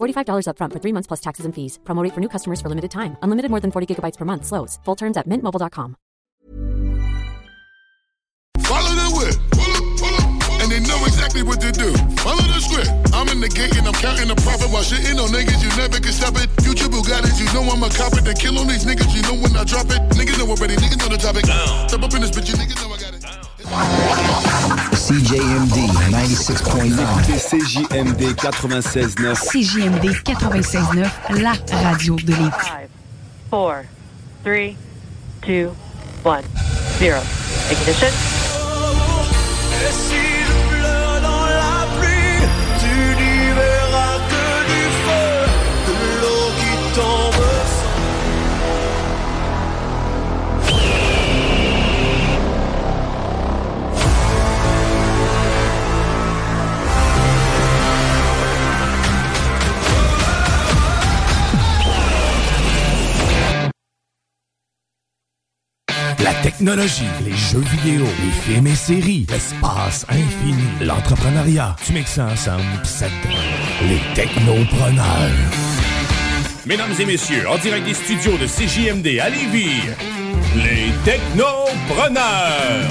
$45 upfront for three months plus taxes and fees. Promo rate for new customers for limited time. Unlimited more than 40 gigabytes per month. Slows. Full terms at mintmobile.com. Follow the whip. Pull up, pull up, and they know exactly what to do. Follow the script. I'm in the gate and I'm counting the profit while shitting on niggas. You never can stop it. Future Bugattis, you know I'm a cop it. Then kill on these niggas, you know when I drop it. Niggas know already, niggas know the topic. Step up in this bitch, you niggas know I got it. CJMD 96.9. C'est CJMD 96.9. CJMD 96.9, la radio de. Five, four, three, two, one, zero. Ignition. La technologie, les jeux vidéo, les films et séries, l'espace infini, l'entrepreneuriat. Tu mixes ça ensemble, ça te donne les technopreneurs. Mesdames et messieurs, en direct des studios de CJMD à Lévis, les technopreneurs.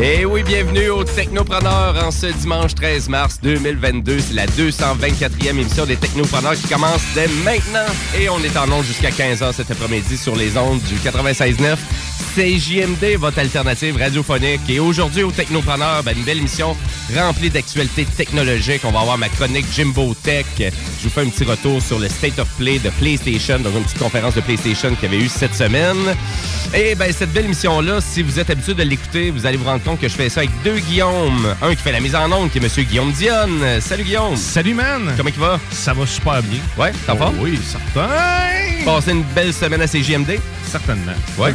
Et oui, bienvenue aux Technopreneurs en ce dimanche 13 mars 2022. C'est la 224e émission des Technopreneurs qui commence dès maintenant. Et on est en ondes jusqu'à 15h cet après-midi sur les ondes du 96.9. CJMD, votre alternative radiophonique. Et aujourd'hui, aux Technopreneurs, ben, une belle émission remplie d'actualités technologiques. On va avoir ma chronique Jimbo Tech. Je vous fais un petit retour sur le State of Play de PlayStation, dans une petite conférence de PlayStation qu'il y avait eu cette semaine. Et ben cette belle émission-là, si vous êtes habitué de l'écouter, vous allez vous rendre compte que je fais ça avec deux Guillaume. Un qui fait la mise en onde, qui est Monsieur Guillaume Dionne. Salut Guillaume. Salut man. Comment il va? Ça va super bien. Ouais, t'en Oh pas? Oui, certain. Passé une belle semaine à CGMD? Certainement. Ouais.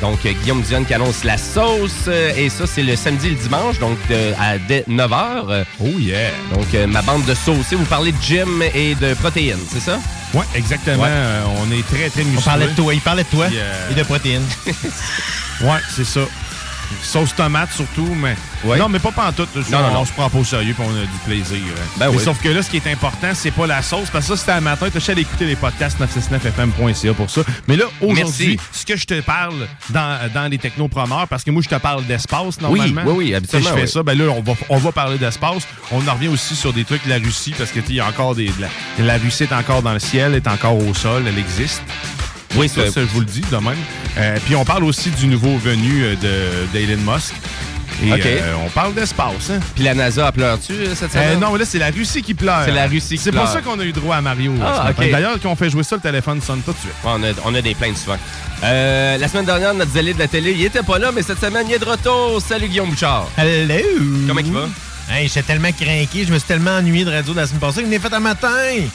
Donc, euh, Guillaume Dionne qui annonce la sauce. euh, et ça, c'est le samedi et le dimanche, donc de- à dès 9h. Oh yeah. Donc, euh, ma bande de saucés, vous parlez de gym et de protéines, c'est ça? Ouais, exactement. Ouais. Euh, on est très, très musclé. On parlait de toi, il parlait de toi euh, et de protéines. Ouais, c'est ça. Sauce tomate surtout, mais. Non, mais pas pantoute. là. Non, non, on non. se prend pas au sérieux puis on a du plaisir. hein. Ben Mais oui. Sauf que là, ce qui est important, c'est pas la sauce. Parce que ça, c'était un matin. T'as allé écouter les podcasts 969fm.ca pour ça. Mais là, aujourd'hui, ce que je te parle dans, dans les technopreneurs, parce que moi, je te parle d'espace normalement. oui, oui, habituellement, Si je fais oui. ça, ben là, on va, on va parler d'espace. On en revient aussi sur des trucs de la Russie, parce que tu y a encore des. de La, la Russie est encore dans le ciel, est encore au sol, elle existe. Oui, ça, c'est- ça, je vous le dis de même. Euh, puis on parle aussi du nouveau venu euh, de d'Elon Musk. Et OK. euh, on parle d'espace. Hein? Puis la NASA a pleuré-tu euh, cette Euh, semaine? non, mais là, c'est la Russie qui pleure. C'est la Russie qui C'est pour pleure. ça qu'on a eu droit à Mario. Ah. D'ailleurs, quand on fait jouer ça, le téléphone sonne tout de suite. On, a, on a des plaintes souvent. Euh, la semaine dernière, notre zélé de la télé, il était pas là, mais cette semaine, il est de retour. Salut Guillaume Bouchard. Hello! Comment il va? Hey, j'étais tellement craqué, je me suis tellement ennuyé de radio la semaine passée que je l'ai fait un matin.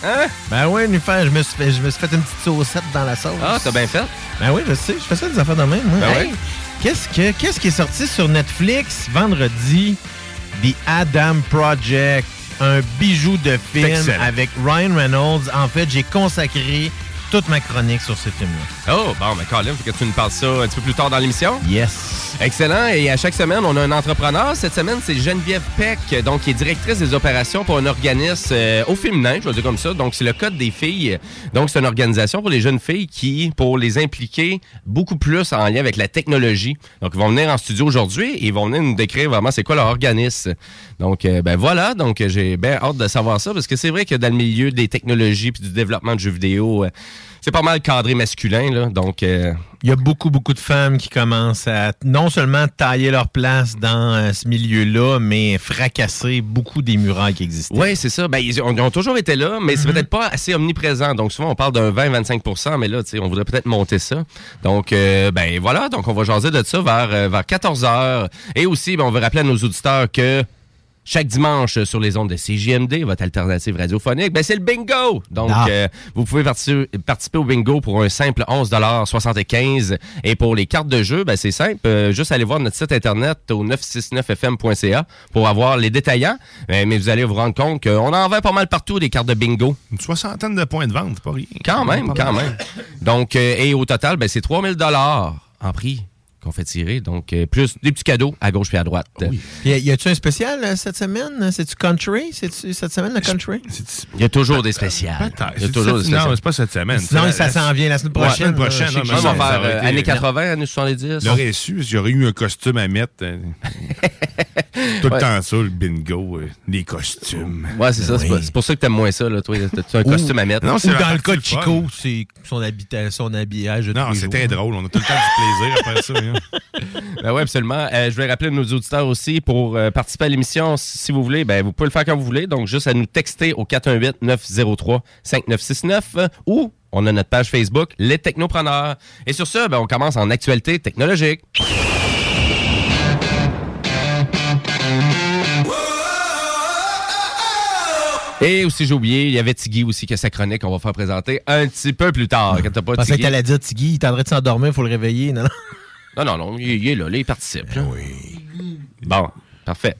Hein? Ben oui, je me suis fait, je me suis fait, je me suis fait une petite saucette dans la sauce. Ah, t'as bien fait? Ben oui, je sais, je fais ça des affaires de même. moi. Ben Hey. Qu'est-ce que qu'est-ce qui est sorti sur Netflix vendredi? The Adam Project, un bijou de film Excellent. avec Ryan Reynolds. En fait, j'ai consacré toute ma chronique sur ce film-là. Oh, bon, ben Colin, faut que tu nous parles ça un petit peu plus tard dans l'émission. Yes. Excellent. Et à chaque semaine, on a un entrepreneur. Cette semaine, c'est Geneviève Peck, donc qui est directrice des opérations pour un organisme euh, au féminin, je vais dire comme ça. Donc, c'est le Code des filles. Donc, c'est une organisation pour les jeunes filles qui, pour les impliquer beaucoup plus en lien avec la technologie. Donc, ils vont venir en studio aujourd'hui et ils vont venir nous décrire vraiment c'est quoi leur organisme. Donc, euh, ben voilà. Donc, j'ai bien hâte de savoir ça parce que c'est vrai que dans le milieu des technologies puis du développement de jeux vidéo, euh, c'est pas mal cadré masculin, là. Donc, euh, Il y a beaucoup, beaucoup de femmes qui commencent à non seulement tailler leur place dans euh, ce milieu-là, mais fracasser beaucoup des murailles qui existaient. Oui, c'est ça. Ben, ils, ont, ils ont toujours été là, mais c'est peut-être pas assez omniprésent. Donc, souvent, on parle d'un 20-25% mais là, tu sais, on voudrait peut-être monter ça. Donc, euh, ben voilà. Donc, on va jaser de ça vers, euh, vers 14 heures. Et aussi, ben, on veut rappeler à nos auditeurs que chaque dimanche sur les ondes de CJMD, votre alternative radiophonique, ben c'est le bingo. Donc, Ah. euh, vous pouvez partici- participer au bingo pour un simple 11,75 Et pour les cartes de jeu, ben c'est simple. euh, juste aller voir notre site internet au 969fm.ca pour avoir les détaillants. Euh, mais vous allez vous rendre compte qu'on en vend pas mal partout des cartes de bingo. Une soixantaine de points de vente, pas rien. Quand même, quand même. Donc, euh, et au total, ben, c'est 3000 dollars en prix qu'on fait tirer. Donc, euh, plus des petits cadeaux à gauche puis à droite. Y a- y a-tu un spécial euh, cette semaine? C'est-tu country? C'est-tu cette semaine le country? Il y a toujours des spéciales. Il y a toujours des cette- non, spéciales. c'est pas cette semaine. Sinon, C'est ça la- s'en vient la semaine Ouais, prochaine. semaine prochaine. non, on va faire euh, années 80, années 70. Je l'aurais su, j'aurais eu un costume à mettre. Tout Ouais. le temps ça, le bingo, les costumes. Ouais, c'est ça. c'est pour ça que t'aimes moins ça, là, toi. T'as un costume à mettre? Non, c'est la dans le cas de. Chico, c'est son, son habillage. de Non, c'est très drôle. On a tout le temps du plaisir à faire ça. Ben ouais, absolument. Euh, je vais rappeler à nos auditeurs aussi pour euh, participer à l'émission, si vous voulez, ben vous pouvez le faire quand vous voulez. Donc, juste à nous texter au 418-903-5969 euh, ou on a notre page Facebook, Les Technopreneurs. Et sur ça, ben, on commence en actualité technologique. Et aussi, j'ai oublié, il y avait Tiggy aussi qui a sa chronique qu'on va faire présenter un petit peu plus tard. Quand t'as pas Je pensais que Tiggy. t'allais dire Tiggy, il de s'endormir, il faut le réveiller. Non, non. Non, non, non, il, il est là, là, il participe. là. Bon, parfait.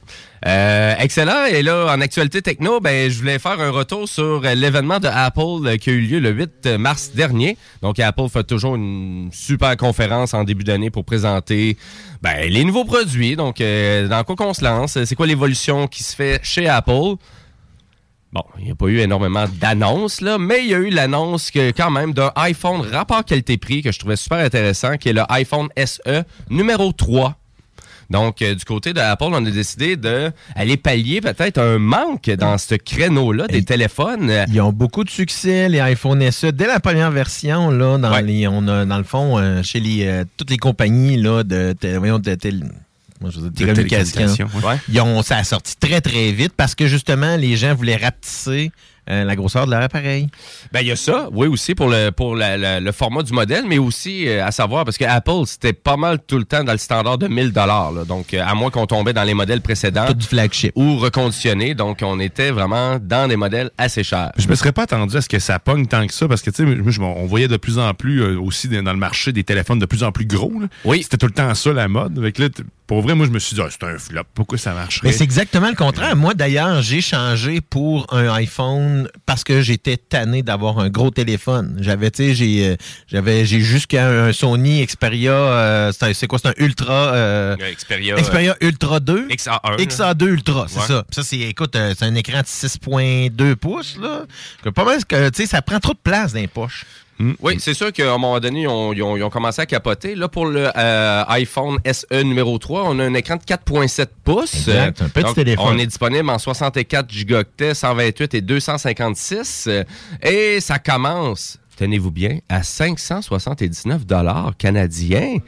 Euh, excellent. Et là, en actualité techno, ben, je voulais faire un retour sur euh, l'événement de Apple euh, qui a eu lieu le 8 mars dernier. Donc, Apple fait toujours une super conférence en début d'année pour présenter ben, les nouveaux produits. Donc, euh, dans quoi qu'on se lance? C'est quoi l'évolution qui se fait chez Apple? Bon, il n'y a pas eu énormément d'annonces, là, mais il y a eu l'annonce que, quand même d'un iPhone rapport qualité-prix que je trouvais super intéressant, qui est le iPhone SE numéro 3. Donc, euh, du côté de Apple, on a décidé d'aller pallier peut-être un manque dans ce créneau-là des téléphones. Ils ont beaucoup de succès, les iPhone SE. Dès la première version, là, dans, les, on a, dans le fond, euh, chez les, euh, toutes les compagnies là, de, de tél- moi, je veux dire, télécommunications, télécommunications, ouais. ils ont, ça a sorti très, très vite parce que justement, les gens voulaient rapetisser euh, la grosseur de leur appareil. Ben, il y a ça, oui, aussi pour le, pour la- la- le format du modèle, mais aussi euh, à savoir, parce que Apple, c'était pas mal tout le temps dans le standard de 1000 là. Donc, euh, à moins qu'on tombait dans les modèles précédents. Tout du flagship. Ou reconditionnés. Donc, on était vraiment dans des modèles assez chers. Je me serais pas attendu à ce que ça pogne tant que ça, parce que, tu sais, on voyait de plus en plus euh, aussi dans le marché des téléphones de plus en plus gros. là. Oui. C'était tout le temps ça, la mode. Avec là, pour vrai, moi, je me suis dit, ah, c'est un flop. Pourquoi ça marcherait? Mais c'est exactement le contraire. Moi, d'ailleurs, j'ai changé pour un iPhone parce que j'étais tanné d'avoir un gros téléphone. J'avais, tu sais, j'ai, euh, j'avais, j'ai jusqu'à un Sony Xperia. euh, c'est un- c'est quoi, c'est un Ultra. euh, Xperia, Xperia Ultra 2. XA1. XA2 Ultra, c'est Ouais. ça. Ça, c'est, écoute, euh, c'est un écran de 6.2 pouces, là. Que pas mal, que, tu sais, ça prend trop de place dans les poches. Oui, c'est sûr qu'à un moment donné, ils ont, ils ont- ils ont commencé à capoter. Là, pour le euh, iPhone SE numéro 3, on a un écran de 4,7 pouces. Exact, un petit Donc, téléphone. On est disponible en 64 gigaoctets, 128 et 256. Euh, Et ça commence, tenez-vous bien, à 579 dollars canadiens.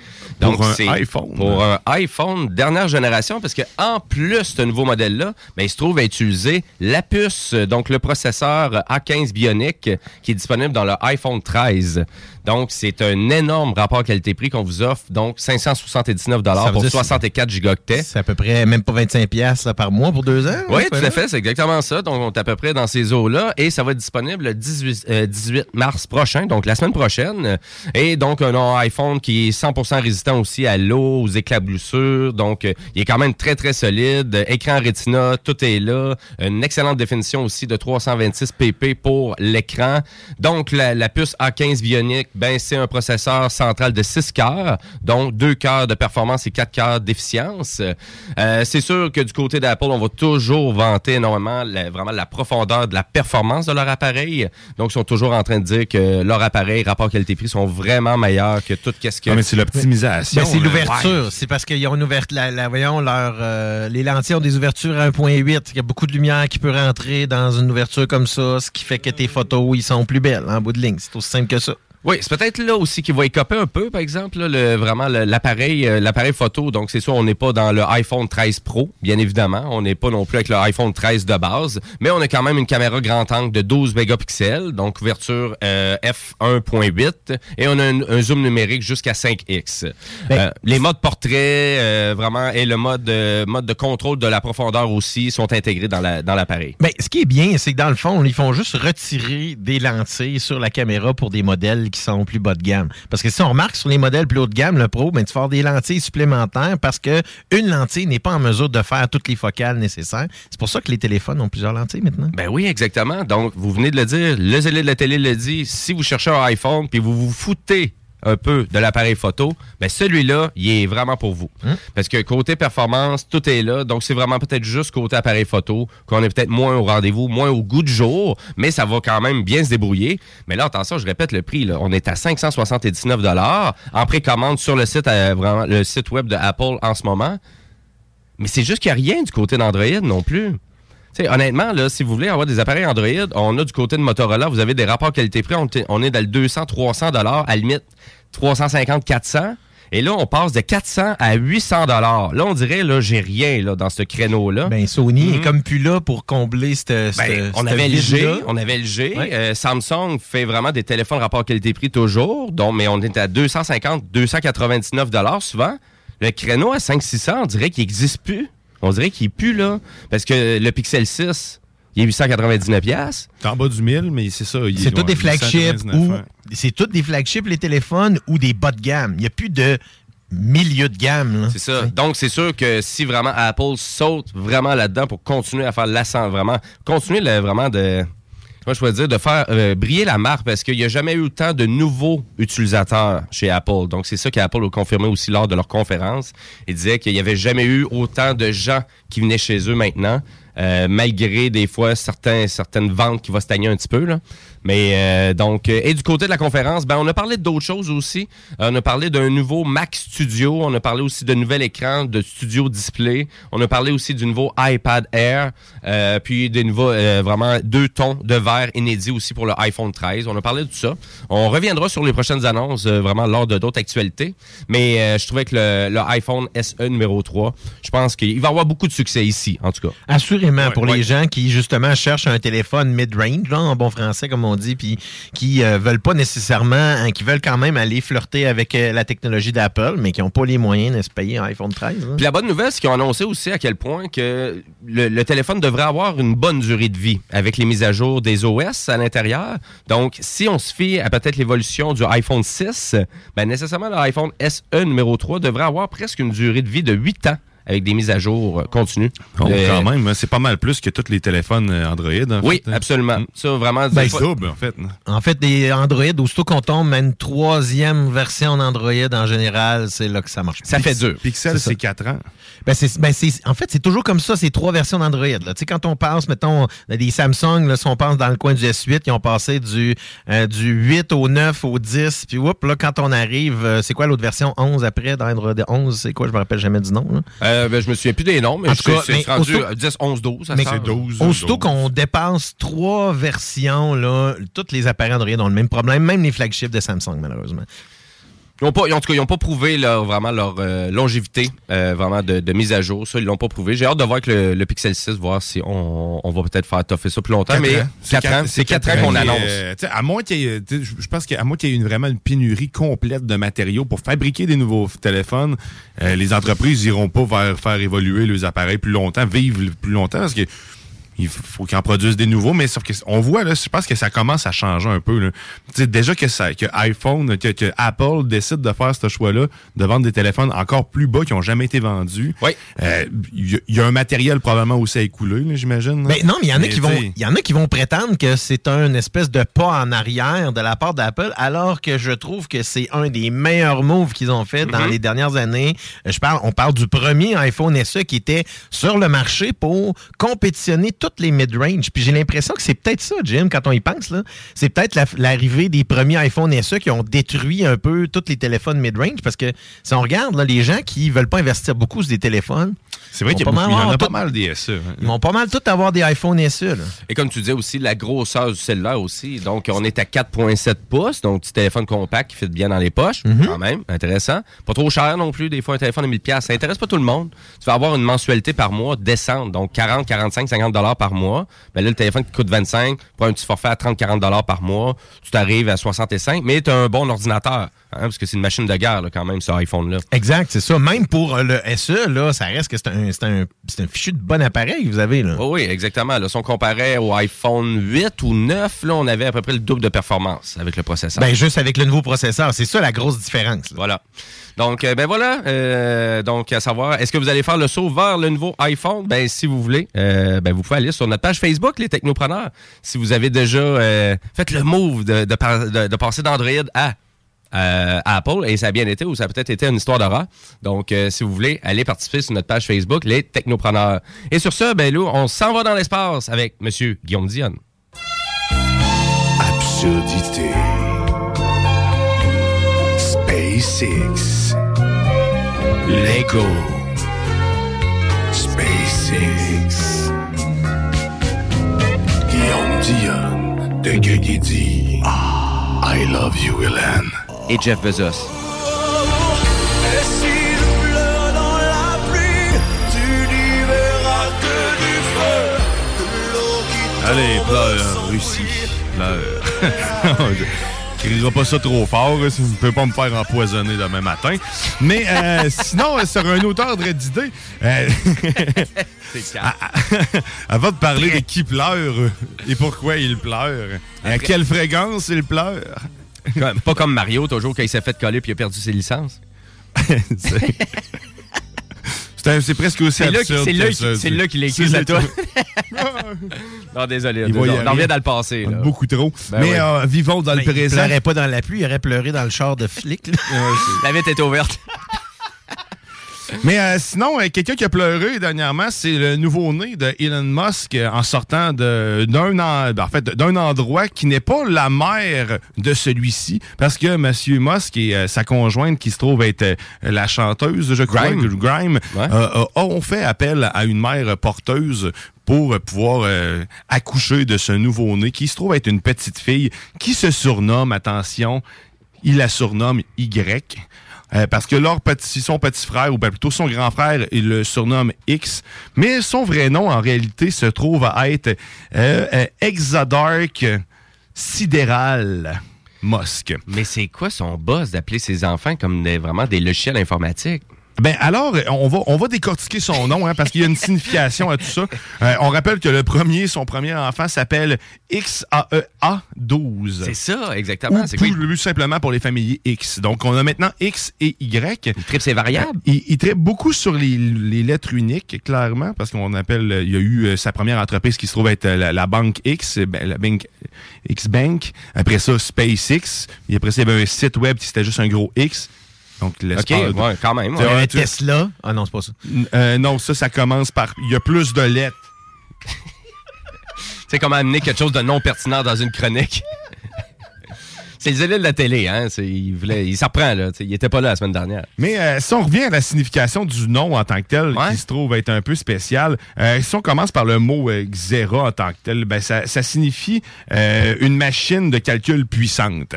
Pour un c'est iPhone. Pour un iPhone dernière génération, parce que en plus de ce nouveau modèle-là, ben, il se trouve à utiliser la puce, donc le processeur A15 Bionic, qui est disponible dans le iPhone 13. Donc, c'est un énorme rapport qualité-prix qu'on vous offre. Donc, 579 Ça veut pour dire 64 gigaoctets. C'est à peu près même pas 25$ piastres, là, par mois pour deux ans. Oui, tout à fait, c'est exactement ça. Donc, on est à peu près dans ces eaux-là et ça va être disponible le 18, euh, 18 mars prochain. Prochain, donc la semaine prochaine. Et donc, un iPhone qui est 100% résistant aussi à l'eau, aux éclaboussures. Donc, euh, il est quand même très, très solide. Écran Retina, tout est là. Une excellente définition aussi de 326 pp pour l'écran. Donc, la, puce A15 Bionic, ben, c'est un processeur central de 6 cœurs, donc 2 cœurs de performance et 4 cœurs d'efficience. Euh, c'est sûr que du côté d'Apple, on va toujours vanter énormément vraiment la profondeur de la performance de leur appareil. Donc, ils sont toujours en train de dire que leur appareil, rapport qualité-prix, sont vraiment meilleurs que tout ce que... Ah, mais c'est l'optimisation. Ben, c'est l'ouverture. C'est parce qu'ils ont une ouverte, la, la- voyons, leur, euh, les lentilles ont des ouvertures à 1.8. Il y a beaucoup de lumière qui peut rentrer dans une ouverture comme ça, ce qui fait que tes photos, ils sont plus belles en bout de ligne. C'est aussi simple que ça. Oui, c'est peut-être là aussi qu'il va écoper un peu, par exemple, là, le, vraiment l'appareil euh, l'appareil photo. Donc, c'est sûr, on n'est pas dans le iPhone 13 Pro, bien évidemment. On n'est pas non plus avec le iPhone 13 de base. Mais on a quand même une caméra grand angle de 12 mégapixels, donc ouverture euh, f1.8. Et on a un, un zoom numérique jusqu'à 5x. Euh, les modes portrait, vraiment, et le mode, mode de contrôle de la profondeur aussi sont intégrés dans la- dans l'appareil. Ben, ce qui est bien, c'est que dans le fond, ils font juste retirer des lentilles sur la caméra pour des modèles qui sont plus bas de gamme. Parce que si on remarque sur les modèles plus haut de gamme, le Pro, ben, tu vas des lentilles supplémentaires parce que une lentille n'est pas en mesure de faire toutes les focales nécessaires. C'est pour ça que les téléphones ont plusieurs lentilles maintenant. Ben oui, exactement. Donc, vous venez de le dire, le zélé de la télé le dit, si vous cherchez un iPhone puis vous vous foutez un peu de l'appareil photo, ben celui-là, il est vraiment pour vous. Parce que côté performance, tout est là. Donc, c'est vraiment peut-être juste côté appareil photo qu'on est peut-être moins au rendez-vous, moins au goût du jour, mais ça va quand même bien se débrouiller. Mais là, attention, je répète le prix. Là. On est à 579 en précommande sur le site, euh, vraiment, le site web de Apple en ce moment. Mais c'est juste qu'il n'y a rien du côté d'Android non plus. Honnêtement, là, si vous voulez avoir des appareils Android, on a du côté de Motorola, vous avez des rapports qualité-prix, on, est- on est dans le 200, 300 dollars, à la limite 350, 400. Et là, on passe de 400 à 800 dollars. Là, on dirait, là, j'ai rien là, dans ce créneau-là. Ben, Sony est Mhm. comme plus là pour combler cette. Ben, on cette avait LG, on avait LG. Euh, Samsung fait vraiment des téléphones rapport qualité-prix toujours. Donc, mais on est à 250, 299 dollars souvent. Le créneau à 500-600, on dirait qu'il n'existe plus. On dirait qu'il n'est plus là. Parce que le Pixel 6, il est 899 pièces. C'est en bas du 1000, mais c'est ça. C'est tous ouais, des flagships 899, ou c'est tous des flagships les téléphones ou des bas de gamme. Il n'y a plus de milieu de gamme. là. C'est ça. Donc, c'est sûr que si vraiment Apple saute vraiment là-dedans pour continuer à faire l'ascent, vraiment, continuer le- vraiment de. Moi, je pourrais dire de faire euh, briller la marque parce qu'il n'y a jamais eu autant de nouveaux utilisateurs chez Apple. Donc, c'est ça qu'Apple a confirmé aussi lors de leur conférence. Ils disaient qu'il n'y avait jamais eu autant de gens qui venaient chez eux maintenant, euh, malgré des fois certaines ventes qui vont stagner un petit peu. Là. Mais euh, donc, euh, et du côté de la conférence, ben, on a parlé d'autres choses aussi. Euh, on a parlé d'un nouveau Mac Studio. On a parlé aussi de nouvel écran de Studio Display. On a parlé aussi du nouveau iPad Air. euh, puis des nouveaux, euh, vraiment deux tons de verre inédits aussi pour le iPhone 13. On a parlé de tout ça. On reviendra sur les prochaines annonces euh, vraiment lors de d'autres actualités. Mais euh, je trouvais que le, le iPhone SE numéro 3, je pense qu'il va avoir beaucoup de succès ici, en tout cas. Assurément, Ouais, pour ouais. les gens qui, justement, cherchent un téléphone mid-range, en bon français, comme on dit, puis qui euh, veulent pas nécessairement, hein, qui veulent quand même aller flirter avec euh, la technologie d'Apple, mais qui n'ont pas les moyens de se payer un iPhone 13. là. Puis la bonne nouvelle, c'est qu'ils ont annoncé aussi à quel point que le, le téléphone devrait avoir une bonne durée de vie avec les mises à jour des OS à l'intérieur. Donc, si on se fie à peut-être l'évolution du iPhone 6, ben nécessairement l'iPhone SE numéro 3 devrait avoir presque une durée de vie de 8 ans avec des mises à jour euh, continues. Oh, Euh, quand même, hein, c'est pas mal plus que tous les téléphones euh, Android. en Oui, fait, hein. absolument. Ça, vraiment. Ben, fois- double, en fait. hein. En fait, des Android, aussitôt qu'on tombe à une troisième version d'Android en général, c'est là que ça marche. Ça fait dur. Pixel, c'est 4 ans. Ben c'est, ben c'est- en fait, c'est toujours comme ça, c'est trois versions d'Android. Tu sais, quand on passe, mettons, des Samsung, là, si on passe dans le coin du S8, ils ont passé du, euh, du 8 au 9 au 10, puis whoop, là, quand on arrive, c'est quoi l'autre version 11 après, dans Android 11, c'est quoi, je me rappelle jamais du nom. là. Euh, ben, je me souviens plus des noms, mais En je tout cas, c'est rendu aussitôt- à 10, 11, 12. ça Mais sort. Aussitôt qu'on dépasse trois versions, là, tous les appareils Android ont le même problème, même les flagships de Samsung, malheureusement. Ils ont pas, en tout cas, ils n'ont pas prouvé leur, vraiment leur euh, longévité euh, vraiment de, de mise à jour. Ça, ils l'ont pas prouvé. J'ai hâte de voir avec le, le Pixel 6, voir si on, on va peut-être faire toffer ça plus longtemps. Quatre mais ans. 4 ans, c'est 4 ans qu'on annonce. euh, à moins qu'il y ait, je pense qu'à moins qu'il y ait une, vraiment une pénurie complète de matériaux pour fabriquer des nouveaux téléphones, euh, les entreprises iront pas vers faire évoluer leurs appareils plus longtemps, vivre plus longtemps parce que il faut qu'ils en produisent des nouveaux, mais sauf que on voit là, je pense que ça commence à changer un peu. Là. Tu sais, déjà que ça, que iPhone, que, que Apple décide de faire ce choix-là, de vendre des téléphones encore plus bas qui ont jamais été vendus. Oui. Euh, Il y, y a un matériel probablement aussi à écouler, là, j'imagine. Mais non, mais il y en a Mais qui vont, il y en a qui vont prétendre que c'est un espèce de pas en arrière de la part d'Apple, alors que je trouve que c'est un des meilleurs moves qu'ils ont fait dans Mhm. les dernières années. Euh, Je parle, on parle du premier iPhone SE qui était sur le marché pour compétitionner toutes les mid-range. Puis j'ai l'impression que c'est peut-être ça, Jim, quand on y pense. C'est peut-être la- l'arrivée des premiers iPhone SE qui ont détruit un peu tous les téléphones mid-range, parce que si on regarde les gens qui veulent pas investir beaucoup sur des téléphones, c'est vrai qu'il y, a pas beaucoup- mal il y en a pas mal des SE. hein. Ils vont pas mal tout avoir des iPhone SE. Là. Et comme tu disais aussi, la grosseur du cellulaire aussi. Donc, on est à 4,7 pouces, donc petit téléphone compact qui fit bien dans les poches, quand même, intéressant. Pas trop cher non plus, des fois un téléphone de 1000 pièces, ça intéresse pas tout le monde. Tu vas avoir une mensualité par mois décente, donc 40, 45, 50 dollars par mois. Ben là, le téléphone qui coûte 25, pour un petit forfait à 30, 40 dollars par mois, tu t'arrives à 65, mais tu as un bon ordinateur, hein, parce que c'est une machine de guerre là, quand même, ce iPhone-là. Exact, c'est ça. Même pour euh, le SE, là, ça reste que c'est un, c'est un, un fichu de bon appareil que vous avez. Là. Oh oui, exactement. Là, si on comparait au iPhone 8 ou 9, là, on avait à peu près le double de performance avec le processeur. Ben, juste avec le nouveau processeur. C'est ça la grosse différence. là. Voilà. Donc, euh, ben voilà. euh, donc, à savoir, est-ce que vous allez faire le saut vers le nouveau iPhone? Ben, si vous voulez, euh, ben, vous pouvez aller sur notre page Facebook, les technopreneurs. Si vous avez déjà euh, fait le move de, de, par- de- de passer d'Android à euh, Apple, et ça a bien été, ou ça a peut-être été une histoire d'horreur. Donc, euh, si vous voulez, allez participer sur notre page Facebook, les technopreneurs. Et sur ce, ben, là, on s'en va dans l'espace avec Monsieur Guillaume Dionne. Absurdité. SpaceX. Lego. SpaceX. Guillaume Dion de Guéguédi. I love you, Hélène. Et Jeff Bezos. Allez, pleure, Russie. Pleure. Je crierai pas ça trop fort, ça ne peut pas me faire empoisonner demain matin. Mais euh, sinon, euh, sur un autre ordre d'idée, euh, avant de parler de qui pleure et pourquoi il pleure, à quelle fréquence il pleure. Comme- pas comme Mario, toujours, quand il s'est fait coller puis il a perdu ses licences. C'est presque aussi C'est absurde c'est là c'est là qu'il la toune. Non, désolé. Il y on revient dans le passé. Là. Beaucoup trop. Ben Mais ouais. euh, vivons dans Ben, le il présent. pleurait pas dans la pluie, il aurait pleuré dans le char de flic. La vitre était ouverte. Mais euh, sinon, euh, quelqu'un qui a pleuré dernièrement, c'est le nouveau-né de Elon Musk euh, en sortant d'un en, ben, en fait, d'un endroit qui n'est pas la mère de celui-ci, parce que M. Musk et euh, sa conjointe, qui se trouve être la chanteuse, je crois, Grime. Grime, Ouais. ont fait appel à une mère porteuse pour pouvoir euh, accoucher de ce nouveau-né qui se trouve être une petite fille qui se surnomme, attention, il la surnomme Y. Euh, parce que leur petit, son petit frère, ou bien plutôt son grand frère, il le surnomme X. Mais son vrai nom, en réalité, se trouve à être euh, euh, Sidéral Musk. Mais c'est quoi son boss d'appeler ses enfants comme des- vraiment des logiciels informatiques? Ben alors, on va, on va décortiquer son nom, hein, parce qu'il y a une signification à tout ça. Euh, on rappelle que le premier, son premier enfant s'appelle XAEA12. C'est ça, exactement. Ou C'est plus, plus simplement pour les familles X. Donc, on a maintenant X et Y. Il tripe ses variables? Il, il tripe beaucoup sur les, les lettres uniques, clairement, parce qu'on appelle, il y a eu euh, sa première entreprise qui se trouve être euh, la, la banque X, ben, la banque X-Bank. Après ça, SpaceX. Et après ça, il y avait un site web qui c'était juste un gros X. Donc, OK, l'espace- ouais, quand même. Tu ouais. Un tu- Tesla? Ah non, c'est pas ça. euh, non, ça, ça commence par. Il y a plus de lettres. C'est comme amener quelque chose de non pertinent dans une chronique. C'est le zélé de la télé, hein? Il, voulait, il s'apprend, là. Tu sais, Il était pas là la semaine dernière. Mais euh, si on revient à la signification du nom en tant que tel, Ouais. qui se trouve être un peu spécial, euh, si on commence par le mot euh, Xera en tant que tel, ben, ça, ça signifie euh, une machine de calcul puissante.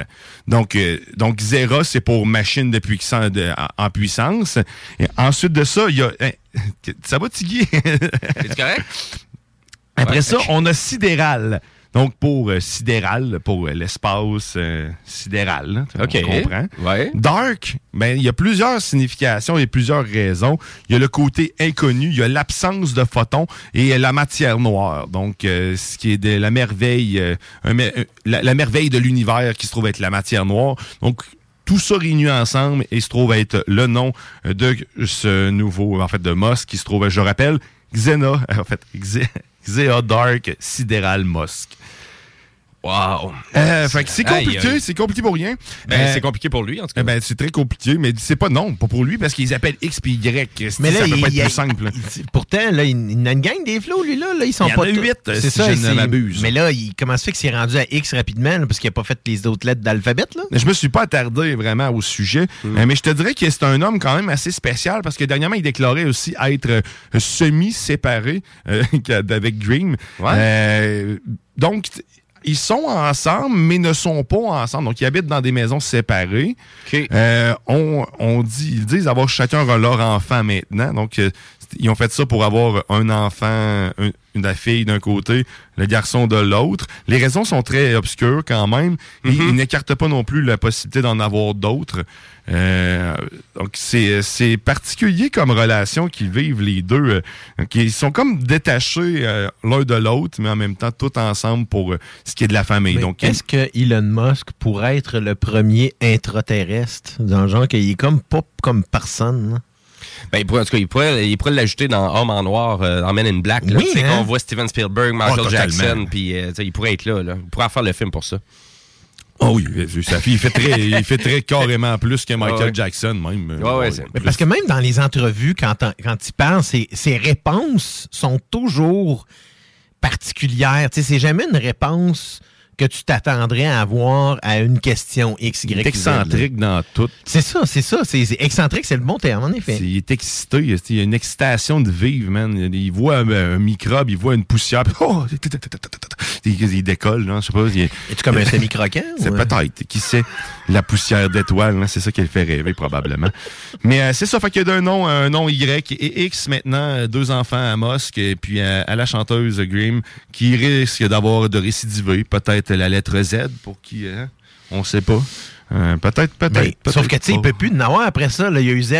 Donc, donc Xera, c'est pour machine de puissance, de- en, en puissance. Et ensuite de ça, il y a... hein, ça va, Tigui? C'est correct? Après Ouais. ça, on a sidéral. Donc, pour euh, sidéral, pour euh, l'espace euh, sidéral. là, OK. On comprend. Ouais. Dark, ben, il y a plusieurs significations et plusieurs raisons. Il y a le côté inconnu, il y a l'absence de photons et la matière noire. Donc, ce qui est de la merveille, un la, la merveille de l'univers qui se trouve être la matière noire. Donc, tout ça réuni ensemble et se trouve être le nom de ce nouveau, en fait, de Musk qui se trouve, je rappelle, Xena, en fait, Xe- Xea Dark Sidéral Musk. Wow. Euh, fait que c'est compliqué, aïe. c'est compliqué pour rien. Ben, Euh, c'est compliqué pour lui, en tout cas. ben, c'est très compliqué, mais c'est pas non, pas pour lui, parce qu'ils appellent X puis Y. Mais là, ça peut il- pas être il- plus simple. il- pourtant, là, il, il a une gang des flots, lui, là. là ils sont Il y en pas a huit, euh, C'est si ça, je ne m'abuse. Mais là, il, comment ça fait qu'il s'est rendu à X rapidement, là, parce qu'il n'a pas fait les autres lettres d'alphabet, là? Je me suis pas attardé vraiment au sujet, Hmm. euh, mais je te dirais que c'est un homme quand même assez spécial parce que dernièrement, il déclarait aussi être euh, semi-séparé euh, avec Dream. Euh, donc, ils sont ensemble, mais ne sont pas ensemble. Donc, ils habitent dans des maisons séparées. Euh, on, on dit, ils disent avoir chacun leur enfant maintenant. Donc, euh, ils ont fait ça pour avoir un enfant, un- une fille d'un côté, le garçon de l'autre. Les raisons sont très obscures quand même. Ils n'écartent pas non plus la possibilité d'en avoir d'autres. Euh, donc, c'est c'est particulier comme relation qu'ils vivent les deux. euh, qui sont comme détachés euh, l'un de l'autre, mais en même temps tout ensemble pour euh, ce qui est de la famille. Mais Donc, est-ce que Elon Musk pourrait être le premier intraterrestre? Dans le genre qu'il est comme pas comme personne? Ben, il pourrait, en tout cas, il pourrait, il pourrait l'ajouter dans Homme en noir, euh, dans Men in Black. Là, Oui, Tu sais, hein? qu'on voit Steven Spielberg, Michael Oh, totalement. Jackson, puis euh, il pourrait être là, là. Il pourrait faire le film pour ça. Oh oui, sa fille, il fait très, il fait très carrément plus que Michael Ah ouais. Jackson, même. Ouais, ouais, c'est- Mais parce que même dans les entrevues, quand, on- quand il parle, ses, ses réponses sont toujours particulières. Tu sais, c'est jamais une réponse que tu t'attendrais à avoir à une question X, Y, Z, excentrique dans tout. C'est ça, c'est ça. C'est excentrique, c'est le bon terme, en effet. Il est excité. Il y a une excitation de vivre, man? Il voit un, microbe, il voit une poussière, puis oh, il, décolle, là, je sais pas. Es-tu comme un semi-croquant? C'est euh? peut-être. Qui sait? La poussière d'étoiles, là, c'est ça qui le fait rêver, probablement. Mais euh, c'est ça, fait qu'il y a un nom, un nom Y et X maintenant, euh, deux enfants à Mosque, et puis à la chanteuse Grimm, qui risque d'avoir de récidiver, peut-être la lettre Z, pour qui, hein? on sait pas. Euh, peut-être, peut-être. Ben, peut-être sauf que, tu sais, il peut plus en avoir après ça. là, Il y a eu Z.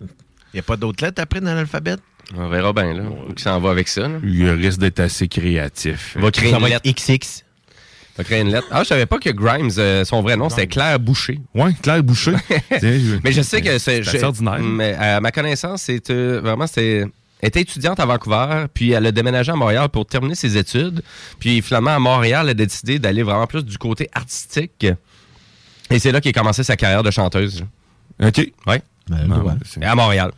Il n'y a pas d'autres lettres après dans l'alphabet? On verra bien, là. Où il s'en va avec ça, là. Il risque d'être assez créatif. Il va créer Ça une va lettre. XX. Il va créer une lettre. Ah, je savais pas que Grimes, euh, son vrai nom, c'était Claire Boucher. Oui, Claire Boucher. Mais je sais que c'est. C'est je- assez ordinaire. Mais à ma connaissance, c'est euh, vraiment c'était. Elle était étudiante à Vancouver, puis elle a déménagé à Montréal pour terminer ses études. Puis finalement, à Montréal, elle a décidé d'aller vraiment plus du côté artistique. Et c'est là qu'elle a commencé sa carrière de chanteuse. OK. Ouais. Ben, ouais. Et à Montréal.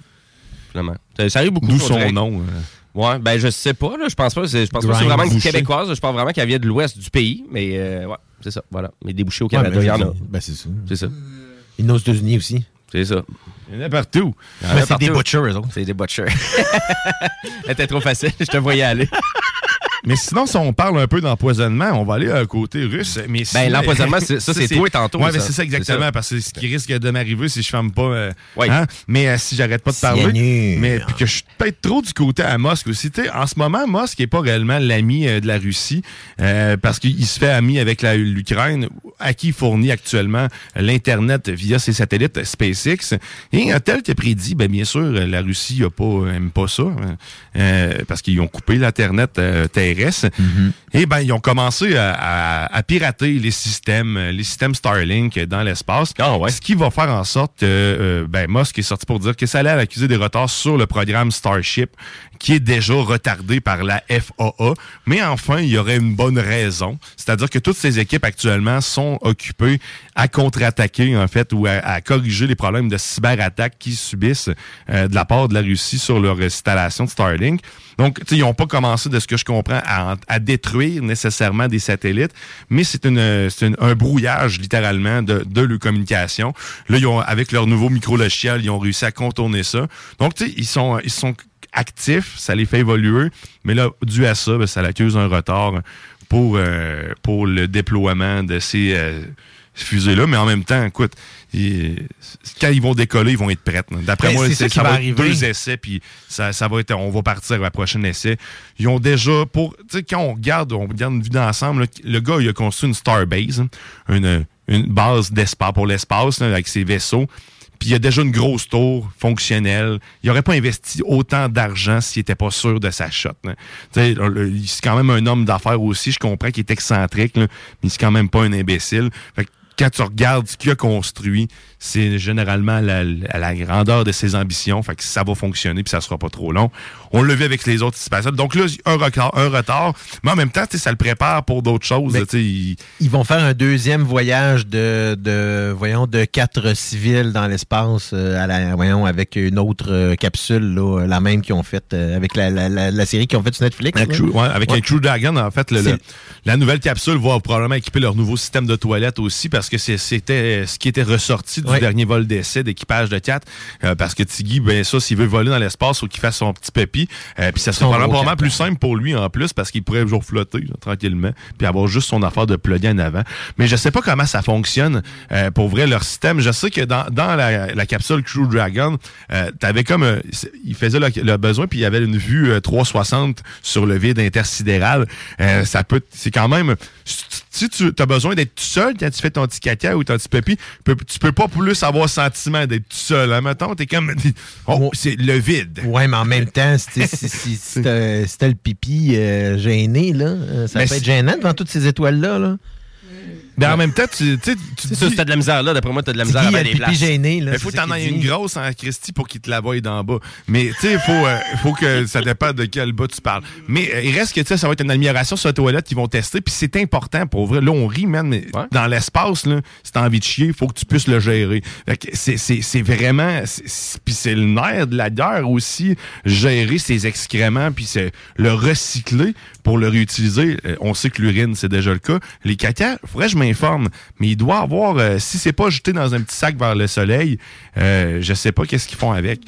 Finalement. Ça, ça arrive beaucoup. D'où on son dirait. nom. euh? Ouais, ben je sais pas, là. Je pense pas. Je pense pas que c'est vraiment une Boucher. québécoise. Je pense vraiment qu'elle vient de l'ouest du pays. Mais euh, ouais, c'est ça. Voilà. Mais débouchés au Ouais, Canada, mais il y en je a. dis- Ben, c'est ça. C'est ça. A aux États-Unis aussi. C'est ça. Il y en a partout. C'est des butchers, eux autres. C'est des butchers. Elle était trop facile, je te voyais aller. Mais sinon, si on parle un peu d'empoisonnement, on va aller à un côté russe. Mais Ben, l'empoisonnement, ça, c'est toi tantôt, Oui, ça. c'est ça exactement, ça. parce que c'est ce qui risque de m'arriver si je ferme pas. euh, Oui. hein? Mais euh, si j'arrête pas de parler. Cyanure. Mais puis que je suis peut-être trop du côté à Mosque aussi. Tu sais, en ce moment, Mosque n'est pas réellement l'ami euh, de la Russie euh, parce qu'il se fait ami avec l'Ukraine, à qui il fournit actuellement l'Internet via ses satellites SpaceX. Et un tel qui a prédit, ben, bien sûr, la Russie a pas, aime pas ça hein, euh, parce qu'ils ont coupé l'Internet euh, terrestre. Et ben, ils ont commencé à, à- à pirater les systèmes, les systèmes Starlink dans l'espace. Ah ouais. Ce qui va faire en sorte que euh, ben, Musk est sorti pour dire que ça allait accuser des retards sur le programme Starship, qui est déjà retardé par la FAA. Mais enfin, il y aurait une bonne raison. C'est-à-dire que toutes ces équipes actuellement sont occupées à contre-attaquer, en fait, ou à, corriger les problèmes de cyberattaque qu'ils subissent euh, de la part de la Russie sur leur installation de Starlink. Donc, ils n'ont pas commencé, de ce que je comprends, à, à détruire nécessairement des satellites, mais c'est une, un brouillage, littéralement, de, de leur communication. Là, ils ont, avec leur nouveau micro-logiciel, ils ont réussi à contourner ça. Donc, ils sont, ils sont actifs, ça les fait évoluer, mais là, dû à ça, ben, ça l'accuse un retard pour, euh, pour le déploiement de ces... euh, fusée-là, mais en même temps, écoute, ils- quand ils vont décoller, ils vont être prêts. D'après Ben, moi, ça ça va va être deux essais, puis ça, ça va être, on va partir à la prochaine essai. Ils ont déjà, pour, tu sais, quand on regarde, on regarde une vue d'ensemble, là, le gars, il a construit une Starbase, hein, une, une base d'espace pour l'espace, là, avec ses vaisseaux. Puis il y a déjà une grosse tour fonctionnelle. Il n'aurait pas investi autant d'argent s'il n'était pas sûr de sa shot. le- C'est quand même un homme d'affaires aussi. Je comprends qu'il est excentrique, là, mais c'est quand même pas un imbécile. Fait que quand tu regardes ce qu'il a construit, c'est généralement la, la- la grandeur de ses ambitions. Fait que ça va fonctionner puis ça sera pas trop long. On l'a vu avec les autres spatiales. Donc là, un retard, un retard. Mais en même temps, ça le prépare pour d'autres choses. Ils vont faire un deuxième voyage de, de voyons, de quatre civils dans l'espace, euh, à la, voyons, avec une autre euh, capsule, là, la même qu'ils ont faite euh, avec la, la, série qu'ils ont faite sur Netflix. Un. Crew- ouais, avec Ouais. un Crew Dragon, en fait, le- le- la nouvelle capsule va probablement équiper leur nouveau système de toilette aussi parce que c'était ce qui était ressorti du dernier vol d'essai d'équipage de 4. parce que Tiggy, ben ça, s'il veut voler dans l'espace, faut qu'il fasse son petit pépi. Euh, puis ça serait probablement, plus simple pour lui en plus parce qu'il pourrait toujours flotter là, tranquillement puis avoir juste son affaire de plugger en avant. Mais je sais pas comment ça fonctionne euh, pour vrai leur système. Je sais que dans, dans la, la capsule Crew Dragon, euh, t'avais comme euh, il faisait le, le besoin puis il y avait une vue euh, 360 sur le vide intersidéral. Euh, ça peut c'est quand même si tu as besoin d'être tout seul quand tu fais ton petit caca ou ton petit pépi, tu peux, pas plus avoir le sentiment d'être tout seul. Hein? Mettons, t'es comme oh, c'est le vide. Ouais, mais en même temps, si, si, si, si t'as le pipi euh, gêné, là, euh, ça Mais peut être gênant devant toutes ces étoiles-là. Là. Mais en même temps, tu, tu, sais, tu ça, si t'as de la misère là, d'après moi, t'as de la misère à des pipi gêné. Là, Il faut que t'en aies une grosse en Christie pour qu'il te la voie d'en bas. Mais tu sais, il faut, euh, faut que ça dépend de quel bas tu parles. Mais euh, il reste que tu sais, ça va être une amélioration sur la toilette qu'ils vont tester. Puis c'est important pour vrai. Là, on rit, man, mais dans l'espace, là, si t'as envie de chier, il faut que tu puisses le gérer. Fait que c'est- c'est c'est vraiment. Puis c'est le nerf de la guerre aussi, gérer ses excréments, puis c'est le recycler pour le réutiliser. Euh, on sait que l'urine, c'est déjà le cas. Les caca, faudrait que je Mais il doit avoir, euh, si c'est pas jeté dans un petit sac vers le soleil, euh, je sais pas qu'est-ce qu'ils font avec.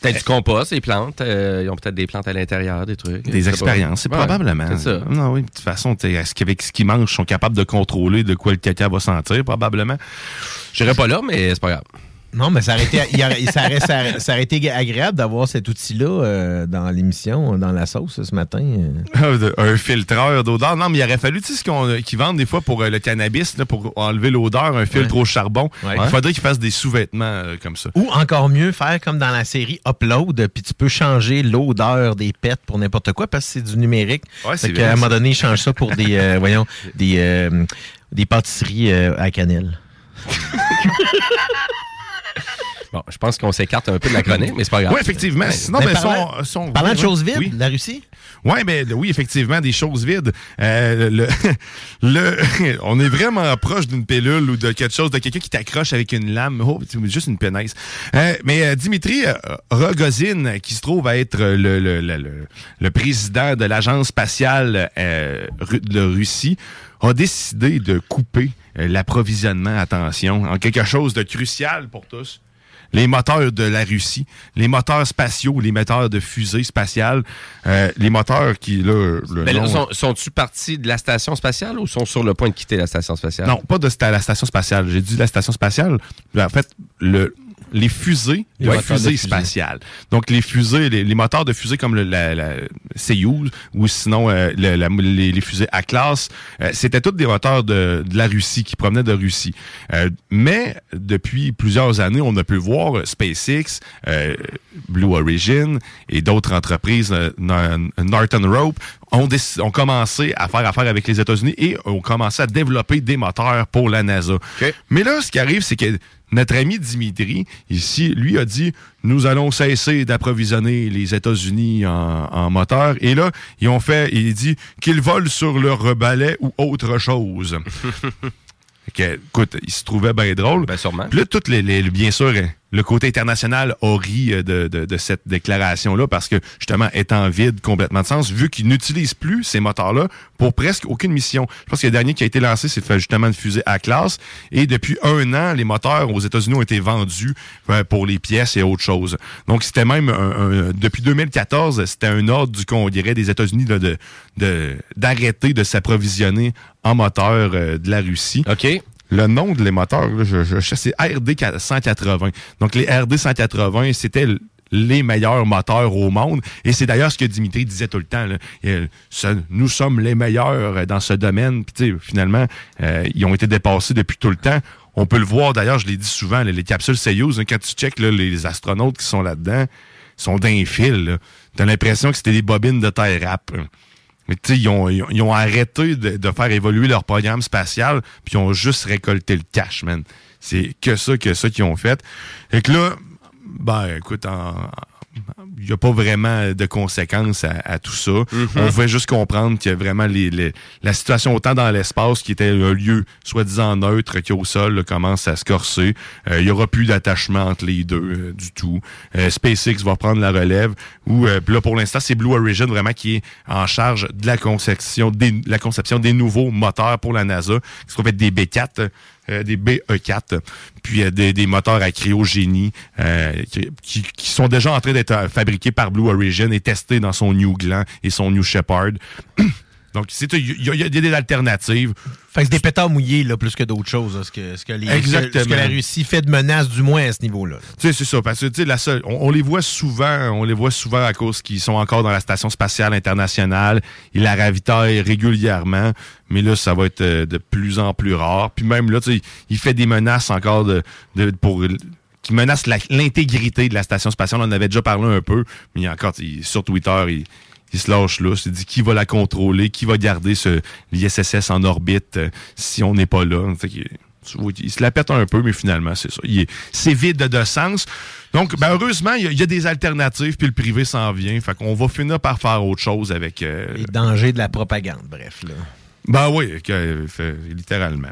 Peut-être du compost, les plantes. euh, ils ont peut-être des plantes à l'intérieur, des trucs. Des expériences, c'est Ouais, probablement. C'est ça. Non, oui, de toute façon, est-ce qu'avec ce qu'ils mangent, ils sont capables de contrôler de quoi le caca va sentir, probablement. Je serais pas là, mais c'est pas grave. Non, mais ça aurait été, il y aurait- ça aurait, ça aurait- ça aurait été agréable d'avoir cet outil-là euh, dans l'émission, dans la sauce ce matin. euh. un filtreur d'odeur. Non, mais il aurait fallu, tu sais, ce qu'on- qu'ils vendent des fois pour euh, le cannabis, là, pour enlever l'odeur, un filtre Ouais. au charbon. Ouais. Il faudrait qu'ils fassent des sous-vêtements euh, comme ça. Ou encore mieux, faire comme dans la série Upload, puis tu peux changer l'odeur des pets pour n'importe quoi parce que c'est du numérique. Ouais, c'est qu'à un moment donné, ils changent ça pour des, euh, voyons, des, euh, des pâtisseries euh, à cannelle. Bon, je pense qu'on s'écarte un peu de la chronique, mais c'est pas grave. Oui, effectivement. Sinon, Mais ben, parlant- son- son- Parlant de oui, choses vides, oui. la Russie? Ouais, ben, oui, effectivement, des choses vides. Euh, le, le, on est vraiment proche d'une pilule ou de quelque chose, de quelqu'un qui t'accroche avec une lame. Oh, c'est juste une pénaise. Euh, mais euh, Dimitri euh, Rogozin, qui se trouve à être le, le, le, le- le président de l'agence spatiale euh, de Russie, a décidé de couper euh, l'approvisionnement, attention, en quelque chose de crucial pour tous les moteurs de la Russie, les moteurs spatiaux, les moteurs de fusées spatiales, euh, les moteurs qui, là, le Ben nom- sont- Sont-tu partis de la station spatiale ou sont sur le point de quitter la station spatiale? Non, pas de la station spatiale. J'ai dit la station spatiale. En fait, le, les fusées, Les les moteurs de fusées fusée. spatiales. Donc, les fusées, les, les moteurs de fusées comme le, la, la Soyuz ou sinon euh, le- la- les, les fusées à classe, euh, c'était tous des moteurs de, de la Russie, qui provenaient de Russie. Euh, mais, depuis plusieurs années, on a pu voir SpaceX, euh, Blue Origin et d'autres entreprises, euh, Nor- Norton Rope, ont, ont commencé à faire affaire avec les États-Unis et ont commencé à développer des moteurs pour la NASA. Mais là, ce qui arrive, c'est que notre ami Dimitri, ici, lui a dit nous allons cesser d'approvisionner les États-Unis en, en moteurs. Et là, ils ont fait, il dit qu'ils volent sur leur balai ou autre chose. Que, écoute, il se trouvait bien drôle. Ben, sûrement. Puis là, toutes les, les- bien sûr, le côté international a ri euh, de, cette déclaration-là parce que, justement, étant vide complètement de sens, vu qu'ils n'utilisent plus ces moteurs-là pour presque aucune mission. Je pense que le dernier qui a été lancé, c'est justement une fusée à classe. Et depuis un an, les moteurs aux États-Unis ont été vendus euh, pour les pièces et autre chose. Donc, c'était même, depuis 2014, c'était un ordre du Congrès des États-Unis là, de de- d'arrêter de s'approvisionner en moteur euh, de la Russie. OK. Le nom de là, je, je, c'est RD 180. Donc, les RD 180, c'était les meilleurs moteurs au monde. Et c'est d'ailleurs ce que Dimitri disait tout le temps. Euh, nous sommes les meilleurs dans ce domaine. Puis, finalement, euh, ils ont été dépassés depuis tout le temps. On peut le voir, d'ailleurs, je l'ai dit souvent, les capsules Soyuz, hein, quand tu checkes les astronautes qui sont là-dedans, sont d'un fil. T'as l'impression que c'était des bobines de terre rap. Mais tu sais, ils ont, ils ont- ils ont arrêté de, de faire évoluer leur programme spatial, puis ils ont juste récolté le cash, man. C'est que ça, que ça qu'ils ont fait. Et que là, ben, écoute, en- il n'y a pas vraiment de conséquences à, à tout ça. On veut juste comprendre qu'il y a vraiment les, les- la situation autant dans l'espace qui était un lieu soi-disant neutre qu'au sol là, commence à se corser. Euh, il y aura plus d'attachement entre les deux euh, du tout. Euh, SpaceX va prendre la relève. Ou là pour l'instant c'est Blue Origin vraiment qui est en charge de la conception des, la conception des nouveaux moteurs pour la NASA, qui sont fait des B4 euh, des BE4, puis euh, des, des moteurs à cryogénie euh, qui, qui- sont déjà en train d'être euh, fabriqués par Blue Origin et testés dans son New Gland et son New Shepard. Donc, c'est- il y, a- y a des alternatives. Fait que c'est des pétards mouillés, là, plus que d'autres choses, là, ce, que, ce, que les- ce que la Russie fait de menaces, du moins à ce niveau-là. Tu sais, c'est ça, parce que tu sais, la seule, on, on les voit souvent, on les voit souvent à cause qu'ils sont encore dans la station spatiale internationale. Ils la ravitaillent régulièrement, mais là, ça va être euh, de plus en plus rare. Puis même là, tu sais, il fait des menaces encore de, de pour qui menacent la- l'intégrité de la station spatiale. On en avait déjà parlé un peu, mais encore sur Twitter, il, il se lâche là. Il dit qui va la contrôler, qui va garder ce l'ISSS en orbite euh, si on n'est pas là? Il se la pète un peu, mais finalement, c'est ça. C'est vide de sens. Donc, ben, heureusement, il y, a- il y a des alternatives, puis le privé s'en vient. Fait qu'on va finir par faire autre chose avec... euh, Les dangers de la propagande, bref. Là. ben oui, que- fait- littéralement.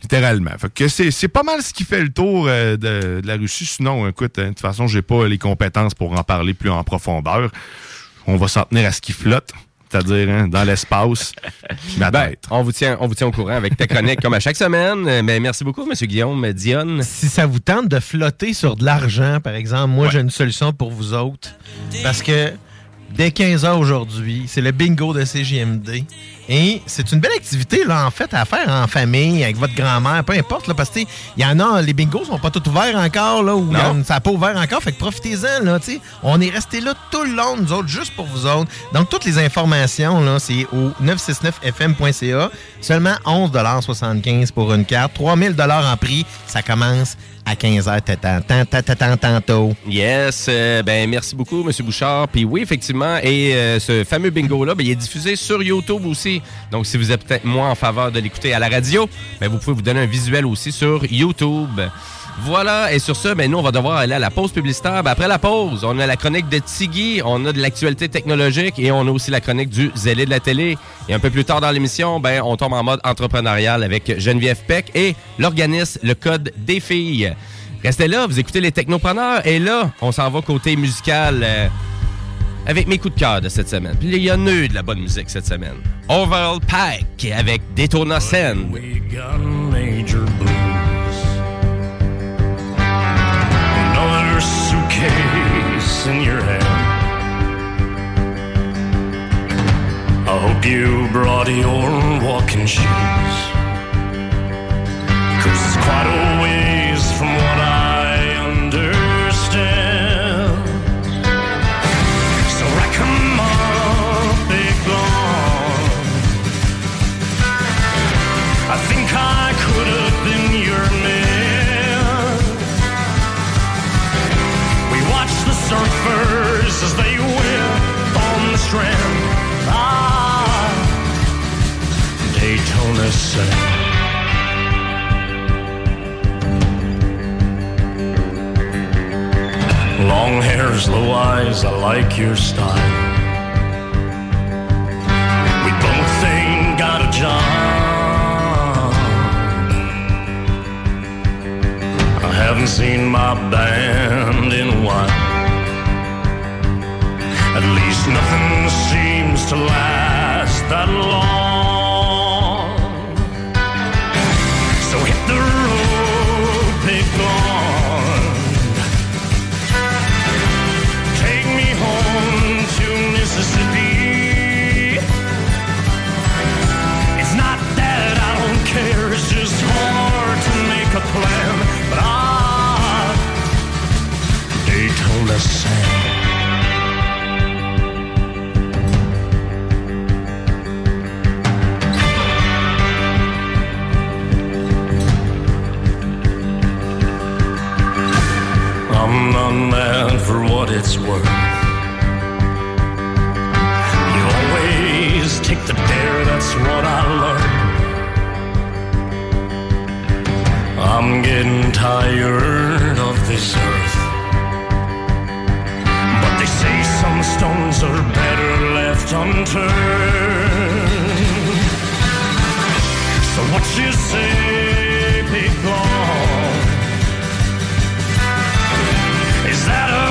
Littéralement. Fait que c'est, c'est pas mal ce qui fait le tour euh, de, de la Russie. Sinon, écoute, hein, de toute façon, j'ai pas les compétences pour en parler plus en profondeur. On va s'en tenir à ce qui flotte, c'est-à-dire hein, dans l'espace. Ben, on vous tient, on vous tient au courant avec ta chronique comme à chaque semaine. Euh, Mais merci beaucoup, M. Guillaume Dionne. Si ça vous tente de flotter sur de l'argent, par exemple, moi, j'ai une solution pour vous autres. Parce que dès 15 h aujourd'hui, c'est le bingo de CGMD. Et c'est une belle activité, là, en fait, à faire en famille, avec votre grand-mère, peu importe, là, parce que, tu sais, il y en a, les bingos sont pas tous ouverts encore, là, ou ça n'a pas ouvert encore, fait que profitez-en, là, tu sais. On est resté là tout le long, nous autres, juste pour vous autres. Donc, toutes les informations, là, c'est au 969fm.ca. Seulement 11,75 pour une carte. 3000 en prix. Ça commence à 15h, t'attends, t'attends, t'attends, tantôt. Yes, euh, ben merci beaucoup, M. Bouchard. Puis oui, effectivement, et euh, ce fameux bingo-là, ben, il est diffusé sur YouTube aussi. Donc, si vous êtes peut-être moins en faveur de l'écouter à la radio, ben, vous pouvez vous donner un visuel aussi sur YouTube. Voilà, et sur ce, ben, nous, on va devoir aller à la pause publicitaire. Ben, après la pause, on a la chronique de Tiggy, on a de l'actualité technologique et on a aussi la chronique du zélé de la télé. Et un peu plus tard dans l'émission, ben, on tombe en mode entrepreneurial avec Geneviève Peck et l'organisme Le Code des filles. Restez là, vous écoutez les technopreneurs et là, on s'en va côté musical euh, avec mes coups de cœur de cette semaine. Puis il y en a eu de la bonne musique cette semaine. Overall Pike avec Daytona Sen. suitcase in your hand. I hope you brought your walking shoes. Cause it's quite a ways Long hairs, low eyes, I like your style. We both ain't got a job. I haven't seen my band in a while. At least nothing seems to last that long. What it's worth. You always take the dare, that's what I learned. I'm getting tired of this earth. But they say some stones are better left unturned. So what you say, long? Is that another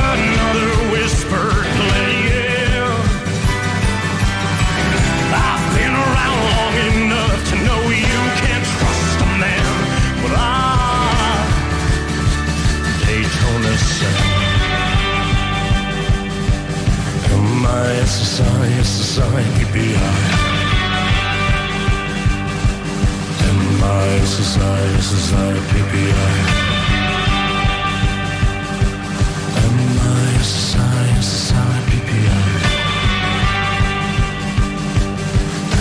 PPI.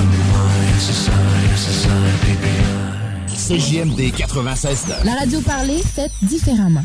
M-I-S-S-I, S-S-I, PPI. CJMD 96 La radio parlée, faite différemment.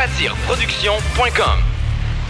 Satireproduction.com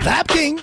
Vapking!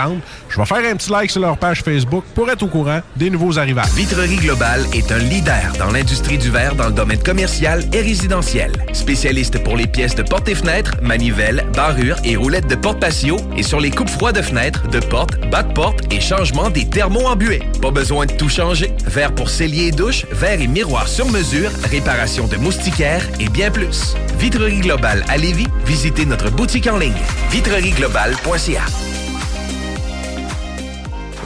Je vais faire un petit like sur leur page Facebook pour être au courant des nouveaux arrivages. Vitrerie Globale est un leader dans l'industrie du verre dans le domaine commercial et résidentiel. Spécialiste pour les pièces de portes et fenêtres, manivelles, barrures et roulettes de porte patio et sur les coupes froids de fenêtres, de portes, bas de et changement des thermos embués. Pas besoin de tout changer. Verre pour cellier et douche, verre et miroir sur mesure, réparation de moustiquaires et bien plus. Vitrerie Globale à Lévis, visitez notre boutique en ligne vitrerieglobale.ca.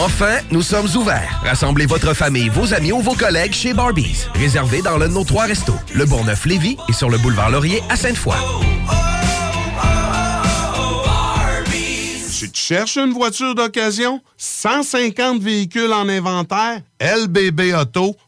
Enfin, nous sommes ouverts. Rassemblez votre famille, vos amis ou vos collègues chez Barbies. Réservé dans l'un de nos trois restos, le Bourgneuf-Lévis et sur le boulevard Laurier à Sainte-Foy. Si tu cherches une voiture d'occasion, 150 véhicules en inventaire, lbbauto.com.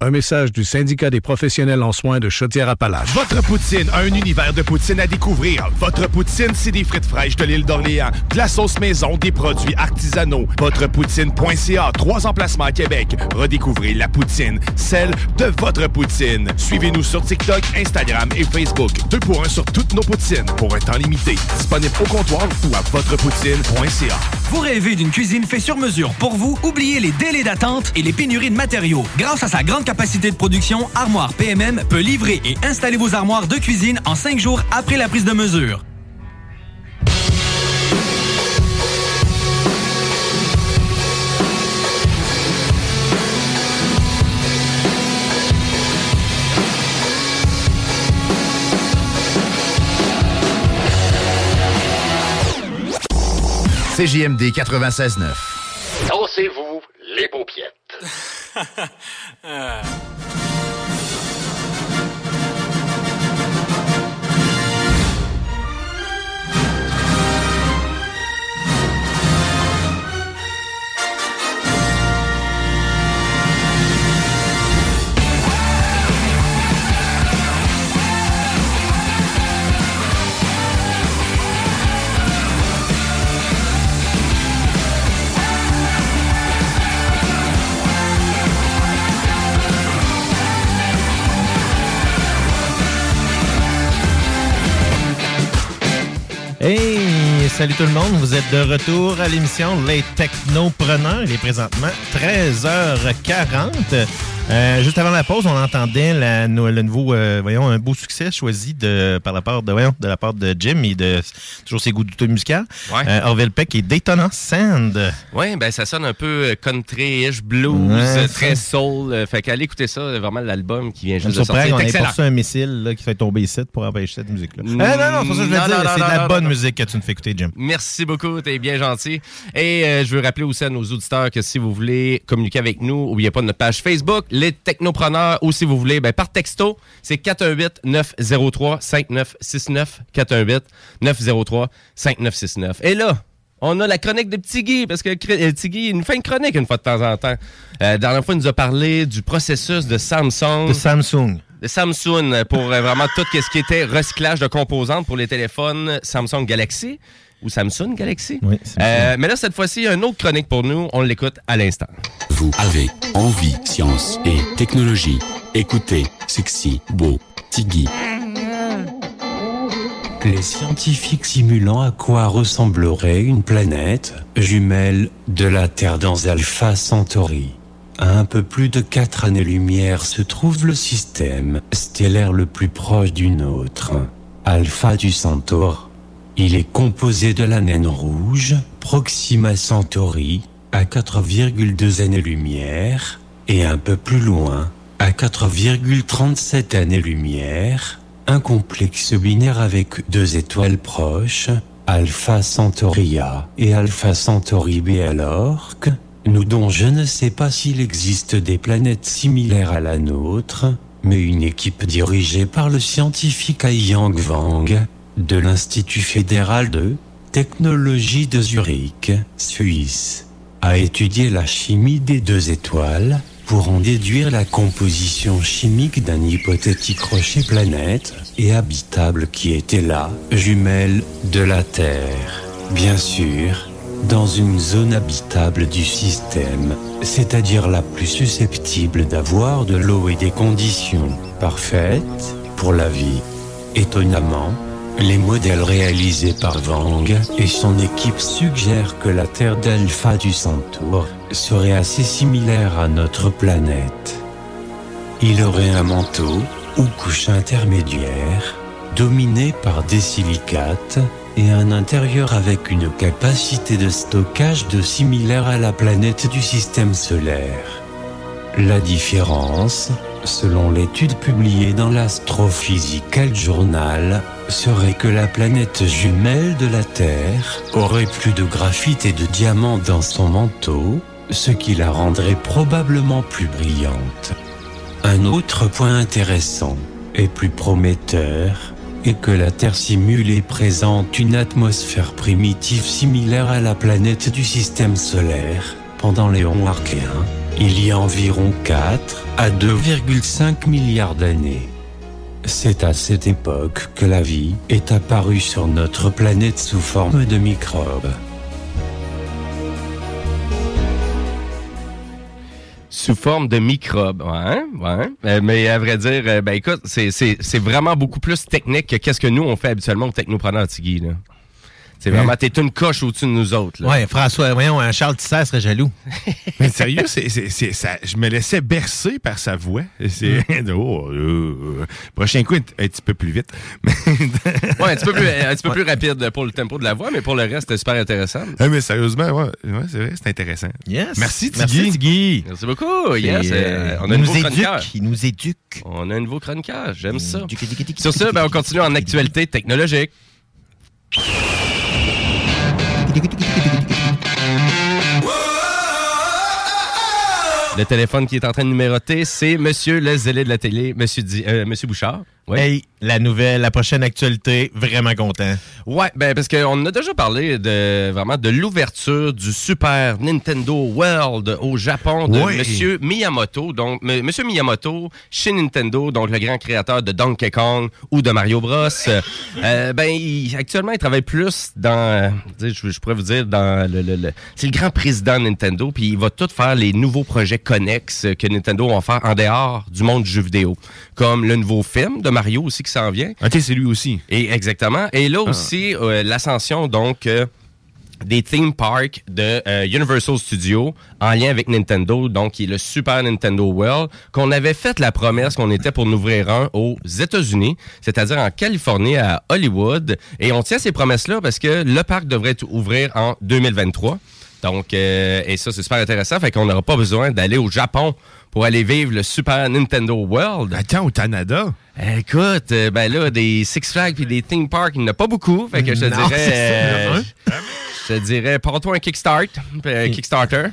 Un message du syndicat des professionnels en soins de Chaudière-Appalaches. Votre poutine, un univers de poutine à découvrir. Votre poutine, c'est des frites fraîches de l'île d'Orléans, de la sauce maison, des produits artisanaux. Votrepoutine.ca, trois emplacements à Québec. Redécouvrez la poutine, celle de votre poutine. Suivez-nous sur TikTok, Instagram et Facebook. Deux pour un sur toutes nos poutines, pour un temps limité. Disponible au comptoir ou à votrepoutine.ca. Vous rêvez d'une cuisine faite sur mesure pour vous? Oubliez les délais d'attente et les pénuries de matériaux. Grâce à sa grande capacité de production, Armoire PMM peut livrer et installer vos armoires de cuisine en cinq jours après la prise de mesure. CJMD 96.9. Dansez-vous les 哈哈嗯 Hey, salut tout le monde, vous êtes de retour à l'émission Les Technopreneurs. Il est présentement 13h40. Euh, juste avant la pause, on entendait la- le nouveau, euh, voyons, un beau succès choisi de, par la part de, voyons, de la part de Jim et de toujours ses goûts douteux musicaux. Ouais. Euh, Orville Peck et Daytona Sand. Oui, ben ça sonne un peu country-ish, blues, Ouais, très soul. Fait qu'allez écouter ça, vraiment l'album qui vient juste de sortir. ait excellent. reçu un missile là, qui fait tomber ici pour empêcher cette musique-là. Mm, Ah, non, non, c'est ça que je voulais dire. C'est de la non, bonne non. musique que tu me fais écouter, Jim. Merci beaucoup, t'es bien gentil. Et je veux rappeler aussi à nos auditeurs que si vous voulez communiquer avec nous, n'oubliez pas notre page Facebook, les technopreneurs, ou si vous voulez, ben, par texto, c'est 418-903-5969. 418-903-5969. Et là, on a la chronique de Petit Guy, parce que euh, Petit Guy, il nous fait une chronique une fois de temps en temps. Euh, la dernière fois, il nous a parlé du processus de Samsung. De Samsung. De Samsung pour euh, vraiment tout ce qui était recyclage de composantes pour les téléphones Samsung Galaxy ou Samsung Galaxy? Oui, Euh, mais là, cette fois-ci, il y a une autre chronique pour nous. On l'écoute à l'instant. Vous avez envie, science et technologie. Écoutez Sexy Beau Tiggy. Les scientifiques simulant à quoi ressemblerait une planète jumelle de la Terre dans Alpha Centauri. À un peu plus de 4 années-lumière se trouve le système stellaire le plus proche du nôtre, Alpha du Centaure. Il est composé de la naine rouge, Proxima Centauri, à 4,2 années-lumière, et un peu plus loin, à 4,37 années-lumière, un complexe binaire avec deux étoiles proches, Alpha Centauri A et Alpha Centauri B alors que, nous dont je ne sais pas s'il existe des planètes similaires à la nôtre, mais une équipe dirigée par le scientifique Yang Wang de l'Institut fédéral de technologie de Zurich, Suisse, a étudié la chimie des deux étoiles pour en déduire la composition chimique d'un hypothétique rocher planète et habitable qui était là, jumelle de la Terre. Bien sûr, dans une zone habitable du système, c'est-à-dire la plus susceptible d'avoir de l'eau et des conditions parfaites pour la vie. Étonnamment, Les modèles réalisés par Wang et son équipe suggèrent que la Terre d'Alpha du Centaure serait assez similaire à notre planète. Il aurait un manteau ou couche intermédiaire dominé par des silicates et un intérieur avec une capacité de stockage de similaire à la planète du système solaire. La différence, selon l'étude publiée dans l'Astrophysical Journal, serait que la planète jumelle de la Terre aurait plus de graphite et de diamants dans son manteau, ce qui la rendrait probablement plus brillante. Un autre point intéressant et plus prometteur est que la Terre simulée présente une atmosphère primitive similaire à la planète du système solaire pendant l'éon archéen, il y a environ 4 à 2,5 milliards d'années. C'est à cette époque que la vie est apparue sur notre planète sous forme de microbes. Sous forme de microbes, ouais, ouais. Euh, mais à vrai dire, euh, ben écoute, c'est- vraiment beaucoup plus technique que qu'est-ce que nous on fait habituellement au Technopreneur Tigui. C'est Hein? vraiment, t'es une coche au-dessus de nous autres, là. Ouais, François, voyons, un Charles Tisser serait jaloux. Mais sérieux, c'est, c'est, c'est- ça, je me laissais bercer par sa voix. C'est, oh, euh, prochain coup, un petit peu plus vite. Ouais, un petit peu plus, un petit peu plus rapide pour le tempo de la voix, mais pour le reste, c'est super intéressant. Ah, mais sérieusement, ouais, ouais, c'est vrai, c'est intéressant. Yes. Merci, Tigui. Merci, Tigui. Merci beaucoup. Yes, euh, euh, on a un il nouveau chroniqueur. éduque, il nous éduque. On a un nouveau chroniqueur. J'aime ça. Sur ce, ben, on continue en actualité technologique. Le téléphone qui est en train de numéroter, c'est Monsieur le zélé de la télé, Monsieur, euh, Monsieur Bouchard. Ouais. Hey, la nouvelle, la prochaine actualité, vraiment content. Ouais, ben parce qu'on a déjà parlé de vraiment de l'ouverture du Super Nintendo World au Japon de Oui. Monsieur Miyamoto. Donc, M- Monsieur Miyamoto chez Nintendo, donc le grand créateur de Donkey Kong ou de Mario Bros. Euh, ben, il- actuellement, il travaille plus dans, je pourrais vous dire dans le, le- le- c'est le grand président de Nintendo, puis il va tout faire les nouveaux projets connexes que Nintendo va faire en dehors du monde du jeu vidéo, comme le nouveau film de Mario aussi qui s'en vient. Ok, c'est lui aussi. Et exactement. Et là aussi, euh, l'ascension donc euh, des theme parks de euh, Universal Studios en lien avec Nintendo, donc qui est le Super Nintendo World, qu'on avait fait la promesse qu'on était pour en ouvrir un aux États-Unis, c'est-à-dire en Californie, à Hollywood. Et on tient ces promesses-là parce que le parc devrait ouvrir en 2023. Donc, euh, et ça, c'est super intéressant. Fait qu'on n'aura pas besoin d'aller au Japon pour aller vivre le Super Nintendo World. Attends, au Canada? Écoute, euh, ben là, des Six Flags puis des theme parks, il n'y en a pas beaucoup. Fait que je te Non, dirais. Ça, je te dirais, prends-toi un Kickstart, euh, Kickstarter.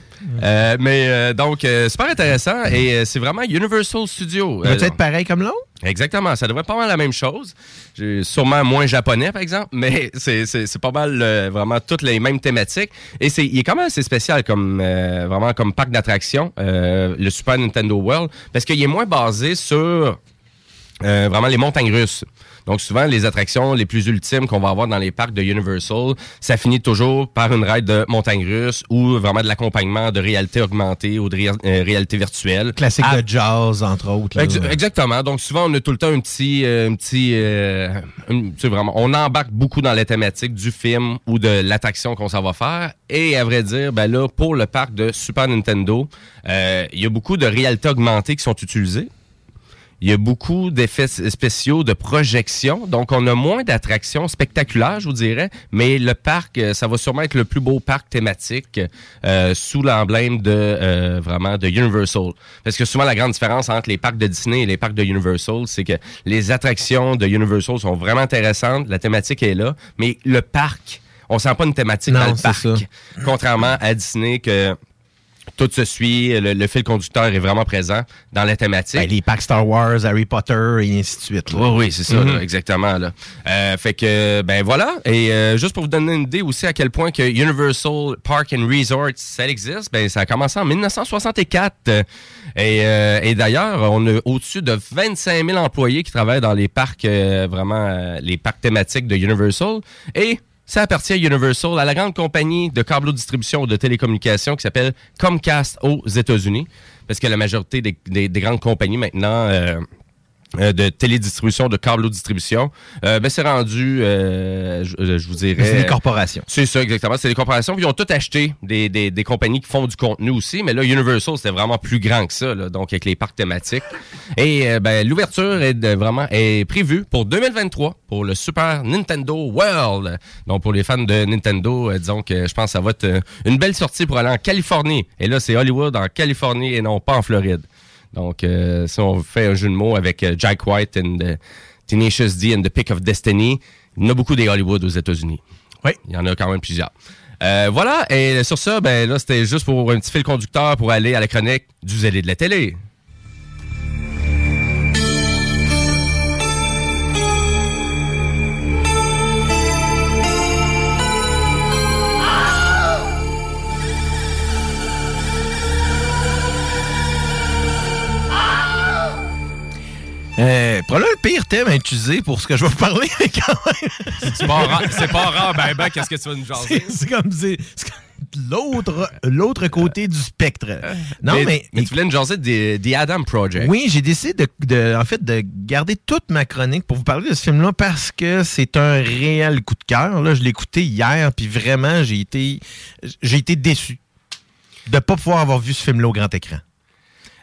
Euh, mais euh, donc, euh, super intéressant. Et euh, c'est vraiment Universal. Il va Euh, être pareil comme l'autre? Exactement, ça devrait être pas mal la même chose. J'ai sûrement moins japonais, par exemple, mais c'est, pas mal euh, vraiment toutes les mêmes thématiques. Et c'est, il est quand même assez spécial comme euh, vraiment comme parc d'attractions, euh, le Super Nintendo World, parce qu'il est moins basé sur euh, vraiment les montagnes russes. Donc souvent, les attractions les plus ultimes qu'on va avoir dans les parcs de Universal, ça finit toujours par une ride de montagnes russes ou vraiment de l'accompagnement de réalité augmentée ou de ré- euh, réalité virtuelle. Classique À- de jazz, entre autres. là. Ex- exactement. Donc souvent on a tout le temps un petit, euh, un petit, euh, un- tu sais, vraiment, on embarque beaucoup dans les thématiques du film ou de l'attraction qu'on s'en va faire. Et à vrai dire, ben là pour le parc de Super Nintendo, euh, il y a beaucoup de réalité augmentée qui sont utilisées. Il y a beaucoup d'effets spéciaux, de projections. Donc, on a moins d'attractions spectaculaires, je vous dirais. Mais le parc, euh, ça va sûrement être le plus beau parc thématique euh, sous l'emblème de euh, vraiment de Universal. Parce que souvent, la grande différence entre les parcs de Disney et les parcs de Universal, c'est que les attractions de Universal sont vraiment intéressantes. La thématique est là. Mais le parc, on sent pas une thématique Non, dans le parc. ça. Contrairement à Disney que tout se suit, le, le fil conducteur est vraiment présent dans la thématique. Ben, les parcs Star Wars, Harry Potter et ainsi de suite. là. Oui, oui, c'est ça, Mhm. là, exactement. Là. Euh, fait que, ben voilà. Et euh, juste pour vous donner une idée aussi à quel point que Universal Park and Resort, ça existe, ben ça a commencé en 1964. Euh, Et, euh, et d'ailleurs, on a au-dessus de 25 000 employés qui travaillent dans les parcs, euh, vraiment, les parcs thématiques de Universal. Et ça appartient à Universal, à la grande compagnie de câble distribution de télécommunications qui s'appelle Comcast aux États-Unis. Parce que la majorité des, des- des grandes compagnies maintenant... euh, de télédistribution, de câble distribution, euh, ben, c'est rendu, euh, je, je vous dirais... C'est des corporations. C'est ça, exactement. C'est des corporations. Ils ont tout acheté des, des, des compagnies qui font du contenu aussi. Mais là, Universal, c'était vraiment plus grand que ça, là, donc avec les parcs thématiques. Et euh, ben, l'ouverture est de- vraiment est prévue pour 2023 pour le Super Nintendo World. Donc pour les fans de Nintendo, euh, disons que je pense que ça va être euh, une belle sortie pour aller en Californie. Et là, c'est Hollywood en Californie et non pas en Floride. Donc, euh, si on fait un jeu de mots avec euh, Jack White and the Tenacious D and the Pick of Destiny, il y en a beaucoup des Hollywood aux États-Unis. Oui. Il y en a quand même plusieurs. Euh, voilà, et sur ça, ben là, c'était juste pour un petit fil conducteur pour aller à la chronique du zélé de la télé. Euh, probablement le pire thème à utiliser pour ce que je vais vous parler, mais quand même. C'est pas rare, c'est pas rare, ben ben, qu'est-ce que tu vas nous jaser? C'est comme, c'est- l'autre, l'autre côté du spectre. Non, mais, tu voulais nous jaser des des Adam Project. Oui, j'ai décidé de, de- en fait, de garder toute ma chronique pour vous parler de ce film-là parce que c'est un réel coup de cœur. Là, je l'ai écouté hier, puis vraiment, j'ai été, j'ai été déçu de ne pas pouvoir avoir vu ce film-là au grand écran.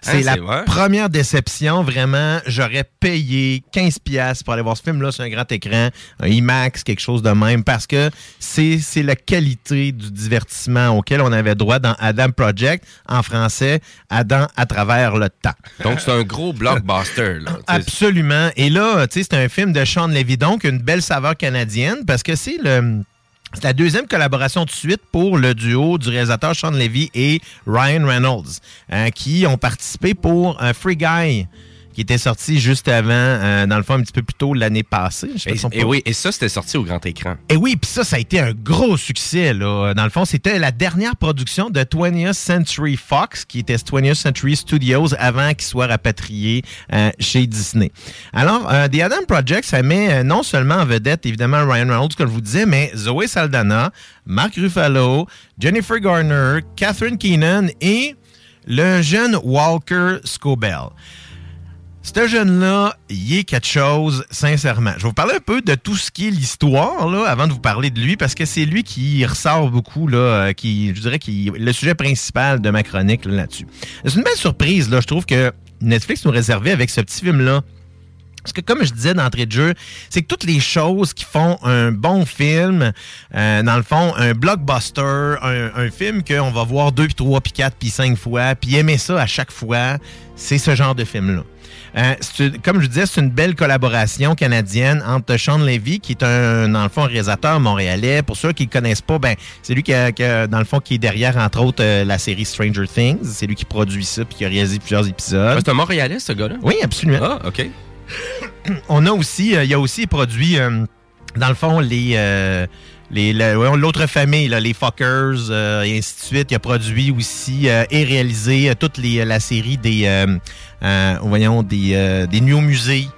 C'est Hein, la c'est vrai? première déception, vraiment. J'aurais payé 15$ piastres pour aller voir ce film-là sur un grand écran, un IMAX, quelque chose de même, parce que c'est la qualité du divertissement auquel on avait droit dans Adam Project, en français, Adam à travers le temps. Donc, c'est un gros blockbuster. Là, Absolument. Et là, tu sais, c'est un film de Sean Levy, donc une belle saveur canadienne, parce que c'est le. C'est la deuxième collaboration de suite pour le duo du réalisateur Sean Levy et Ryan Reynolds, hein, qui ont participé pour un Free Guy qui était sorti juste avant, euh, dans le fond, un petit peu plus tôt l'année passée. Je Et, oui, et ça, c'était sorti au grand écran. et oui, puis ça, ça a été un gros succès. Là. Dans le fond, c'était la dernière production de 20th Century Fox, qui était 20th Century Studios, avant qu'il soit rapatrié euh, chez Disney. Alors, euh, The Adam Project, ça met non seulement en vedette, évidemment, Ryan Reynolds, comme je vous disais, mais Zoé Saldana, Mark Ruffalo, Jennifer Garner, Catherine Keenan et le jeune Walker Scobell. Ce jeune-là, il est quelque chose, sincèrement. Je vais vous parler un peu de tout ce qui est l'histoire, là, avant de vous parler de lui, parce que c'est lui qui ressort beaucoup, là, euh, qui, je dirais, qui le sujet principal de ma chronique là, là-dessus. C'est une belle surprise, là, je trouve que Netflix nous réservait avec ce petit film-là. Parce que comme je disais d'entrée de jeu, c'est que toutes les choses qui font un bon film, euh, dans le fond, un blockbuster, un, un film qu'on va voir deux, puis trois, puis quatre, puis cinq fois, puis aimer ça à chaque fois, c'est ce genre de film-là. Euh, comme je disais, c'est une belle collaboration canadienne entre Sean Levy, qui est un, dans le fond, réalisateur montréalais. Pour ceux qui ne connaissent pas, ben, c'est lui qui, a- qui a, dans le fond, qui est derrière, entre autres, euh, la série Stranger Things. C'est lui qui produit ça, puis qui a réalisé plusieurs épisodes. Ah, c'est un Montréalais, ce gars-là? Oui, absolument. Ah, OK. On a aussi, euh, il a aussi produit, euh, dans le fond, les. euh, l'autre famille, les Fuckers, et ainsi de suite. Il a produit aussi et réalisé toute la série des, voyons, des, des nuits au musée.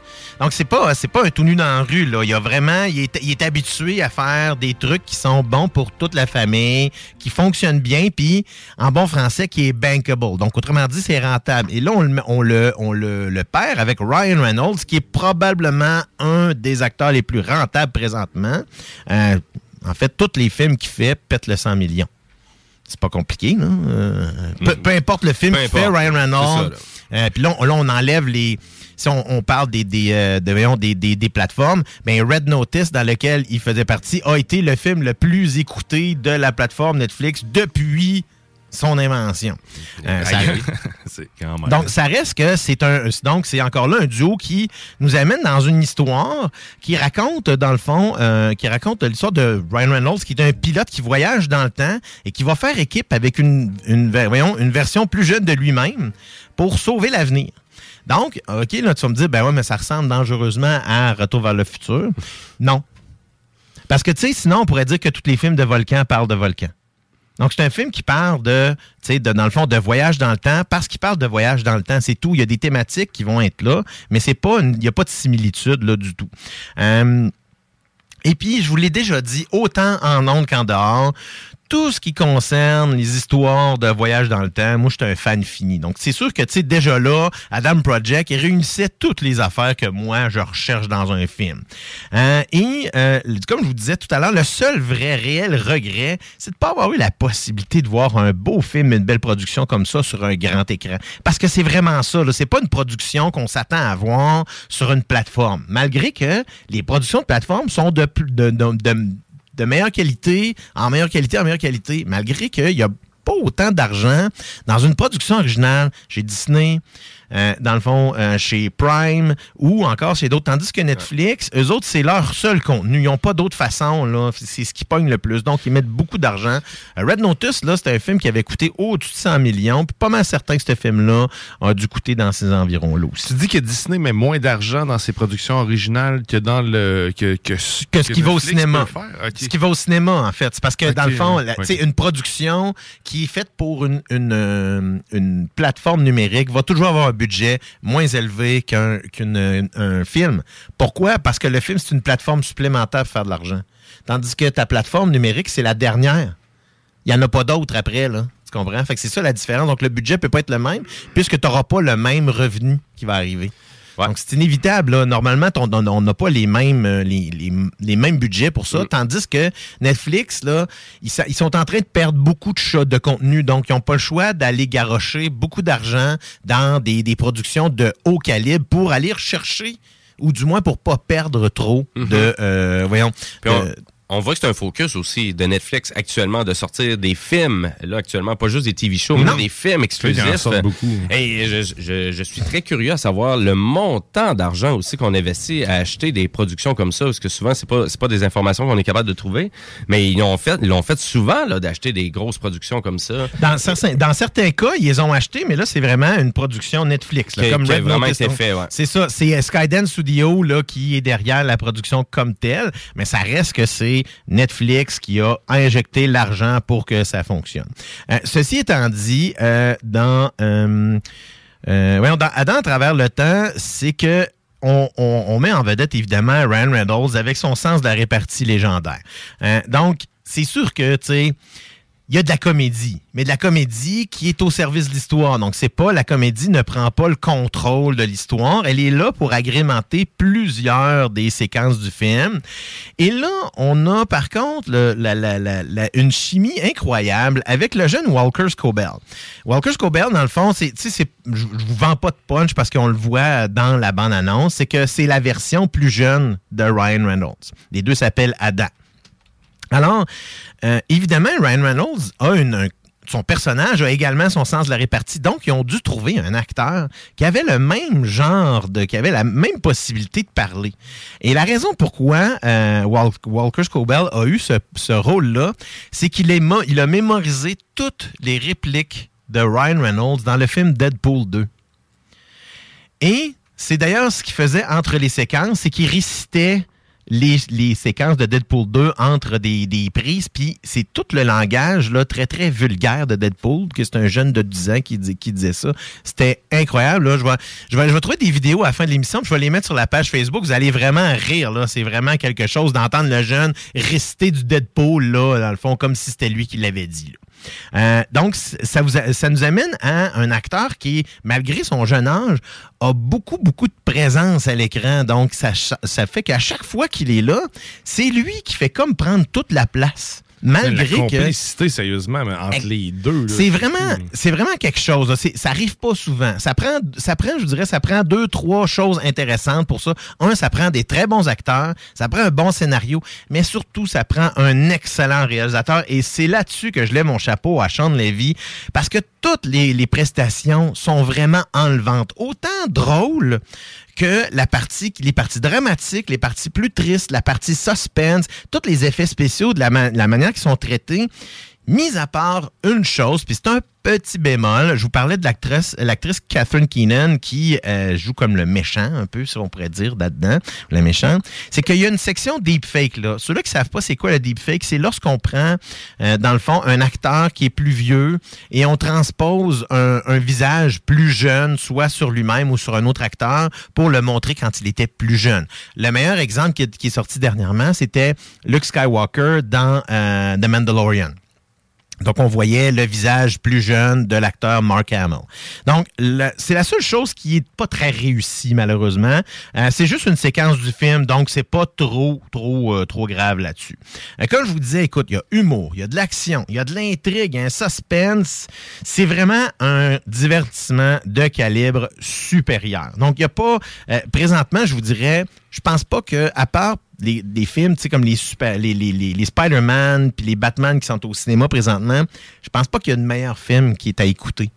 Donc, c'est pas, c'est pas un tout nu dans la rue, là. Il, a vraiment, il est, il est habitué à faire des trucs qui sont bons pour toute la famille, qui fonctionnent bien, puis en bon français, qui est bankable. Donc, autrement dit, c'est rentable. Et là, on le, on le, on le, le perd avec Ryan Reynolds, qui est probablement un des acteurs les plus rentables présentement. Euh, en fait, tous les films qu'il fait pètent le 100 millions. C'est pas compliqué, là. Euh, peu, peu importe le film qu'il fait. Ryan Reynolds. euh, Puis là, on enlève les. Si on, on parle des, des, euh, de- voyons, des, des, des plateformes, ben Red Notice, dans lequel il faisait partie, a été le film le plus écouté de la plateforme Netflix depuis son invention. Euh, ça- Aïe, c'est quand même. donc, ça reste que c'est un. Donc, c'est encore là un duo qui nous amène dans une histoire qui raconte, dans le fond, euh, qui raconte l'histoire de Ryan Reynolds, qui est un pilote qui voyage dans le temps et qui va faire équipe avec une, une, ver- voyons, une version plus jeune de lui-même pour sauver l'avenir. Donc, OK, là, tu vas me dire, ben ouais, mais ça ressemble dangereusement à Retour vers le futur. Non. Parce que, tu sais, sinon, on pourrait dire que tous les films de volcan parlent de volcan. Donc, c'est un film qui parle de, tu sais, dans le fond, de voyage dans le temps, parce qu'il parle de voyage dans le temps, c'est tout. Il y a des thématiques qui vont être là, mais c'est pas, il n'y a pas de similitude là du tout. Euh, et puis, je vous l'ai déjà dit, autant en ondes qu'en dehors, tout ce qui concerne les histoires de voyage dans le temps, moi, je suis un fan fini. Donc, c'est sûr que, tu sais, déjà là, Adam Project, réunissait toutes les affaires que moi, je recherche dans un film. Hein, et, euh, comme je vous disais tout à l'heure, le seul vrai, réel regret, c'est de pas avoir eu la possibilité de voir un beau film, une belle production comme ça sur un grand écran. Parce que c'est vraiment ça, là. C'est pas une production qu'on s'attend à voir sur une plateforme. Malgré que les productions de plateforme sont de, plus- de, de, de- de meilleure qualité, en meilleure qualité, en meilleure qualité, malgré qu'il y a pas autant d'argent dans une production originale chez Disney, euh, dans le fond, euh, chez Prime ou encore chez d'autres. Tandis que Netflix, eux autres, c'est leur seul contenu. Ils n'ont pas d'autre façon. là. C'est ce qui pogne le plus. Donc, ils mettent beaucoup d'argent. Euh, Red Notice, là, c'était un film qui avait coûté au-dessus de 100 millions. Puis pas mal certain que ce film-là a dû coûter dans ces environs-là aussi. Tu dis que Disney met moins d'argent dans ses productions originales que dans le que que, que ce qui va au cinéma. Ce qui va au cinéma, en fait. C'est parce que, dans le fond, la- sais, une production qui est faite pour une, une, une plateforme numérique va toujours avoir budget moins élevé qu'un film. Pourquoi? Parce que le film, c'est une plateforme supplémentaire pour faire de l'argent. Tandis que ta plateforme numérique, c'est la dernière. Il n'y en a pas d'autres après, là. Tu comprends? Fait que c'est ça la différence. Donc, le budget peut pas être le même puisque tu n'auras pas le même revenu qui va arriver. Donc, c'est inévitable. là. Normalement, ton- on n'a pas les mêmes, euh, les, les- les mêmes budgets pour ça. Tandis que Netflix, là, ils, ils sont en train de perdre beaucoup de, de contenu. Donc, ils n'ont pas le choix d'aller garrocher beaucoup d'argent dans des, des productions de haut calibre pour aller rechercher, ou du moins pour pas perdre trop de... euh, voyons. On, voit que c'est un focus aussi de Netflix actuellement de sortir des films, là actuellement, pas juste des TV shows, Non. mais des films exclusifs. Et je, je- je suis très curieux à savoir le montant d'argent aussi qu'on investit à acheter des productions comme ça, parce que souvent, c'est pas, pas des informations qu'on est capable de trouver, mais ils l'ont fait, ils fait souvent, là, d'acheter des grosses productions comme ça. Dans certains, dans certains cas, ils les ont achetés, mais là, c'est vraiment une production Netflix. là, Qui- comme qui a vraiment été fait, ouais. C'est ça. C'est Skydance Studio là, qui est derrière la production comme telle, mais ça reste que c'est Netflix qui a injecté l'argent pour que ça fonctionne. Euh, ceci étant dit, euh, dans, euh, euh, voyons, dans, dans À travers le temps, c'est que on, met en vedette évidemment Ryan Reynolds avec son sens de la répartie légendaire. Euh, donc, c'est sûr que, tu sais, il y a de la comédie, mais de la comédie qui est au service de l'histoire. Donc, c'est pas la comédie ne prend pas le contrôle de l'histoire. Elle est là pour agrémenter plusieurs des séquences du film. Et là, on a par contre une chimie incroyable avec le jeune Walker Scobell. Walker Scobell, dans le fond, c'est, c'est- je je vous vends pas de punch parce qu'on le voit dans la bande-annonce, c'est que c'est la version plus jeune de Ryan Reynolds. Les deux s'appellent Adam. Alors, euh, évidemment, Ryan Reynolds a son personnage a également son sens de la répartie. Donc, ils ont dû trouver un acteur qui avait le même genre de, qui avait la même possibilité de parler. Et la raison pourquoi euh, Wal- Walker Scobell a eu ce, rôle-là, c'est qu'il a mémorisé toutes les répliques de Ryan Reynolds dans le film Deadpool 2. Et c'est d'ailleurs ce qu'il faisait entre les séquences, c'est qu'il récitait les, les séquences de Deadpool 2 entre des, des prises, puis c'est tout le langage là, très, très vulgaire de Deadpool, que c'est un jeune de 10 ans qui, dit- qui disait ça. C'était incroyable. Là. Je, vais, je, vais, je vais trouver des vidéos à la fin de l'émission, je vais les mettre sur la page Facebook. Vous allez vraiment rire. là. C'est vraiment quelque chose d'entendre le jeune réciter du Deadpool, là, dans le fond, comme si c'était lui qui l'avait dit. là. Euh, donc, ça, nous amène à un acteur qui, malgré son jeune âge, a beaucoup, beaucoup de présence à l'écran. Donc, ça fait qu'à chaque fois qu'il est là, c'est lui qui fait comme prendre toute la place. Malgré la que. complicité, sérieusement, mais entre les deux. C'est vraiment, c'est vraiment quelque chose. là. Ça arrive pas souvent. Ça prend, ça prend, je dirais, ça prend deux, trois choses intéressantes pour ça. Un, ça prend des très bons acteurs, ça prend un bon scénario, mais surtout, ça prend un excellent réalisateur. Et c'est là-dessus que je lève mon chapeau à Sean Levy, parce que toutes les, les prestations sont vraiment enlevantes. Autant drôles que la partie, les parties dramatiques, les parties plus tristes, la partie suspense, tous les effets spéciaux, de la, la manière qu'ils sont traités, mis à part une chose, puis c'est un petit bémol. Je vous parlais de l'actrice, l'actrice Catherine Keenan qui euh, joue comme le méchant, un peu, si on pourrait dire, là-dedans, le méchant. C'est qu'il y a une section deepfake, là. Ceux-là qui savent pas c'est quoi le deepfake, c'est lorsqu'on prend, euh, dans le fond, un acteur qui est plus vieux et on transpose un, visage plus jeune, soit sur lui-même ou sur un autre acteur, pour le montrer quand il était plus jeune. Le meilleur exemple qui est, qui sorti dernièrement, c'était Luke Skywalker dans euh, The Mandalorian. Donc, on voyait le visage plus jeune de l'acteur Mark Hamill. Donc, c'est la seule chose qui est pas très réussie, malheureusement. Euh, c'est juste une séquence du film, donc c'est pas trop, trop, euh, trop grave là-dessus. Euh, comme je vous disais, écoute, il y a humour, il y a de l'action, il y a de l'intrigue, y a un suspense. C'est vraiment un divertissement de calibre supérieur. Donc, il y a pas... euh, présentement, je vous dirais, je pense pas que, à part les, films, tu sais, comme les, super, les, les, les, les Spider-Man puis les Batman qui sont au cinéma présentement, je pense pas qu'il y a de meilleur film qui est à écouter.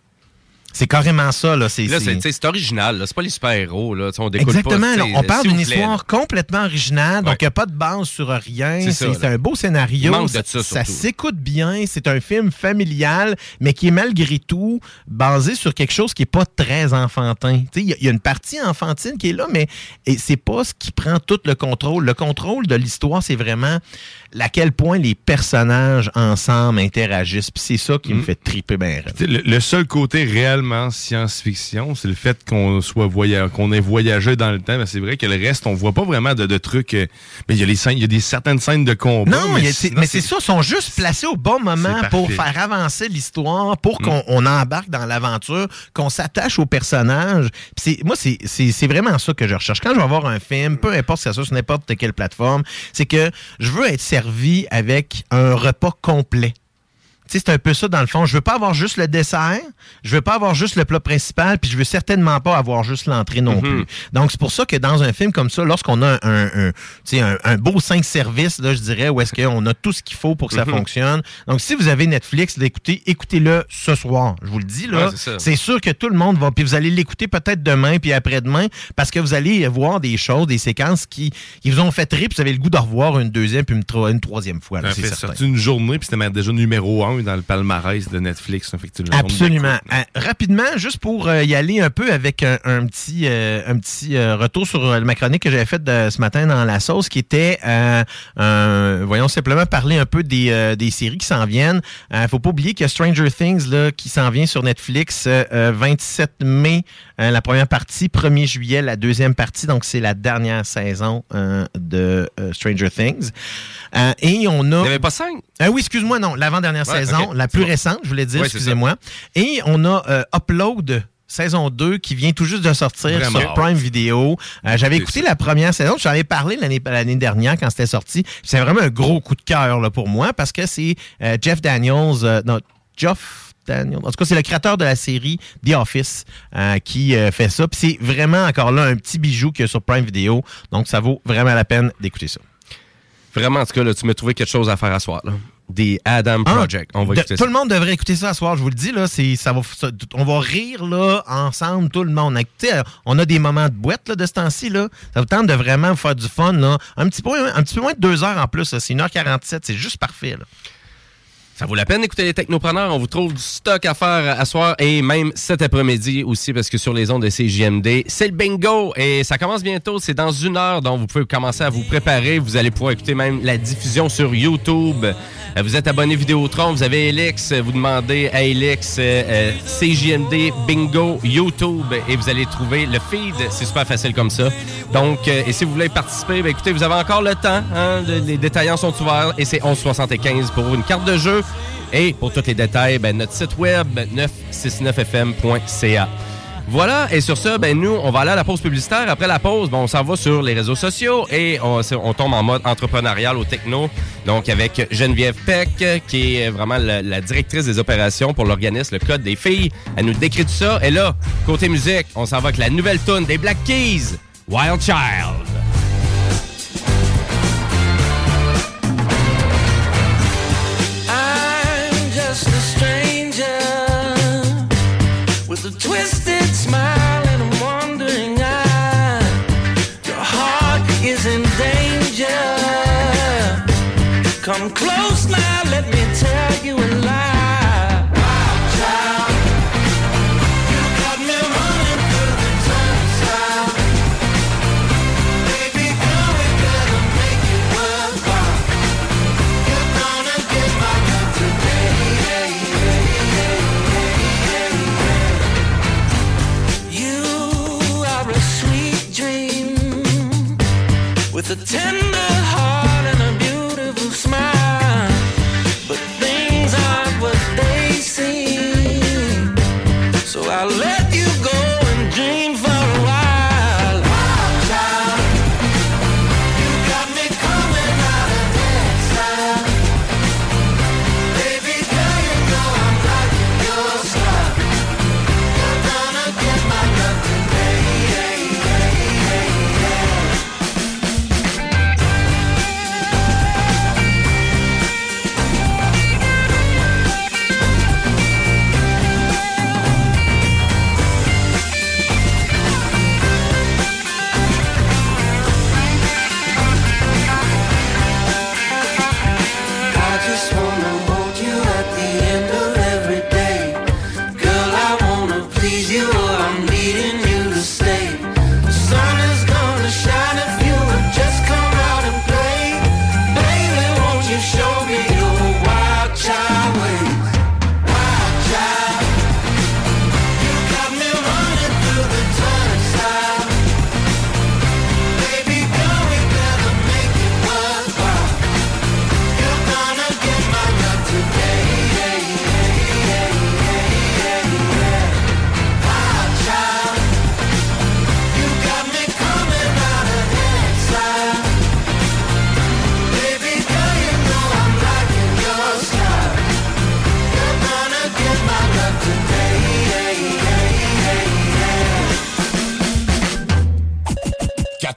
C'est carrément ça, là. C'est, Là, c'est- c'est original. là. C'est pas les super-héros. Là. On découle Exactement. pas, là, on parle d'une histoire complètement originale, donc il n'y a pas de base sur rien. C'est ça, un beau scénario. Ça, surtout. s'écoute bien. C'est un film familial, mais qui est malgré tout basé sur quelque chose qui n'est pas très enfantin. Tu sais, Il y, y a une partie enfantine qui est là, mais et c'est pas ce qui prend tout le contrôle. Le contrôle de l'histoire, c'est vraiment à quel point les personnages ensemble interagissent. Puis c'est ça qui me fait triper bien. Le, le seul côté réellement science-fiction, c'est le fait qu'on soit voya qu'on ait voyagé dans le temps. Mais c'est vrai que le reste, on voit pas vraiment de, de trucs. euh, mais il y a les scènes, il y a des certaines scènes de combat. Non, mais c'est ça, ils sont juste placés au bon moment pour faire avancer l'histoire, pour Mm. qu'on on embarque dans l'aventure, qu'on s'attache aux personnages. Puis c'est- moi, c'est- c'est c'est vraiment ça que je recherche. Quand je vais voir un film, peu importe si c'est ça sur n'importe quelle plateforme, c'est que je veux être avec un repas complet. C'est un peu ça dans le fond. Je veux pas avoir juste le dessert, je veux pas avoir juste le plat principal, puis je veux certainement pas avoir juste l'entrée non Mhm. plus. Donc c'est pour ça que dans un film comme ça, lorsqu'on a un, un, beau 5 services, là, je dirais, où est-ce qu'on a tout ce qu'il faut pour que ça Mhm. fonctionne. Donc si vous avez Netflix, là, écoutez, écoutez-le ce soir. Je vous le dis là, Ouais, c'est sûr que tout le monde va, puis vous allez l'écouter peut-être demain puis après-demain, parce que vous allez voir des choses, des séquences qui, qui vous ont fait rire, puis vous avez le goût de revoir une deuxième puis une, tro- une troisième fois. là, c'est une journée, puis c'était même déjà numéro dans le palmarès de Netflix. effectivement. Absolument. Euh, rapidement, juste pour euh, y aller un peu avec un, un petit, euh, un petit euh, retour sur ma chronique que j'avais faite ce matin dans la sauce, qui était, voyons simplement parler un peu des, des séries qui s'en viennent. Euh, faut pas oublier que Stranger Things, là, qui s'en vient sur Netflix, euh, euh, 27 mai, la première partie, 1er juillet, la deuxième partie. Donc, c'est la dernière saison de Stranger Things. Et on a... Il n'y avait pas cinq? oui, excuse-moi, non. L'avant-dernière Ouais, saison, la plus bon. récente, je voulais dire, excusez-moi. Et on a euh, Upload saison 2 qui vient tout juste de sortir Vraiment sur. Prime Video. Euh, J'avais écouté la première saison, j'en avais parlé l'année l'année dernière quand c'était sorti. C'est vraiment un gros coup de cœur là, pour moi parce que c'est euh, Jeff Daniels, euh, non, Geoff Daniels. En tout cas, c'est le créateur de la série The Office euh, qui euh, fait ça. Puis c'est vraiment encore là un petit bijou qu'il y a sur Prime Video. Donc ça vaut vraiment la peine d'écouter ça. Vraiment, en tout cas, là, tu m'as trouvé quelque chose à faire à soir. Là. Des Adam Ah, Project. On va de- écouter tout ça. le monde devrait écouter ça ce soir, je vous le dis. Là, ça va, ça- on va rire là, ensemble, tout le monde. On a des moments de boîte là, de ce temps-ci. Là. Ça vous tente de vraiment faire du fun. Là. Un, petit peu, un petit peu moins de deux heures en plus. C'est 1h47. C'est juste parfait. Là. Ça vaut la peine d'écouter les technopreneurs. On vous trouve du stock à faire à soir et même cet après-midi aussi parce que sur les ondes de CJMD, c'est le bingo et ça commence bientôt. C'est dans une heure donc vous pouvez commencer à vous préparer. Vous allez pouvoir écouter même la diffusion sur YouTube. Euh, Vous êtes abonné Vidéotron, vous avez Elix, euh, vous demandez à Elix euh, euh, CJMD Bingo YouTube et vous allez trouver le feed. C'est super facile comme ça. Donc, euh, et si vous voulez participer, ben, écoutez, vous avez encore le temps. hein, les détaillants sont ouverts et c'est 11,75 pour une carte de jeu. Et pour tous les détails, ben, notre site web 969fm.ca. Voilà, et sur ça, ben nous, on va aller à la pause publicitaire. Après la pause, ben, on s'en va sur les réseaux sociaux et on, tombe en mode entrepreneurial au techno. Donc avec Geneviève Peck, qui est vraiment la, la directrice des opérations pour l'organisme Le Code des filles. Elle nous décrit tout ça. Et là, côté musique, on s'en va avec la nouvelle tune des Black Keys, Wild Child. Just a stranger with a twisted smile and a wandering eye. Your heart is in danger. Come close with a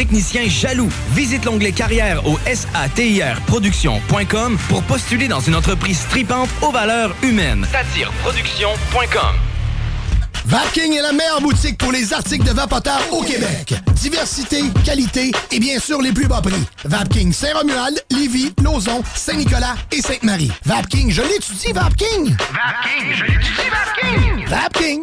techniciens jaloux. Visite l'onglet carrière au satirproduction.com pour postuler dans une entreprise tripante aux valeurs humaines. Satireproduction.com Vapking est la meilleure boutique pour les articles de vapoteurs au Québec. Diversité, qualité et bien sûr les plus bas prix. Vapking Saint-Romuald, Lévis, Lauson, Saint-Nicolas et Sainte-Marie. Vapking, je l'étudie, Vapking! Vapking, je l'étudie, Vapking! Vapking!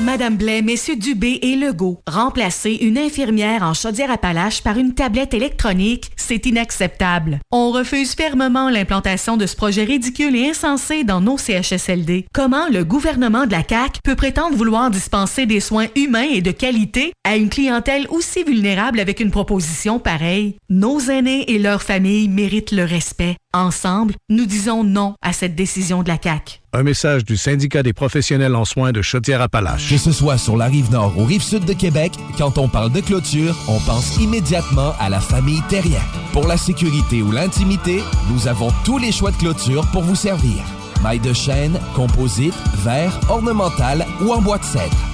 Madame Blais, Messieurs Dubé et Legault, remplacer une infirmière en chaudière-appalaches par une tablette électronique, c'est inacceptable. On refuse fermement l'implantation de ce projet ridicule et insensé dans nos CHSLD. Comment le gouvernement de la CAQ peut prétendre vouloir dispenser des soins humains et de qualité à une clientèle aussi vulnérable avec une proposition pareille? Nos aînés et leurs familles méritent le respect. Ensemble, nous disons non à cette décision de la CAQ. Un message du syndicat des professionnels en soins de Chaudière-Appalaches. Que ce soit sur la rive nord ou rive sud de Québec, quand on parle de clôture, on pense immédiatement à la famille Terrien. Pour la sécurité ou l'intimité, nous avons tous les choix de clôture pour vous servir. Maille de chêne, composite, verre, ornemental ou en bois de cèdre.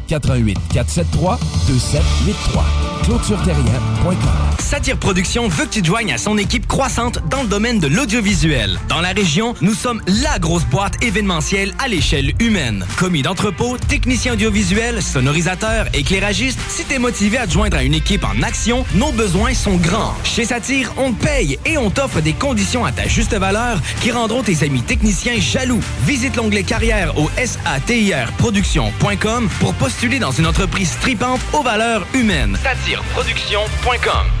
88 473 2783. ClôtureTerrien.com. Satire Productions veut que tu te joignes à son équipe croissante dans le domaine de l'audiovisuel. Dans la région, nous sommes la grosse boîte événementielle à l'échelle humaine. Commis d'entrepôt, technicien audiovisuel, sonorisateur, éclairagiste, si t'es motivé à te joindre à une équipe en action, nos besoins sont grands. Chez Satire, on te paye et on t'offre des conditions à ta juste valeur qui rendront tes amis techniciens jaloux. Visite l'onglet carrière au satirproduction.com pour postuler dans une entreprise tripante aux valeurs humaines. Satireproduction.com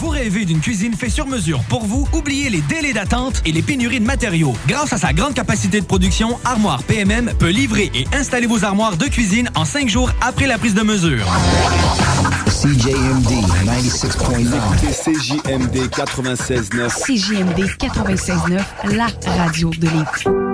Vous rêvez d'une cuisine faite sur mesure pour vous? Oubliez les délais d'attente et les pénuries de matériaux. Grâce à sa grande capacité de production, Armoire PMM peut livrer et installer vos armoires de cuisine en cinq jours après la prise de mesure. CJMD 96.9. CJMD 96.9. CJMD 96.9, la radio de Lévis.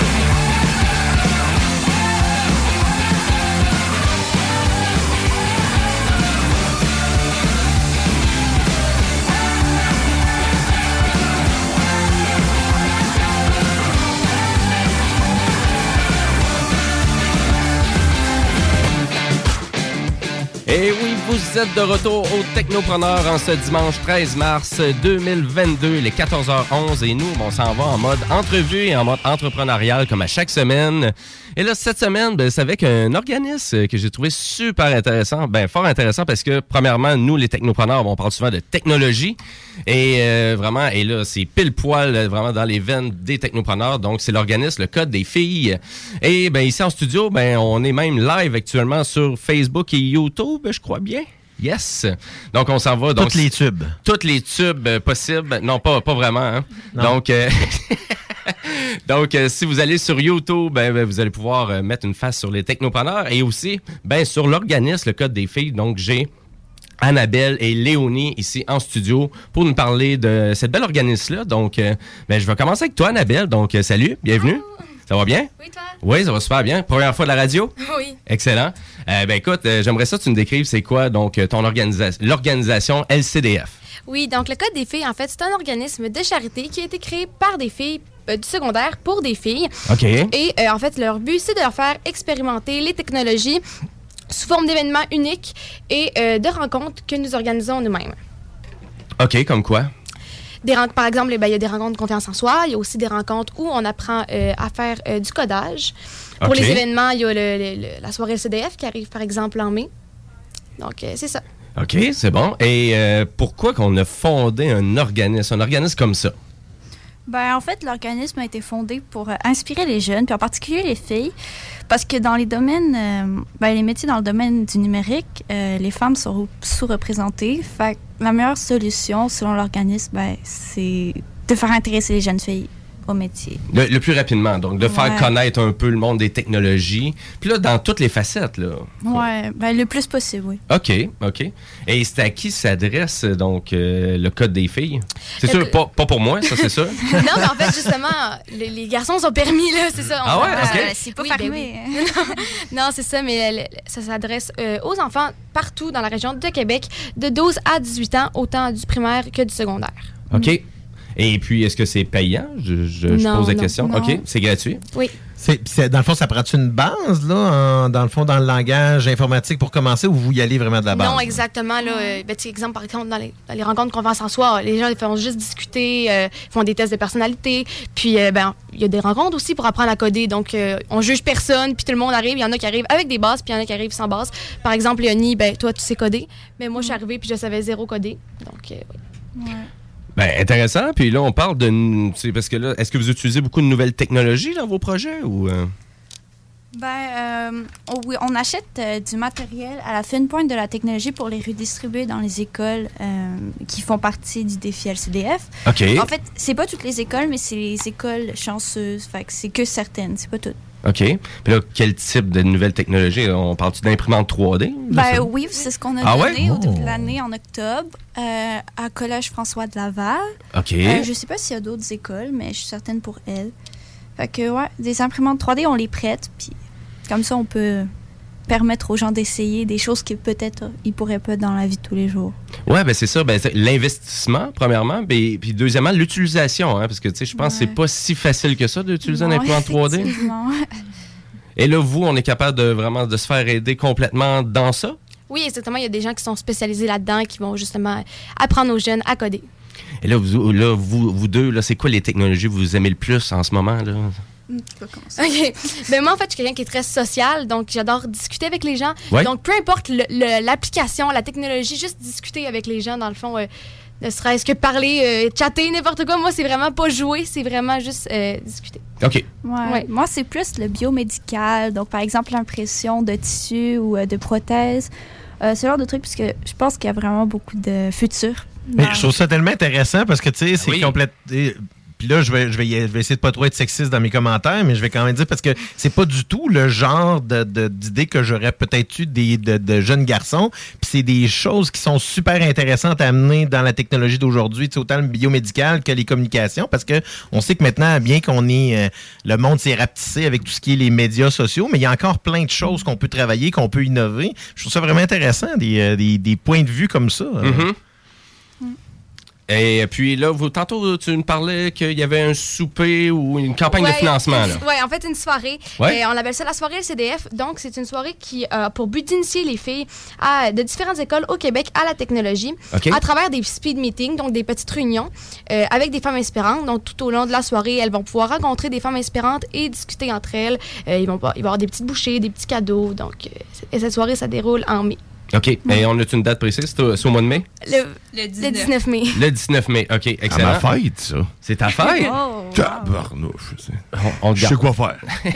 Et oui, vous êtes de retour au Technopreneur en ce dimanche 13 mars 2022, les 14h11. Et nous, on s'en va en mode entrevue et en mode entrepreneurial comme à chaque semaine. Et là, cette semaine, ben, c'est avec un organisme que j'ai trouvé super intéressant. Ben, fort intéressant parce que, premièrement, nous, les technopreneurs, on parle souvent de technologie. Et euh, vraiment, et là, c'est pile poil euh, vraiment dans les veines des technopreneurs. Donc, c'est l'organisme, le Code des filles. Et ben, ici en studio, ben, on est même live actuellement sur Facebook et YouTube, je crois bien. Yes. Donc, on s'en va. Donc, Toutes les tubes. Toutes les tubes euh, possibles. Non, pas, pas vraiment. Hein? Non. Donc, euh, donc euh, si vous allez sur YouTube, ben, ben, vous allez pouvoir euh, mettre une face sur les technopreneurs et aussi ben, sur l'organisme, le Code des filles. Donc, j'ai Annabelle et Léonie ici en studio pour nous parler de cette belle organisme-là. Donc, euh, ben, je vais commencer avec toi, Annabelle. Donc, euh, salut, bienvenue. Ça va bien? Oui, toi? Oui, ça va super bien. Première fois de la radio? Oui. Excellent. Euh, ben écoute, euh, j'aimerais ça que tu me décrives c'est quoi donc euh, ton organisation, l'organisation LCDF. Oui, donc le Code des filles, en fait, c'est un organisme de charité qui a été créé par des filles euh, du secondaire pour des filles. OK. Et en fait, leur but, c'est de leur faire expérimenter les technologies sous forme d'événements uniques et de rencontres que nous organisons nous-mêmes. OK, comme quoi? Des par exemple, eh ben, il y a des rencontres de confiance en soi. Il y a aussi des rencontres où on apprend euh, à faire euh, du codage. Pour les événements, il y a le- le- le- la soirée LCDF qui arrive, par exemple, en mai. Donc, euh, c'est ça. OK, c'est bon. Et pourquoi qu'on a fondé un organisme, un organisme comme ça? Ben, en fait, l'organisme a été fondé pour euh, inspirer les jeunes, puis en particulier les filles, parce que dans les domaines, euh, ben, les métiers dans le domaine du numérique, euh, les femmes sont sous-représentées. Fait la meilleure solution, selon l'organisme, ben, c'est de faire intéresser les jeunes filles métier. Le, le plus rapidement, donc de faire Ouais. connaître un peu le monde des technologies. Puis là, dans toutes les facettes, là. Ouais, ben, le plus possible, oui. OK, OK. Et c'est à qui s'adresse donc euh, le code des filles? C'est sûr, pas, pas pour moi, ça c'est sûr. non, mais en fait, justement, les, les garçons sont permis, là, c'est ça. Ah ouais, ok. Euh, c'est pas fermé. non, c'est ça, mais le- le- ça s'adresse euh, aux enfants partout dans la région de Québec, de 12 à 18 ans, autant du primaire que du secondaire. OK. Et puis, est-ce que c'est payant? Je, je- je Non, pose la non, question. non. OK, c'est gratuit? Oui. C'est, puis c'est- dans le fond, ça prend une base, là, en- dans le fond, dans le langage informatique pour commencer, ou vous y allez vraiment de la base? Non, exactement. Là, euh, ben, tu sais, exemple, par exemple, dans les, dans les rencontres qu'on va s'asseoir, les gens ils font juste discuter, euh, font des tests de personnalité. Puis, euh, ben, il y a des rencontres aussi pour apprendre à coder. Donc, euh, on juge personne, puis tout le monde arrive. Il y en a qui arrivent avec des bases, puis il y en a qui arrivent sans base. Par exemple, Léonie, ben, toi, tu sais coder. Mais moi, je suis arrivée, puis je savais zéro coder. Donc, euh, oui. Ben, intéressant. Puis là, on parle de. C'est parce que là, est-ce que vous utilisez beaucoup de nouvelles technologies dans vos projets ou. euh? Ben, euh, oh oui, on achète euh, du matériel à la fine pointe de la technologie pour les redistribuer dans les écoles euh, qui font partie du défi LCDF. OK. En fait, c'est pas toutes les écoles, mais c'est les écoles chanceuses. Fait que c'est que certaines, c'est pas toutes. OK. Puis là, quel type de nouvelles technologies? On parle-tu d'imprimante 3D? Je sais Ben oui, c'est ce qu'on a Ah ouais? donné au début Oh. de l'année en octobre euh, à Collège François de Laval. OK. Euh, je sais pas s'il y a d'autres écoles, mais je suis certaine pour elles. Fait que ouais, des imprimantes 3D, on les prête, puis comme ça, on peut permettre aux gens d'essayer des choses qu'ils peut-être euh, ils pourraient pas dans la vie de tous les jours. Ouais, ben c'est ça. Ben, l'investissement, premièrement. Ben, puis deuxièmement, l'utilisation. Hein, parce que, tu sais, je pense que c'est pas si facile que ça d'utiliser un imprimante 3D. effectivement. Et là, vous, on est capable de vraiment de se faire aider complètement dans ça? Oui, exactement. Il y a des gens qui sont spécialisés là-dedans, qui vont justement apprendre aux jeunes à coder. Et là, vous, là, vous, vous deux, là, c'est quoi les technologies que vous aimez le plus en ce moment? Là? OK. Ben moi, en fait, je suis quelqu'un qui est très social, donc j'adore discuter avec les gens. Ouais. Donc, peu importe le- le- l'application, la technologie, juste discuter avec les gens, dans le fond, euh, ne serait-ce que parler, euh, chatter, n'importe quoi. Moi, c'est vraiment pas jouer, c'est vraiment juste euh, discuter. OK. Ouais. Moi, c'est plus le biomédical, donc par exemple l'impression de tissus ou euh, de prothèses. Euh, ce genre de trucs, puisque je pense qu'il y a vraiment beaucoup de futur. Mais je trouve ça tellement intéressant parce que, tu sais, c'est complète. et- Puis là, je vais, je, vais, essayer de pas trop être sexiste dans mes commentaires, mais je vais quand même dire parce que c'est pas du tout le genre d'idée que j'aurais peut-être eu des, de, jeunes garçons. Puis c'est des choses qui sont super intéressantes à amener dans la technologie d'aujourd'hui, autant le biomédical que les communications, parce que on sait que maintenant, bien qu'on ait euh, le monde s'est rapetissé avec tout ce qui est les médias sociaux, mais il y a encore plein de choses qu'on peut travailler, qu'on peut innover. Je trouve ça vraiment intéressant, des, euh, des, points de vue comme ça. euh. Mhm. Et puis là, vous, tantôt, tu nous parlais qu'il y avait un souper ou une campagne de financement. Oui, en fait, une soirée. Ouais. On appelle ça la soirée LCDF. Donc, c'est une soirée qui a pour but d'initier les filles à, de différentes écoles au Québec à la technologie à travers des speed meetings, donc des petites réunions euh, avec des femmes inspirantes. Donc, tout au long de la soirée, elles vont pouvoir rencontrer des femmes inspirantes et discuter entre elles. Euh, ils vont pas- il va y avoir des petites bouchées, des petits cadeaux. Donc, euh, et cette soirée, ça déroule en mai. OK. Et on a une date précise? C'est au, c'est mois de mai? Le, le 19. mai. Le 19 mai. OK, excellent. À ma fête, ça. C'est ta fête? Oh, Tabarnouche. c'est- On, on Je sais quoi faire.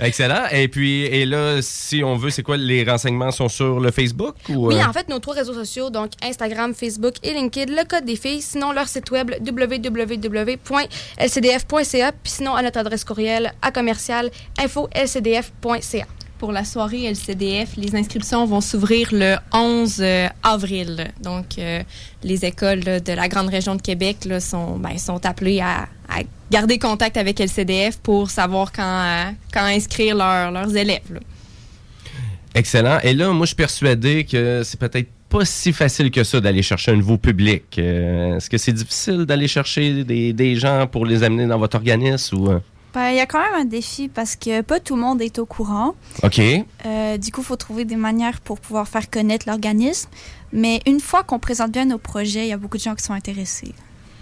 Excellent. Et puis, et là, si on veut, c'est quoi, les renseignements sont sur le Facebook? Ou, Oui, euh? en fait, nos trois réseaux sociaux, donc Instagram, Facebook et LinkedIn, le code des filles, sinon leur site web www.lcdf.ca, puis sinon à notre adresse courriel à commercial info-lcdf.ca. Pour la soirée LCDF, les inscriptions vont s'ouvrir le 11 euh, avril. Donc, euh, les écoles de la grande région de Québec ben, sont appelées à, garder contact avec LCDF pour savoir quand, euh, inscrire leurs- élèves. Excellent. Et là, moi, je suis persuadé que c'est peut-être pas si facile que ça d'aller chercher un nouveau public. Est-ce que c'est difficile d'aller chercher des, des gens pour les amener dans votre organisme ou... euh? Ben, il y a quand même un défi parce que pas tout le monde est au courant. OK. Euh, du coup, il faut trouver des manières pour pouvoir faire connaître l'organisme. Mais une fois qu'on présente bien nos projets, il y a beaucoup de gens qui sont intéressés.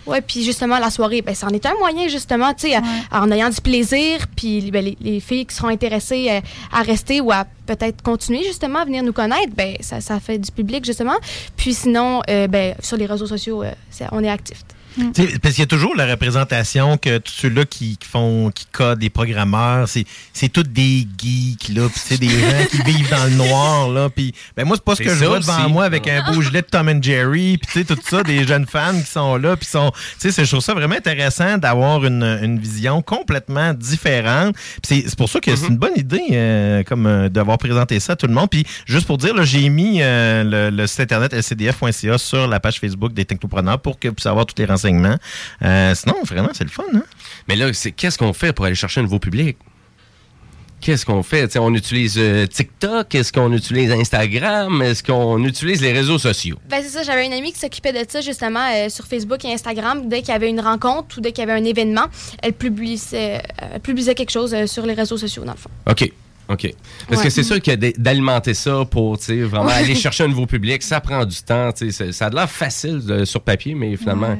Oui, puis justement, la soirée, ben, c'en est un moyen, justement, tu sais, à- en ayant du plaisir, puis ben, les, les filles qui seront intéressées euh, à rester ou à peut-être continuer, justement, à venir nous connaître, ben, ça, ça fait du public, justement. Puis sinon, euh, ben, sur les réseaux sociaux, euh, on est actifs. Sais, Parce qu'il y a toujours la représentation que tous ceux-là qui, qui font, qui codent des programmeurs, c'est, c'est tous des geeks, là, puis c'est des gens qui vivent dans le noir, là, puis ben moi, c'est pas ce que je vois devant moi avec un beau gilet de Tom and Jerry, puis tu sais, tout ça, des jeunes fans qui sont là, puis sont, tu sais, c'est- je trouve ça vraiment intéressant d'avoir une, une vision complètement différente, c'est, c'est pour ça que c'est une bonne idée, euh, comme euh, d'avoir présenté ça à tout le monde, puis juste pour dire, là, j'ai mis euh, le, le site internet lcdf.ca sur la page Facebook des technopreneurs pour que vous puissiez avoir tous les renseignements. Euh, sinon, vraiment, c'est le fun, hein? Mais là, c'est qu'est-ce qu'on fait pour aller chercher un nouveau public? qu'est-ce qu'on fait? T'sais, on utilise euh, TikTok? Est-ce qu'on utilise Instagram? Est-ce qu'on utilise les réseaux sociaux? Ben, c'est ça, j'avais une amie qui s'occupait de ça justement euh, sur Facebook et Instagram. Dès qu'il y avait une rencontre ou dès qu'il y avait un événement, elle publiait, euh, elle publiait quelque chose euh, sur les réseaux sociaux, dans le fond. OK. OK. Parce Ouais. que c'est sûr que d'alimenter ça pour vraiment Ouais. aller chercher un nouveau public, ça prend du temps. Ça a l'air facile sur papier, mais finalement, Ouais.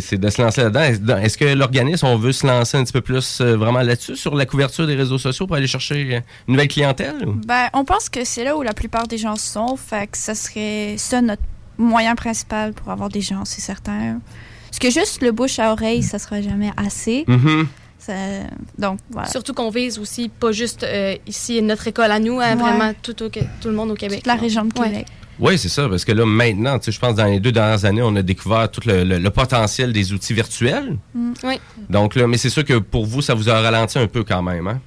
c'est de se lancer là-dedans. Est-ce- que l'organisme, on veut se lancer un petit peu plus euh, vraiment là-dessus, sur la couverture des réseaux sociaux pour aller chercher euh, une nouvelle clientèle? ou? Ben, on pense que c'est là où la plupart des gens sont, fait que ça serait ça notre moyen principal pour avoir des gens, c'est certain. Parce que juste le bouche à oreille, ça sera jamais assez. Mhm. Ça- donc, voilà. Surtout qu'on vise aussi pas juste euh, ici notre école à nous, hein, Ouais. vraiment tout, au- tout le monde au Québec. Toute la Donc, région de ouais. Québec. Oui, c'est ça, parce que là, maintenant, tu sais, je pense que dans les deux dernières années, on a découvert tout le, le- le potentiel des outils virtuels. Mm. Oui. Donc là, mais c'est sûr que pour vous, ça vous a ralenti un peu quand même, hein?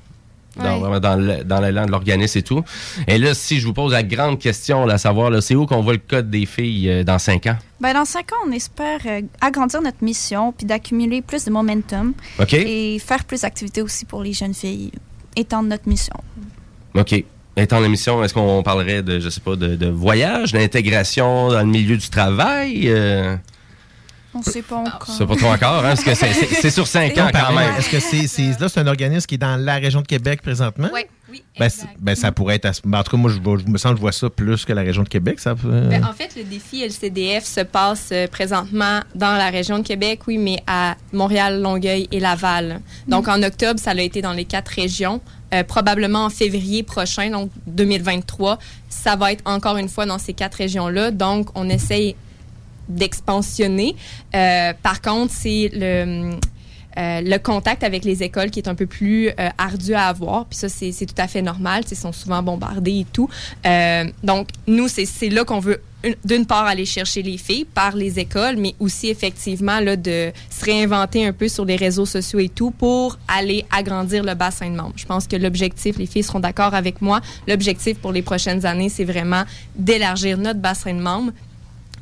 Dans, Ouais. vraiment dans le- dans l'élan de l'organisme et tout. Et là, si je vous pose la grande question, là, à savoir, là, c'est où qu'on voit le code des filles euh, dans cinq ans? Ben, dans cinq ans, on espère euh, agrandir notre mission puis d'accumuler plus de momentum et faire plus d'activités aussi pour les jeunes filles, étendre notre mission. OK. Étant l'émission, est-ce qu'on parlerait de, je sais pas, de, de voyage, d'intégration dans le milieu du travail? euh, On ne sait pas encore. c'est pas trop encore, hein, parce que c'est- sur cinq ans quand même. Est-ce que c'est là, c'est un organisme qui est dans la région de Québec présentement? Oui. Ben, c'est- ben, ça pourrait être. à ben, en tout cas, moi, je, vois- je me sens que je vois ça plus que la région de Québec. Ça, peut- Ben, en fait, le défi LCDF se passe euh, présentement dans la région de Québec, oui, mais à Montréal, Longueuil et Laval. Donc, en octobre, ça a été dans les quatre régions. Euh, probablement en février prochain, donc 2023, ça va être encore une fois dans ces quatre régions-là. Donc, on essaye d'expansionner. Euh, par contre, c'est le, euh, le contact avec les écoles qui est un peu plus euh, ardu à avoir. Puis ça, c'est tout à fait normal. Ils sont souvent bombardés et tout. Donc, nous, c'est là qu'on veut une- d'une part aller chercher les filles par les écoles, mais aussi effectivement là, de se réinventer un peu sur les réseaux sociaux et tout pour aller agrandir le bassin de membres. Je pense que l'objectif, les filles seront d'accord avec moi, l'objectif pour les prochaines années, c'est vraiment d'élargir notre bassin de membres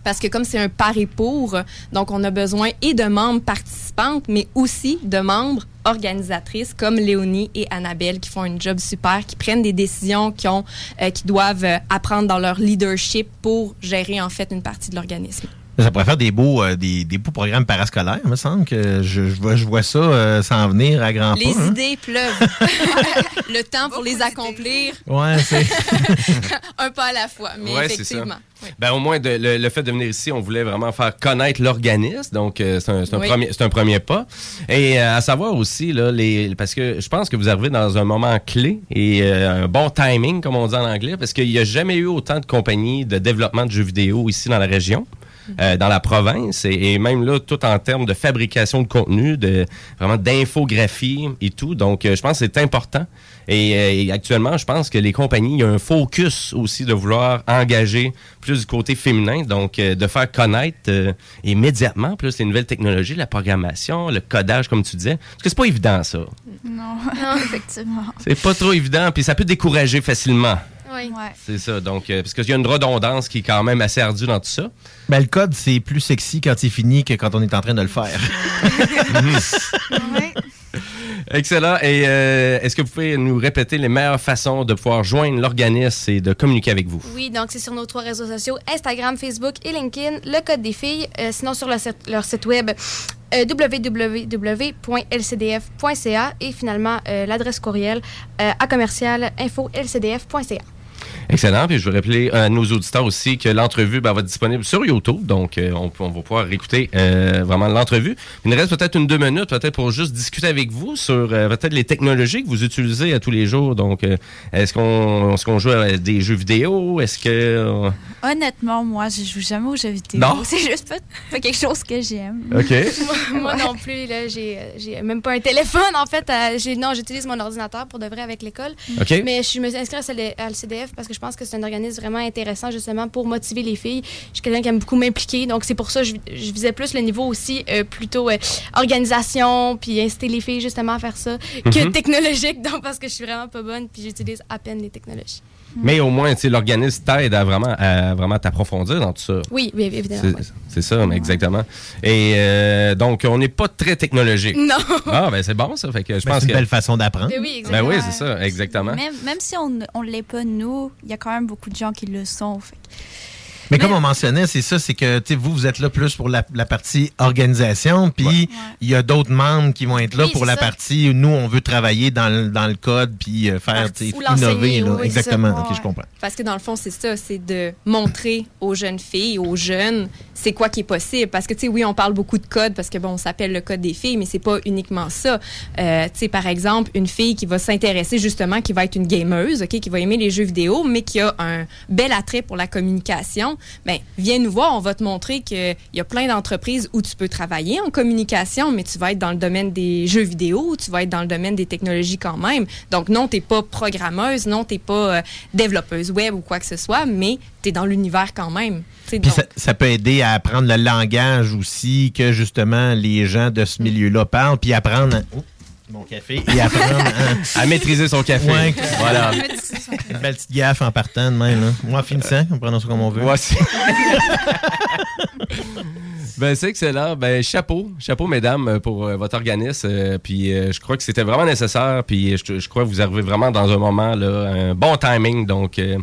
parce que comme c'est un pari pour, donc on a besoin et de membres participantes, mais aussi de membres organisatrices comme Léonie et Annabelle qui font un job super, qui prennent des décisions, qui ont, euh, qui doivent euh, apprendre dans leur leadership pour gérer en fait une partie de l'organisme. Ça pourrait faire des beaux, euh, des, des beaux programmes parascolaires, il me semble que je, je vois, je vois ça euh, s'en venir à grands Les pas. hein. idées pleuvent. Le temps pour les accomplir, Ouais, c'est. un pas à la fois, mais Ouais, c'est ça. effectivement. Ben, au moins, de- le, le fait de venir ici, on voulait vraiment faire connaître l'organisme. Donc, euh, c'est un, Oui. premier, c'est un premier pas. Et euh, à savoir aussi, là, les, parce que je pense que vous arrivez dans un moment clé et euh, un bon timing, comme on dit en anglais, parce qu'il n'y a jamais eu autant de compagnies de développement de jeux vidéo ici dans la région. Euh, dans la province. Et, et même là tout en termes de fabrication de contenu de vraiment d'infographie et tout. Donc euh, je pense que c'est important. Et, euh, et actuellement je pense que les compagnies il y a un focus aussi de vouloir engager plus du côté féminin. Donc euh, de faire connaître euh, immédiatement plus les nouvelles technologies la programmation le codage comme tu disais. Parce que c'est pas évident ça. Non, effectivement. c'est pas trop évident puis ça peut décourager facilement Oui. c'est ça donc euh, parce qu'il y a une redondance qui est quand même assez ardue dans tout ça Ben, le code, c'est plus sexy quand c'est fini que quand on est en train de le faire. Excellent. Et euh, est-ce que vous pouvez nous répéter les meilleures façons de pouvoir joindre l'organisme et de communiquer avec vous? Oui, donc c'est sur nos trois réseaux sociaux, Instagram, Facebook et LinkedIn, le code des filles. Euh, sinon, sur leur site, leur site web, euh, www.lcdf.ca et finalement euh, l'adresse courriel euh, à commercial info lcdf.ca. Excellent. Puis je veux rappeler à nos auditeurs aussi que l'entrevue ben, va être disponible sur YouTube. Donc, euh, on, on va pouvoir réécouter euh, vraiment l'entrevue. Il nous reste peut-être une deux minutes, peut-être pour juste discuter avec vous sur euh, peut-être les technologies que vous utilisez à tous les jours. Donc, euh, est-ce qu'on est qu'on joue à des jeux vidéo? Est-ce que... euh, Honnêtement, moi, je joue jamais aux jeux vidéo. Non? C'est juste pas, pas quelque chose que j'aime. OK. moi, moi non plus, là, j'ai, même pas un téléphone, en fait. j'ai, non, j'utilise mon ordinateur pour de vrai avec l'école. OK. Mais je me suis inscrite à à LCDF parce que je pense que c'est un organisme vraiment intéressant, justement, pour motiver les filles. Je suis quelqu'un qui aime beaucoup m'impliquer, donc c'est pour ça que je, je visais plus le niveau aussi, euh, plutôt euh, organisation, puis inciter les filles, justement, à faire ça, que Mhm. technologique, donc parce que je suis vraiment pas bonne, puis j'utilise à peine les technologies. Mais au moins, tu sais, l'organisme t'aide à vraiment, à vraiment t'approfondir dans tout ça. Oui, oui, évidemment. C'est ça, mais exactement. Et euh, donc, on n'est pas très technologique. Non. Ah, ben c'est bon, ça. Fait que je Ben, pense c'est une que... belle façon d'apprendre. Ben oui, Ben oui, exactement. c'est ça, exactement. Même, même si on ne l'est pas, nous, il y a quand même beaucoup de gens qui le sont. fait Mais comme on mentionnait, c'est ça, c'est que vous, vous êtes là plus pour la, la partie organisation, puis il y a d'autres membres qui vont être là Oui, pour la ça. partie où nous, on veut travailler dans le, dans le code, puis euh, faire, innover. là. oui, Exactement, ça. ok, je comprends. Parce que dans le fond, c'est ça, c'est de montrer aux jeunes filles, aux jeunes, c'est quoi qui est possible. Parce que, tu sais, oui, on parle beaucoup de code parce que, bon, on s'appelle le code des filles, mais c'est pas uniquement ça. Euh, tu sais, par exemple, une fille qui va s'intéresser justement, qui va être une gameuse, OK, qui va aimer les jeux vidéo, mais qui a un bel attrait pour la communication, ben viens nous voir, on va te montrer qu'il y a plein d'entreprises où tu peux travailler en communication, mais tu vas être dans le domaine des jeux vidéo, tu vas être dans le domaine des technologies quand même. Donc non, t'es pas programmeuse, non, t'es pas euh, développeuse web ou quoi que ce soit, mais t'es dans l'univers quand même. Tu Puis donc- ça, ça peut aider à apprendre le langage aussi que justement les gens de ce milieu-là parlent, puis apprendre. à- Oh, mon café. Et apprendre à maîtriser son café. Ouais. Voilà. Une belle petite gaffe en partant de même. Là. Moi, en finissant, on prend ça comme on veut. Moi aussi. Ben, c'est excellent. Ben, chapeau. Chapeau, mesdames, pour euh, votre organisme. Euh, puis, euh, je crois que c'était vraiment nécessaire. Puis, je, je crois que vous arrivez vraiment dans un moment, là, un bon timing. Donc, euh,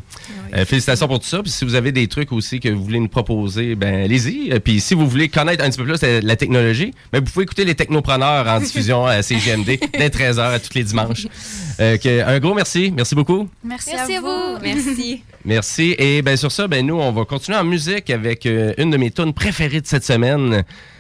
euh, félicitations pour tout ça. Puis, si vous avez des trucs aussi que vous voulez nous proposer, ben, allez-y. Puis, si vous voulez connaître un petit peu plus la technologie, ben, vous pouvez écouter les technopreneurs en diffusion à CGMD dès 13h à tous les dimanches. Euh, que- un gros merci. Merci beaucoup. Merci, Merci à vous. vous. Merci. Merci. Et ben sur ça, ben nous, on va continuer en musique avec euh, une de mes tunes préférées de cette semaine.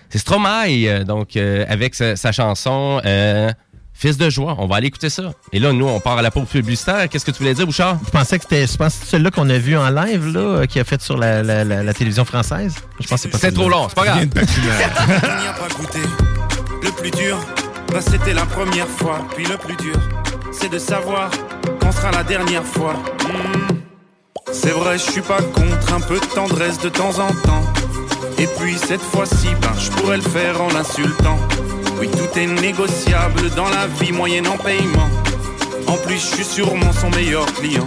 C'est Stromae, euh, donc euh, avec sa, sa chanson euh, Fils de joie. On va aller écouter ça. Et là, nous, on part à la pause publicitaire. Qu'est-ce que tu voulais dire, Bouchard? Je pensais que c'était celui-là qu'on a vu en live, là, euh, qui a fait sur la, la- la- la télévision française. Je pense que c'est pas C'est trop long, c'est pas grave. On n'y a pas goûté. Le plus dur, bah c'était la première fois. Puis le plus dur, c'est de savoir quand sera la dernière fois. Hmm. C'est vrai, je suis pas contre un peu de tendresse de temps en temps. Et puis cette fois-ci, ben je pourrais le faire en l'insultant. Oui, tout est négociable dans la vie moyenne en paiement. En plus, je suis sûrement son meilleur client.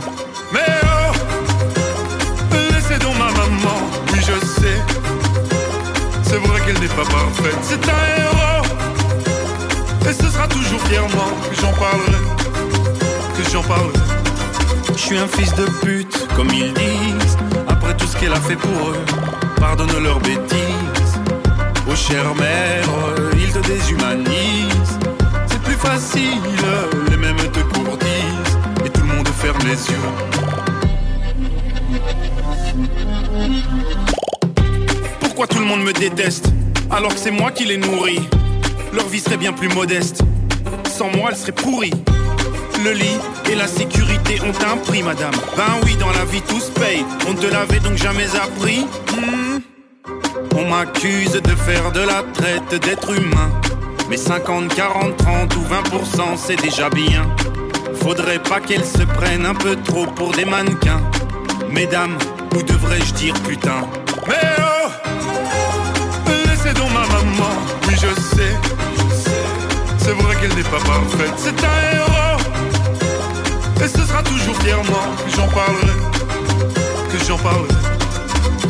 Mais oh, laissez donc ma maman, oui je sais. C'est vrai qu'elle n'est pas parfaite, c'est un héros. Et ce sera toujours fièrement que j'en parlerai, que j'en parlerai. Je suis un fils de pute, comme ils disent. Après tout ce qu'elle a fait pour eux, pardonne leurs bêtises. Oh chère mère, ils te déshumanisent. C'est plus facile, les mêmes te courtisent. Et tout le monde ferme les yeux. Pourquoi tout le monde me déteste alors que c'est moi qui les nourris? Leur vie serait bien plus modeste. Sans moi, elle serait pourrie. Le lit et la sécurité ont un prix, madame. Ben oui, dans la vie tout se paye. On te l'avait donc jamais appris. Hmm. M'accuse de faire de la traite d'êtres humains. Mais 50, 40, 30 ou 20%, c'est déjà bien. Faudrait pas qu'elles se prennent un peu trop pour des mannequins. Mesdames, ou devrais-je dire putain? Mais oh Laissez donc ma maman, oui je sais. C'est vrai qu'elle n'est pas parfaite, c'est un héros. Et ce sera toujours fièrement que j'en parlerai, que j'en parlerai.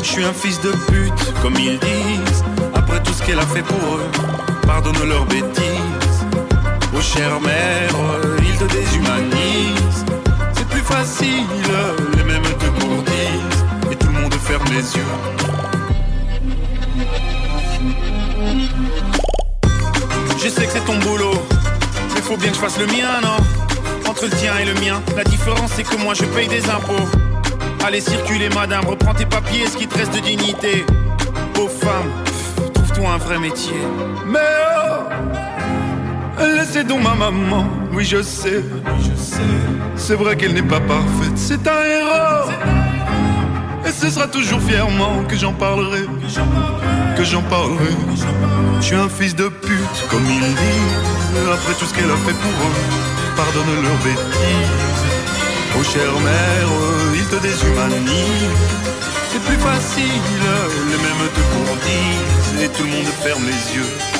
Je suis un fils de pute, comme ils disent. Après tout ce qu'elle a fait pour eux, pardonne leurs bêtises. Oh chère mère, ils te déshumanisent. C'est plus facile, les mêmes te courtisent. Et tout le monde ferme les yeux. Je sais que c'est ton boulot, mais faut bien que je fasse le mien, non? Entre le tien et le mien, la différence c'est que moi je paye des impôts. Allez circuler madame, reprends tes papiers, ce qui te reste de dignité. Aux femmes, trouve-toi un vrai métier. Mais oh, laissez donc ma maman, oui je sais, je sais. C'est vrai qu'elle n'est pas parfaite, c'est un héros. Et ce sera toujours fièrement que j'en parlerai, que j'en parlerai. Je suis un fils de pute, comme ils disent. Après tout ce qu'elle a fait pour eux, pardonne leurs bêtises. Oh chère mère, ils te déshumanisent. C'est plus facile, les mêmes te courtisent. Et tout le monde ferme les yeux.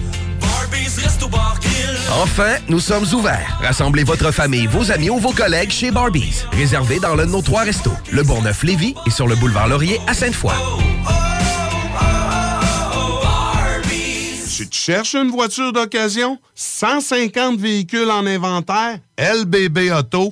Enfin, nous sommes ouverts. Rassemblez votre famille, vos amis ou vos collègues chez Barbies. Réservé dans l'un de nos trois restos, le Bourgneuf-Lévis et sur le boulevard Laurier à Sainte-Foy. Si tu cherches une voiture d'occasion, 150 véhicules en inventaire, lbbauto.com.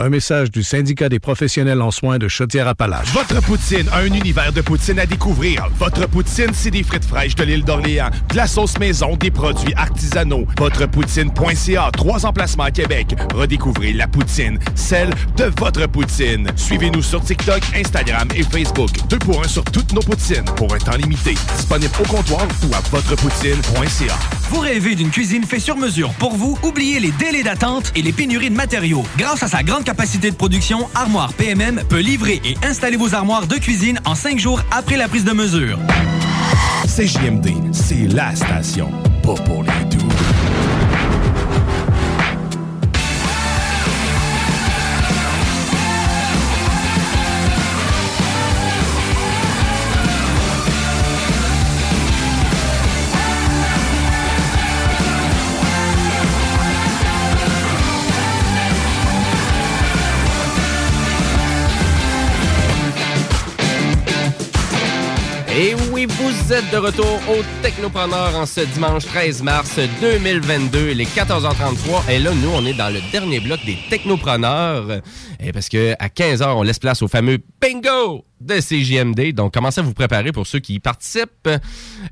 Un message du syndicat des professionnels en soins de Chaudière-Appalaches. Votre poutine, un univers de poutine à découvrir. Votre poutine, c'est des frites fraîches de l'île d'Orléans, de la sauce maison, des produits artisanaux. Votrepoutine.ca, trois emplacements à Québec. Redécouvrez la poutine, celle de votre poutine. Suivez-nous sur TikTok, Instagram et Facebook. Deux pour un sur toutes nos poutines, pour un temps limité. Disponible au comptoir ou à votrepoutine.ca. Vous rêvez d'une cuisine faite sur mesure pour vous? Oubliez les délais d'attente et les pénuries de matériaux. Grâce à sa grande capacité de production, Armoire PMM peut livrer et installer vos armoires de cuisine en cinq jours après la prise de mesure. CJMD, c'est la station, pas pour les doux. Et oui, vous êtes de retour au Technopreneur en ce dimanche 13 mars 2022. Il est 14h33. Et là, nous, on est dans le dernier bloc des Technopreneurs. Et parce que à 15h, on laisse place au fameux Bingo! De CJMD. Donc, commencez à vous préparer pour ceux qui y participent?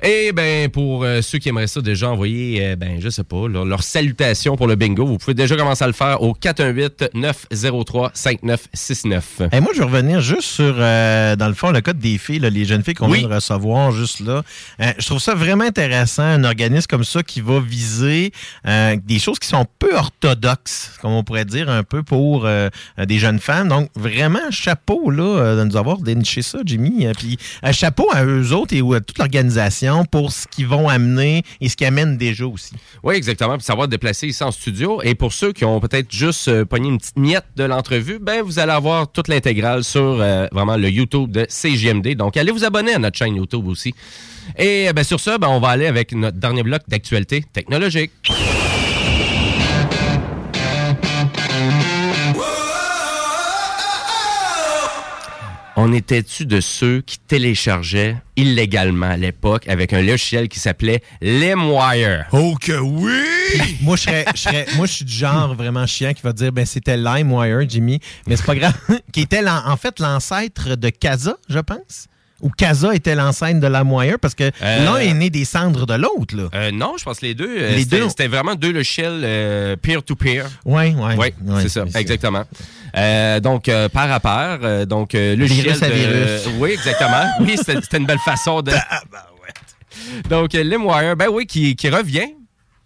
Et ben pour euh, ceux qui aimeraient ça déjà envoyer, euh, ben je sais pas, leur, leur salutation pour le bingo, vous pouvez déjà commencer à le faire au 418-903-5969. Et moi, je vais revenir juste sur, euh, dans le fond, le code des filles, là, les jeunes filles qu'on Oui. vient de recevoir juste là. Euh, je trouve ça vraiment intéressant, un organisme comme ça qui va viser euh, des choses qui sont peu orthodoxes, comme on pourrait dire un peu pour euh, des jeunes femmes. Donc, vraiment, chapeau là, de nous avoir déniché ça, Jimmy. Euh, Puis, euh, chapeau à eux autres et à toute l'organisation pour ce qu'ils vont amener et ce qu'ils amènent déjà aussi. Oui, exactement. Puis savoir déplacer ici en studio. Et pour ceux qui ont peut-être juste euh, pogné une petite miette de l'entrevue, ben vous allez avoir toute l'intégrale sur vraiment le YouTube de CGMD. Donc, allez vous abonner à notre chaîne YouTube aussi. Et ben, sur ça, ben, on va aller avec notre dernier bloc d'actualité technologique. On était-tu de ceux qui téléchargeaient illégalement à l'époque avec un logiciel qui s'appelait LimeWire? Oh que oui! moi, je serais, je serais- moi, je suis du genre vraiment chiant qui va dire, ben, c'était LimeWire, Jimmy, mais c'est pas grave. qui était l'an- en fait l'ancêtre de Casa, je pense. Ou Casa était l'ancêtre de LimeWire parce que Euh, l'un est né des cendres de l'autre, là. Euh, non, je pense que les deux. euh, Les c'était- deux. C'était vraiment deux logiciels peer-to-peer. Oui, oui. Oui, c'est ça, exactement. Euh, donc, euh, pair à pair. donc, le Virus logiciel à de- virus. oui, exactement. Oui, c'était une belle façon de. donc, euh, LimeWire, ben oui, qui, qui revient.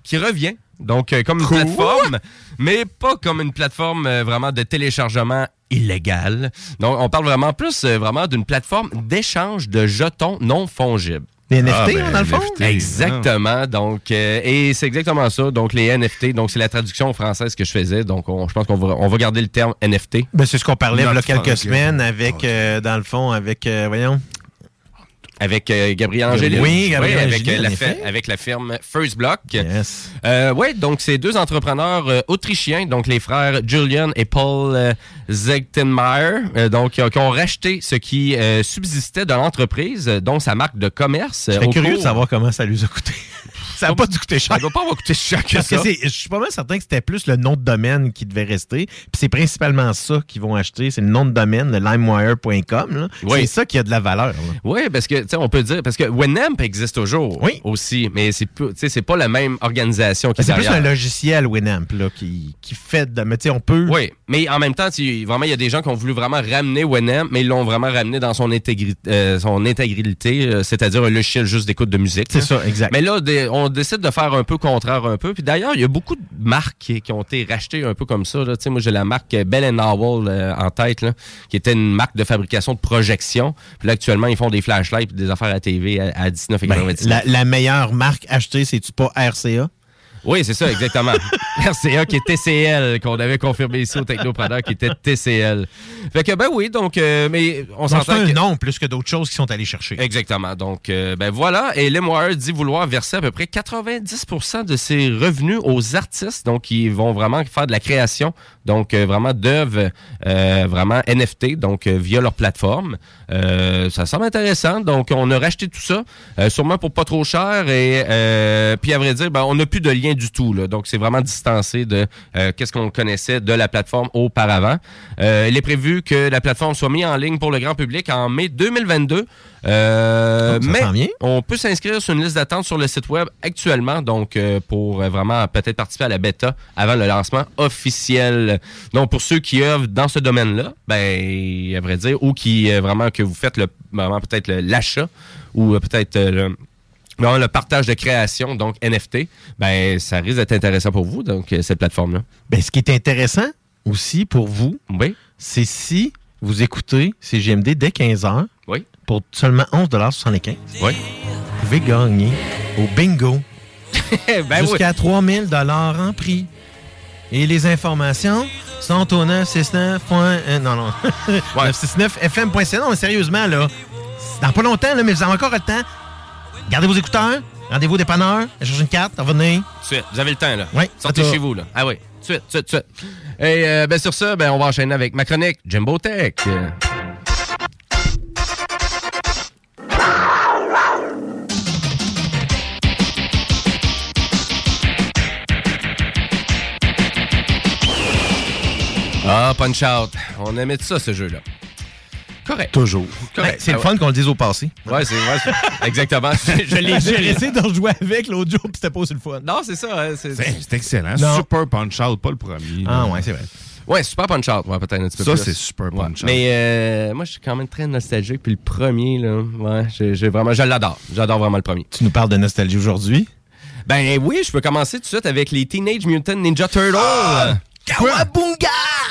Qui revient. Donc, euh, comme une plateforme, mais pas comme une plateforme euh, vraiment de téléchargement illégal. Donc, on parle vraiment plus euh, vraiment d'une plateforme d'échange de jetons non fongibles. Des NFT, hein, dans le fond? Exactement. Donc, euh, et c'est exactement ça. Donc, les NFT. Donc, c'est la traduction française que je faisais. Donc, on- je pense qu'on va, on va garder le terme NFT. Ben, c'est ce qu'on parlait il y a Notre quelques semaines avec, euh, dans le fond, avec, euh, voyons. Avec euh, Gabriel Angélil. Oui, Gabriel avec, Angélil, euh, la avec la firme First Block. Yes. Euh, ouais, donc c'est deux entrepreneurs euh, autrichiens, donc les frères Julian et Paul euh, Zegtenmeier, euh, donc qui ont, racheté ce qui euh, subsistait de l'entreprise, dont sa marque de commerce. Je serais curieux de savoir comment ça lui a coûté. Ça n'a pas dû coûter cher. Ça doit pas avoir coûté cher que Parce ça. je suis pas mal certain que c'était plus le nom de domaine qui devait rester. Puis c'est principalement ça qu'ils vont acheter. C'est le nom de domaine, le limewire.com. Oui. C'est ça qui a de la valeur. là. Oui, parce que, tu sais, on peut dire, parce que Winamp existe toujours aussi, mais c'est plus- tu sais, c'est pas la même organisation qui est C'est plus un logiciel Winamp là, qui, qui fait de. Mais tu sais, on peut. Oui, mais en même temps, vraiment, il y a des gens qui ont voulu vraiment ramener Winamp, mais ils l'ont vraiment ramené dans son, intégri- euh, son intégrité, euh, c'est-à-dire un logiciel juste d'écoute de musique. C'est ça, exact. Mais là, des- on décide de faire un peu contraire un peu. Puis d'ailleurs, il y a beaucoup de marques qui, qui ont été rachetées un peu comme ça. là. Tu sais, moi, j'ai la marque Bell Howell euh, en tête, là, qui était une marque de fabrication de projection. Puis là, actuellement, ils font des flashlights et des affaires à TV à, à 19,99. Ben, la, la meilleure marque achetée, c'est-tu pas RCA? Oui, c'est ça, exactement. RCA qui est TCL, qu'on avait confirmé ici au Technopreneur, qui était TCL. Fait que, ben oui, donc, euh, mais on Donc, c'est s'entend un que... nom plus que d'autres choses qui sont allées chercher. Exactement. Donc, euh, ben voilà. Et Limewire dit vouloir verser à peu près 90% de ses revenus aux artistes, donc qui vont vraiment faire de la création, donc euh, vraiment d'œuvres, euh, vraiment NFT, donc via leur plateforme. Euh, ça semble intéressant. Donc, on a racheté tout ça, euh, sûrement pour pas trop cher. Et euh, puis, à vrai dire, ben, on n'a plus de lien du tout. Là. Donc, c'est vraiment distancé de euh, qu'est-ce qu'on connaissait de la plateforme auparavant. Euh, il est prévu que la plateforme soit mise en ligne pour le grand public en mai 2022. Euh, Donc, mais on peut s'inscrire sur une liste d'attente sur le site web actuellement, donc euh, pour vraiment peut-être participer à la bêta avant le lancement officiel. Donc pour ceux qui œuvrent dans ce domaine-là, ben à vrai dire, ou qui euh, vraiment que vous faites le vraiment peut-être l'achat ou peut-être le vraiment le partage de création, donc NFT, ben ça risque d'être intéressant pour vous, donc euh, cette plateforme-là. Ben, ce qui est intéressant aussi pour vous, oui. c'est si vous écoutez CGMD dès 15h oui. pour seulement 11,75 oui. vous pouvez gagner au bingo Ben jusqu'à 3000 en prix. Et les informations sont au 969. euh, non, non. 969fm.ca. Non, mais sérieusement, là, dans pas longtemps, là, mais vous avez encore le temps. Gardez vos écouteurs, rendez-vous au dépanneur, cherchez une carte, revenez. Suite. Vous avez le temps, là. Oui. Sortez chez vous, là. Ah oui. Suite, suite, suite. Et euh, ben, sur ça, ben, on va enchaîner avec ma chronique Jimbo Tech. Ah, Punch Out. On aimait ça, ce jeu-là. Correct. Toujours. Correct. Ben, c'est le Ah fun qu'on le dise au passé. Ouais, c'est c'est- exactement. Je l'ai J'ai essayé de rejouer avec l'autre jour, puis c'était pas aussi le fun. Non, c'est ça. hein, c'est excellent. Non. Super Punch-Out, pas le premier. Ah, ouais, c'est vrai. Ouais, Super Punch Out, ouais, peut-être un petit peu Ça, plus. c'est Super Ouais. Punch-Out. Mais euh, moi, je suis quand même très nostalgique. Puis le premier, là, ouais, j'ai vraiment, je l'adore. J'adore vraiment le premier. Tu nous parles de nostalgie aujourd'hui? Ben oui, je peux commencer tout de suite avec les Teenage Mutant Ninja Turtles. Kawabunga!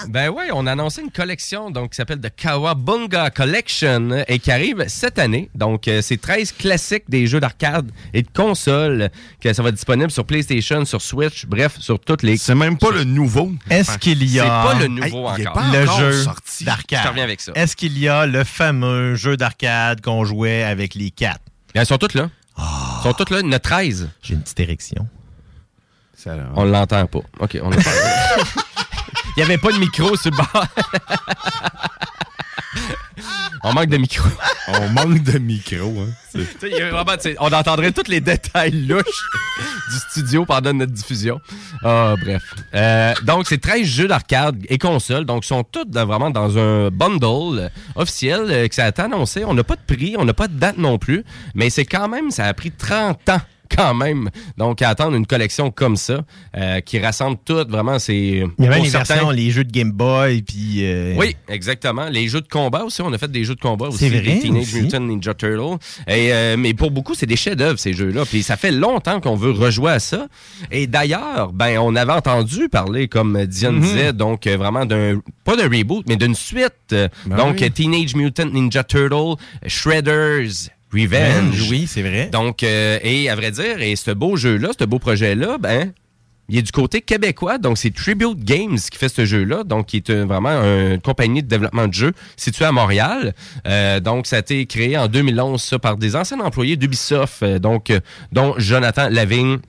Ben oui, on a annoncé une collection donc qui s'appelle The Kawabunga Collection euh, et qui arrive cette année. Donc euh, c'est 13 classiques des jeux d'arcade et de console que ça va être disponible sur PlayStation, sur Switch, bref, sur toutes les C'est même pas le nouveau. Est-ce qu'il y a C'est pas le nouveau Hey, encore. pas le encore jeu d'arcade? Je reviens avec ça. Est-ce qu'il y a le fameux jeu d'arcade qu'on jouait avec les quatre? Elles sont toutes là. Elles sont toutes là, il y en a 13. J'ai une petite érection. Ça, On l'entend pas. OK, on l'entend. Il n'y avait pas de micro sur le bord. on manque de micro. On manque de micro. Hein. Y a vraiment, on entendrait tous les détails louches du studio pendant notre diffusion. Ah, bref. Euh, donc, c'est 13 jeux d'arcade et consoles. Donc, ils sont tous vraiment dans un bundle officiel euh, que ça a été annoncé. On n'a pas de prix, on n'a pas de date non plus. Mais c'est quand même, ça a pris 30 ans quand même. Donc, à attendre une collection comme ça, euh, qui rassemble toutes, vraiment, c'est... Il y a même pour les certains- versions, les jeux de Game Boy, puis... euh, oui, exactement. Les jeux de combat aussi, on a fait des jeux de combat aussi. C'est vrai, Teenage aussi. Mutant Ninja Turtle. Et, euh, mais pour beaucoup, c'est des chefs-d'œuvre ces jeux-là. Puis ça fait longtemps qu'on veut rejouer à ça. Et d'ailleurs, ben on avait entendu parler, comme Diane Mhm. disait, donc vraiment d'un pas d'un reboot, mais d'une suite. Ben donc oui. Teenage Mutant Ninja Turtle, Shredder's Revenge. Oui, c'est vrai. Donc, euh, et à vrai dire, et ce beau jeu-là, ce beau projet-là, ben, il est du côté québécois, donc c'est Tribute Games qui fait ce jeu-là, donc qui est euh, vraiment une compagnie de développement de jeux située à Montréal. Euh, donc, ça a été créé en 2011 ça, par des anciens employés d'Ubisoft, euh, donc dont Jonathan Lavigne.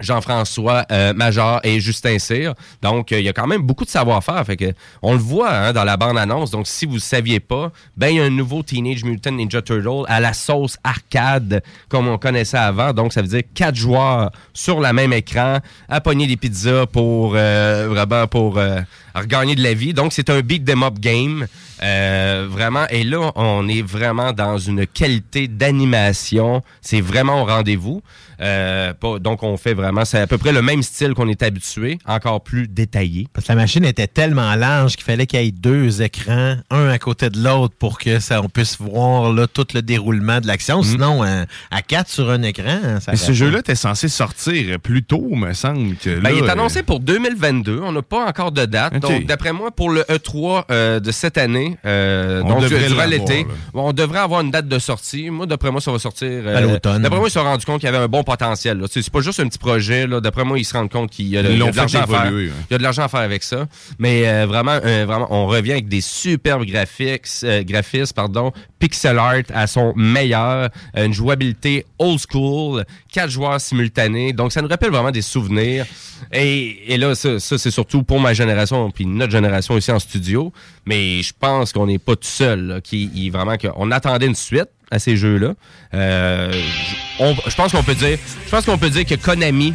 Jean-François euh, Major et Justin Cyr. Donc, euh, il y a quand même beaucoup de savoir-faire. Fait que, on le voit hein, dans la bande-annonce. Donc, si vous ne saviez pas, ben, il y a un nouveau Teenage Mutant Ninja Turtle à la sauce arcade, comme on connaissait avant. Donc, ça veut dire quatre joueurs sur le même écran, à pogner des pizzas pour, euh, vraiment, pour euh, regagner de la vie. Donc, c'est un beat 'em up game. Euh, vraiment. Et là, on est vraiment dans une qualité d'animation. C'est vraiment au rendez-vous. Euh, pas- donc, on fait vraiment, c'est à peu près le même style qu'on est habitué, encore plus détaillé. Parce que la machine était tellement large qu'il fallait qu'il y ait deux écrans, un à côté de l'autre, pour que ça, on puisse voir là, tout le déroulement de l'action. Sinon, euh, à quatre sur un écran, hein, ça Mais ce jeu-là était censé sortir plus tôt, me semble. Que Ben, il est euh, annoncé pour 2022. On n'a pas encore de date. Donc, d'après moi, pour le E3 euh, de cette année, euh, On donc devrait l'été, on devrait avoir une date de sortie. Moi, d'après moi, ça va sortir euh, À l'automne. D'après moi, ils se sont rendus compte qu'il y avait un bon potentiel. C'est pas juste un petit projet. D'après moi, ils se rendent compte qu'il y a, de- Ils il y a l'ont de l'argent à faire. Il y a de l'argent à faire avec ça. Mais euh, vraiment, vraiment, on revient avec des superbes graphiques, graphismes, pardon, pixel art à son meilleur, une jouabilité old school, quatre joueurs simultanés. Donc, ça nous rappelle vraiment des souvenirs. Et, et là, ça, c'est surtout pour ma génération, puis notre génération ici en studio. Mais je pense qu'on n'est pas tout seul. Qui, vraiment on attendait une suite à ces jeux-là. Euh, je- pense qu'on peut dire, pense que Konami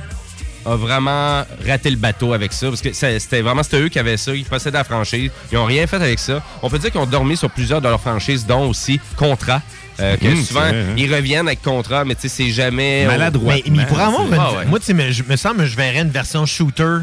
a vraiment raté le bateau avec ça parce que c'était vraiment c'était eux qui avaient ça, ils possédaient la franchise, ils ont rien fait avec ça. On peut dire qu'ils ont dormi sur plusieurs de leurs franchises, dont aussi Contrat. Euh, que Hum, souvent vrai, hein. ils reviennent avec contrat, mais tu sais c'est jamais Maladroit. Mais, mais il pourrait avoir une- Ah ouais. Moi, tu sais, mais je me semble que je verrais une version shooter.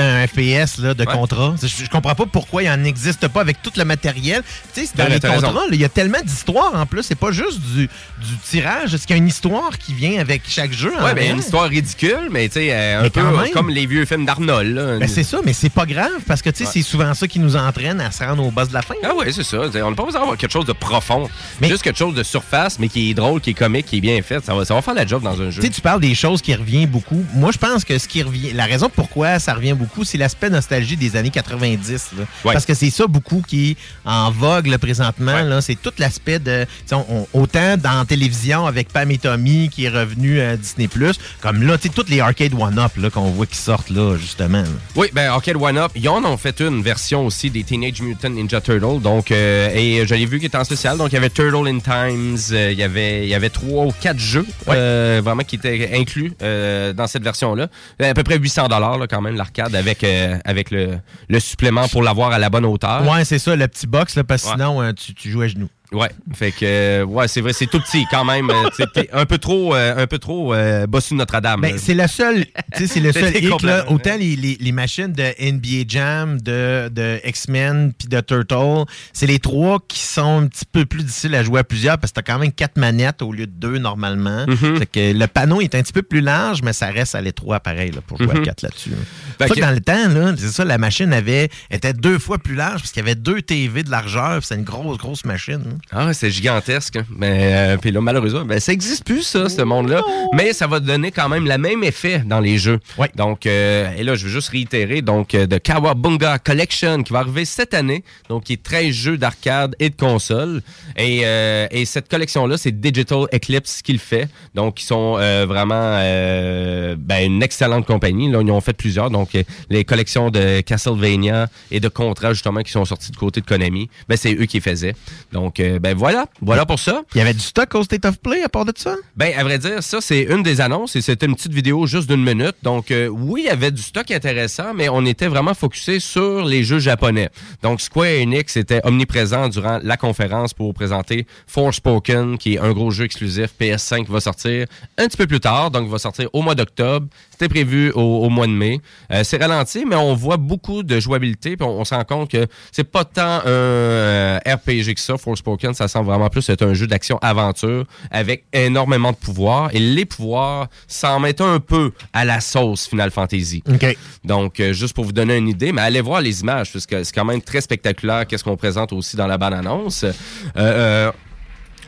Un FPS là, de Ouais. contrat. Je, je comprends pas pourquoi il en existe pas avec tout le matériel. Tu sais, c'est dans les contrats, il y a tellement d'histoires en plus. C'est pas juste du, du tirage. Est-ce qu'il y a une histoire qui vient avec chaque jeu? Ouais, ben une histoire ridicule, mais tu sais euh, un Mais peu euh, comme les vieux films d'Arnold. là. Ben, c'est ça, mais c'est pas grave parce que tu sais, Ouais. c'est souvent ça qui nous entraîne à se rendre au boss de la fin. Ah ouais, c'est ça. T'sais, On n'a pas besoin d'avoir quelque chose de profond. Mais- Juste quelque chose de surface, mais qui est drôle, qui est comique, qui est bien fait. Ça va, ça va faire la job dans un jeu. Tu sais, tu parles des choses qui reviennent beaucoup. Moi, je pense que ce qui revient, la raison pourquoi ça revient beaucoup, c'est l'aspect nostalgie des années 90. là. Ouais. Parce que c'est ça beaucoup qui est en vogue là, présentement. Ouais. C'est tout l'aspect de. on- on- autant dans la télévision avec Pam et Tommy qui est revenu à Disney, comme là, tu sais, toutes les arcade one-up qu'on voit qui sortent là, justement. là. Oui, ben Arcade One Up, ils en ont fait une version aussi des Teenage Mutant Ninja Turtle. Donc, euh, et je l'ai vu qui était en spécial. Donc, il y avait Turtle in Times, euh, il y avait il y avait trois ou quatre jeux euh, vraiment qui étaient inclus euh, dans cette version-là. À peu près 800 dollars quand même l'arcade. Avec, euh, avec le, le supplément pour l'avoir à la bonne hauteur. Ouais, c'est ça, le petit box, là, parce que Ouais. sinon, euh, tu, tu joues à genoux. Ouais, fait que euh, ouais, c'est vrai, c'est tout petit quand même. euh, un peu trop, euh, un peu trop euh, bossu Notre-Dame. Ben, c'est le seul, c'est le seul hic, là. Autant les, les, les machines de NBA Jam, de, de X-Men puis de Turtle, c'est les trois qui sont un petit peu plus difficiles à jouer à plusieurs parce que t'as quand même quatre manettes au lieu de deux normalement. Mhm. Fait que le panneau est un petit peu plus large, mais ça reste à l'étroit pareil là, pour jouer à Mhm. quatre là-dessus. là. Ça que- dans le temps, là, c'est ça, la machine avait était deux fois plus large parce qu'il y avait deux TV de largeur, puis c'est une grosse, grosse machine. hein. Ah, c'est gigantesque. hein. Mais euh, puis là, malheureusement, ben, ça existe plus, ça, ce monde-là. Mais ça va donner quand même le même effet dans les jeux. Donc, euh, et là, je veux juste réitérer, donc, euh, de Kawabunga Collection qui va arriver cette année. Donc, qui est 13 jeux d'arcade et de console. Et, euh, et cette collection-là, c'est Digital Eclipse qui le fait. Donc, ils sont euh, vraiment euh, ben, une excellente compagnie. Là, ils en ont fait plusieurs. Donc, euh, les collections de Castlevania et de Contra, justement, qui sont sortis du côté de Konami, ben, c'est eux qui les faisaient. Donc, ben voilà, voilà pour ça. Il y avait du stock au State of Play à part de ça? Ben, à vrai dire, ça, c'est une des annonces et c'était une petite vidéo juste d'une minute. Donc, euh, oui, il y avait du stock intéressant, mais on était vraiment focusé sur les jeux japonais. Donc, Square Enix était omniprésent durant la conférence pour présenter Forspoken, qui est un gros jeu exclusif PS5 qui va sortir un petit peu plus tard. Donc, il va sortir au mois d'octobre. C'était prévu au, au mois de mai. Euh, c'est ralenti, mais on voit beaucoup de jouabilité. Puis on, on se rend compte que c'est pas tant un euh, RPG que ça. Forspoken, ça semble vraiment plus être un jeu d'action-aventure avec énormément de pouvoirs. Et les pouvoirs s'en mettent un peu à la sauce Final Fantasy. Donc, euh, juste pour vous donner une idée, mais allez voir les images, parce que c'est quand même très spectaculaire. Qu'est-ce qu'on présente aussi dans la bande-annonce. Euh,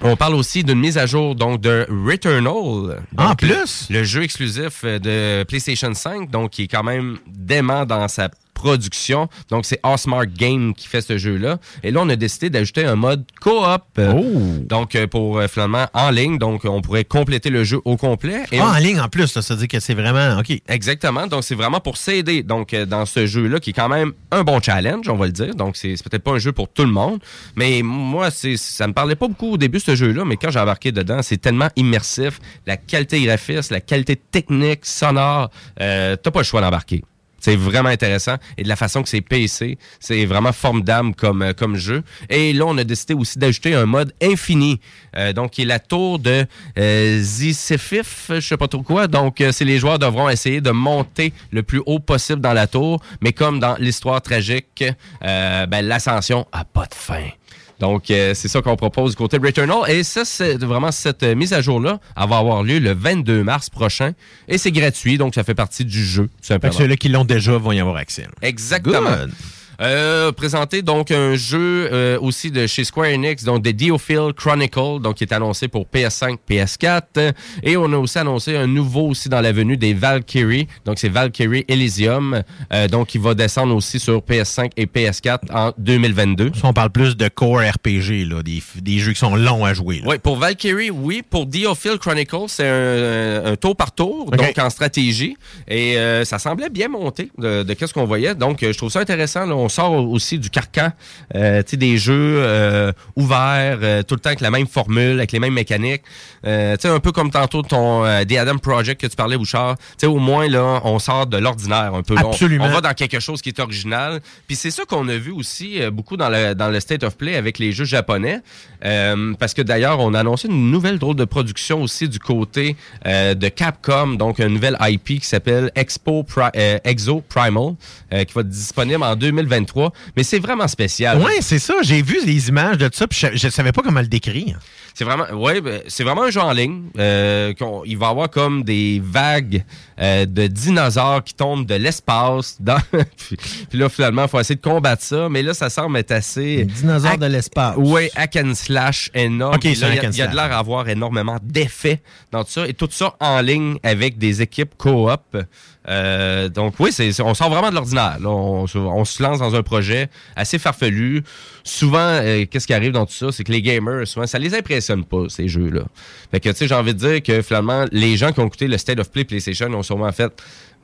on parle aussi d'une mise à jour donc de Returnal. Ah, en Donc, plus? Le, le jeu exclusif euh, de PlayStation 5, donc qui est quand même dément dans sa production. Donc, c'est Osmart Game qui fait ce jeu-là. Et là, on a décidé d'ajouter un mode coop. euh, Donc, euh, pour euh, finalement en ligne. Donc, on pourrait compléter le jeu au complet. Et Ah, on- en ligne en plus, là, ça veut dire que c'est vraiment. OK. Exactement. Donc, c'est vraiment pour s'aider. Donc, euh, dans ce jeu-là, qui est quand même un bon challenge, on va le dire. Donc, c'est peut-être pas un jeu pour tout le monde. Mais moi, ça me parlait pas beaucoup au début, ce jeu-là. Mais quand j'ai embarqué dedans, c'est tellement immersif. La qualité graphiste, la qualité technique, sonore, euh, t'as pas le choix d'embarquer. C'est vraiment intéressant. Et de la façon que c'est PC, c'est vraiment formidable comme, euh, comme jeu. Et là, on a décidé aussi d'ajouter un mode infini. euh, donc, qui est la tour de euh, Zisefif, je sais pas trop quoi. Donc, euh, les joueurs devront essayer de monter le plus haut possible dans la tour. Mais comme dans l'histoire tragique, euh, ben, l'ascension a pas de fin. Donc, euh, c'est ça qu'on propose du côté de Returnal. Et ça, c'est vraiment cette euh, mise à jour-là. Elle va avoir lieu le 22 mars prochain. Et c'est gratuit, donc ça fait partie du jeu, tout Fait simplement. que ceux-là qui l'ont déjà vont y avoir accès. Exactement. Good. Euh, présenter donc un jeu euh, aussi de chez Square Enix, donc de Diophil Chronicle, donc qui est annoncé pour PS5, PS4. Et on a aussi annoncé un nouveau aussi dans la venue des Valkyrie, donc c'est Valkyrie Elysium, euh, donc qui va descendre aussi sur PS5 et PS4 en 2022. Ça, on parle plus de core RPG, là, des, des jeux qui sont longs à jouer. là. Oui, pour Valkyrie, oui. Pour Diophil Chronicle, c'est un, un tour par tour, donc en stratégie. Et euh, ça semblait bien monté de, de qu'est-ce qu'on voyait. Donc, euh, je trouve ça intéressant. là. On sort aussi du carcan, euh, tu sais, des jeux euh, ouverts, euh, tout le temps avec la même formule, avec les mêmes mécaniques. Tu sais, un peu comme tantôt ton The Adam Project que tu parlais, Bouchard. Tu sais, au moins, là, on sort de l'ordinaire un peu. On- Absolument. On, va dans quelque chose qui est original. Puis c'est ça qu'on a vu aussi beaucoup dans le, dans le State of Play avec les jeux japonais. Parce que d'ailleurs, on a annoncé une nouvelle drôle de production aussi du côté de Capcom, donc une nouvelle IP qui s'appelle Expo Pri- Exo Primal, qui va être disponible en 2023. Mais c'est vraiment spécial. Ouais, c'est ça. J'ai vu les images de ça, puis je, je savais pas comment le décrire. C'est vraiment, ouais, ben, c'est vraiment un jeu en ligne. Euh, qu'on- il va y avoir comme des vagues euh, de dinosaures qui tombent de l'espace. dans- puis, puis là, finalement, il faut essayer de combattre ça. Mais là, ça semble être assez. Des dinosaures de l'espace. Oui, hack and slash énorme. Ok, Puis c'est là, un il y a- il y a de l'air à avoir énormément d'effets dans tout ça. Et tout ça en ligne avec des équipes coop. Euh, donc oui, c'est, c'est- on sort vraiment de l'ordinaire. là. On, on se lance dans un projet assez farfelu. Souvent, euh, qu'est-ce qui arrive dans tout ça, c'est que les gamers, souvent, ça les impressionne pas ces jeux-là. Fait que tu sais, j'ai envie de dire que finalement, les gens qui ont écouté le State of Play PlayStation ont sûrement fait,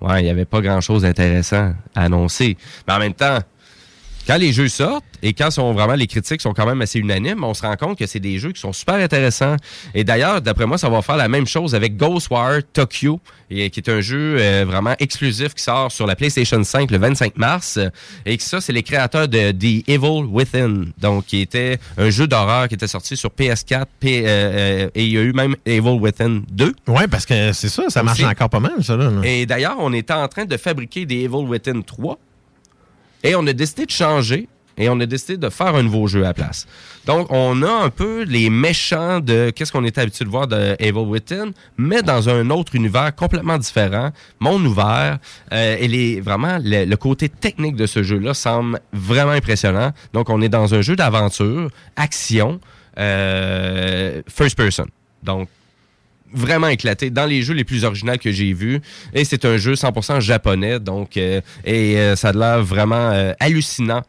ouais, il y avait pas grand-chose d'intéressant à annoncer. Mais en même temps, quand les jeux sortent et quand sont vraiment les critiques sont quand même assez unanimes, on se rend compte que c'est des jeux qui sont super intéressants. Et d'ailleurs, d'après moi, ça va faire la même chose avec Ghostwire Tokyo, et, qui est un jeu euh, vraiment exclusif qui sort sur la PlayStation 5 le 25 mars. Et que ça, c'est les créateurs de The Evil Within, donc qui était un jeu d'horreur qui était sorti sur PS4 P- euh, euh, et il y a eu même Evil Within 2. Ouais, parce que c'est ça, ça marche encore pas mal, ça. Là, là. Et d'ailleurs, on était en train de fabriquer des Evil Within 3. Et on a décidé de changer. Et on a décidé de faire un nouveau jeu à la place. Donc, on a un peu les méchants de qu'est-ce qu'on était habitué de voir de Evil Within, mais dans un autre univers complètement différent, monde ouvert. Euh, et les, vraiment, le, côté technique de ce jeu-là semble vraiment impressionnant. Donc, on est dans un jeu d'aventure, action, euh, first person. Donc, vraiment éclaté dans les jeux les plus originaux que j'ai vus. Et c'est un jeu 100% japonais donc euh, et euh, ça a l'air vraiment euh, hallucinant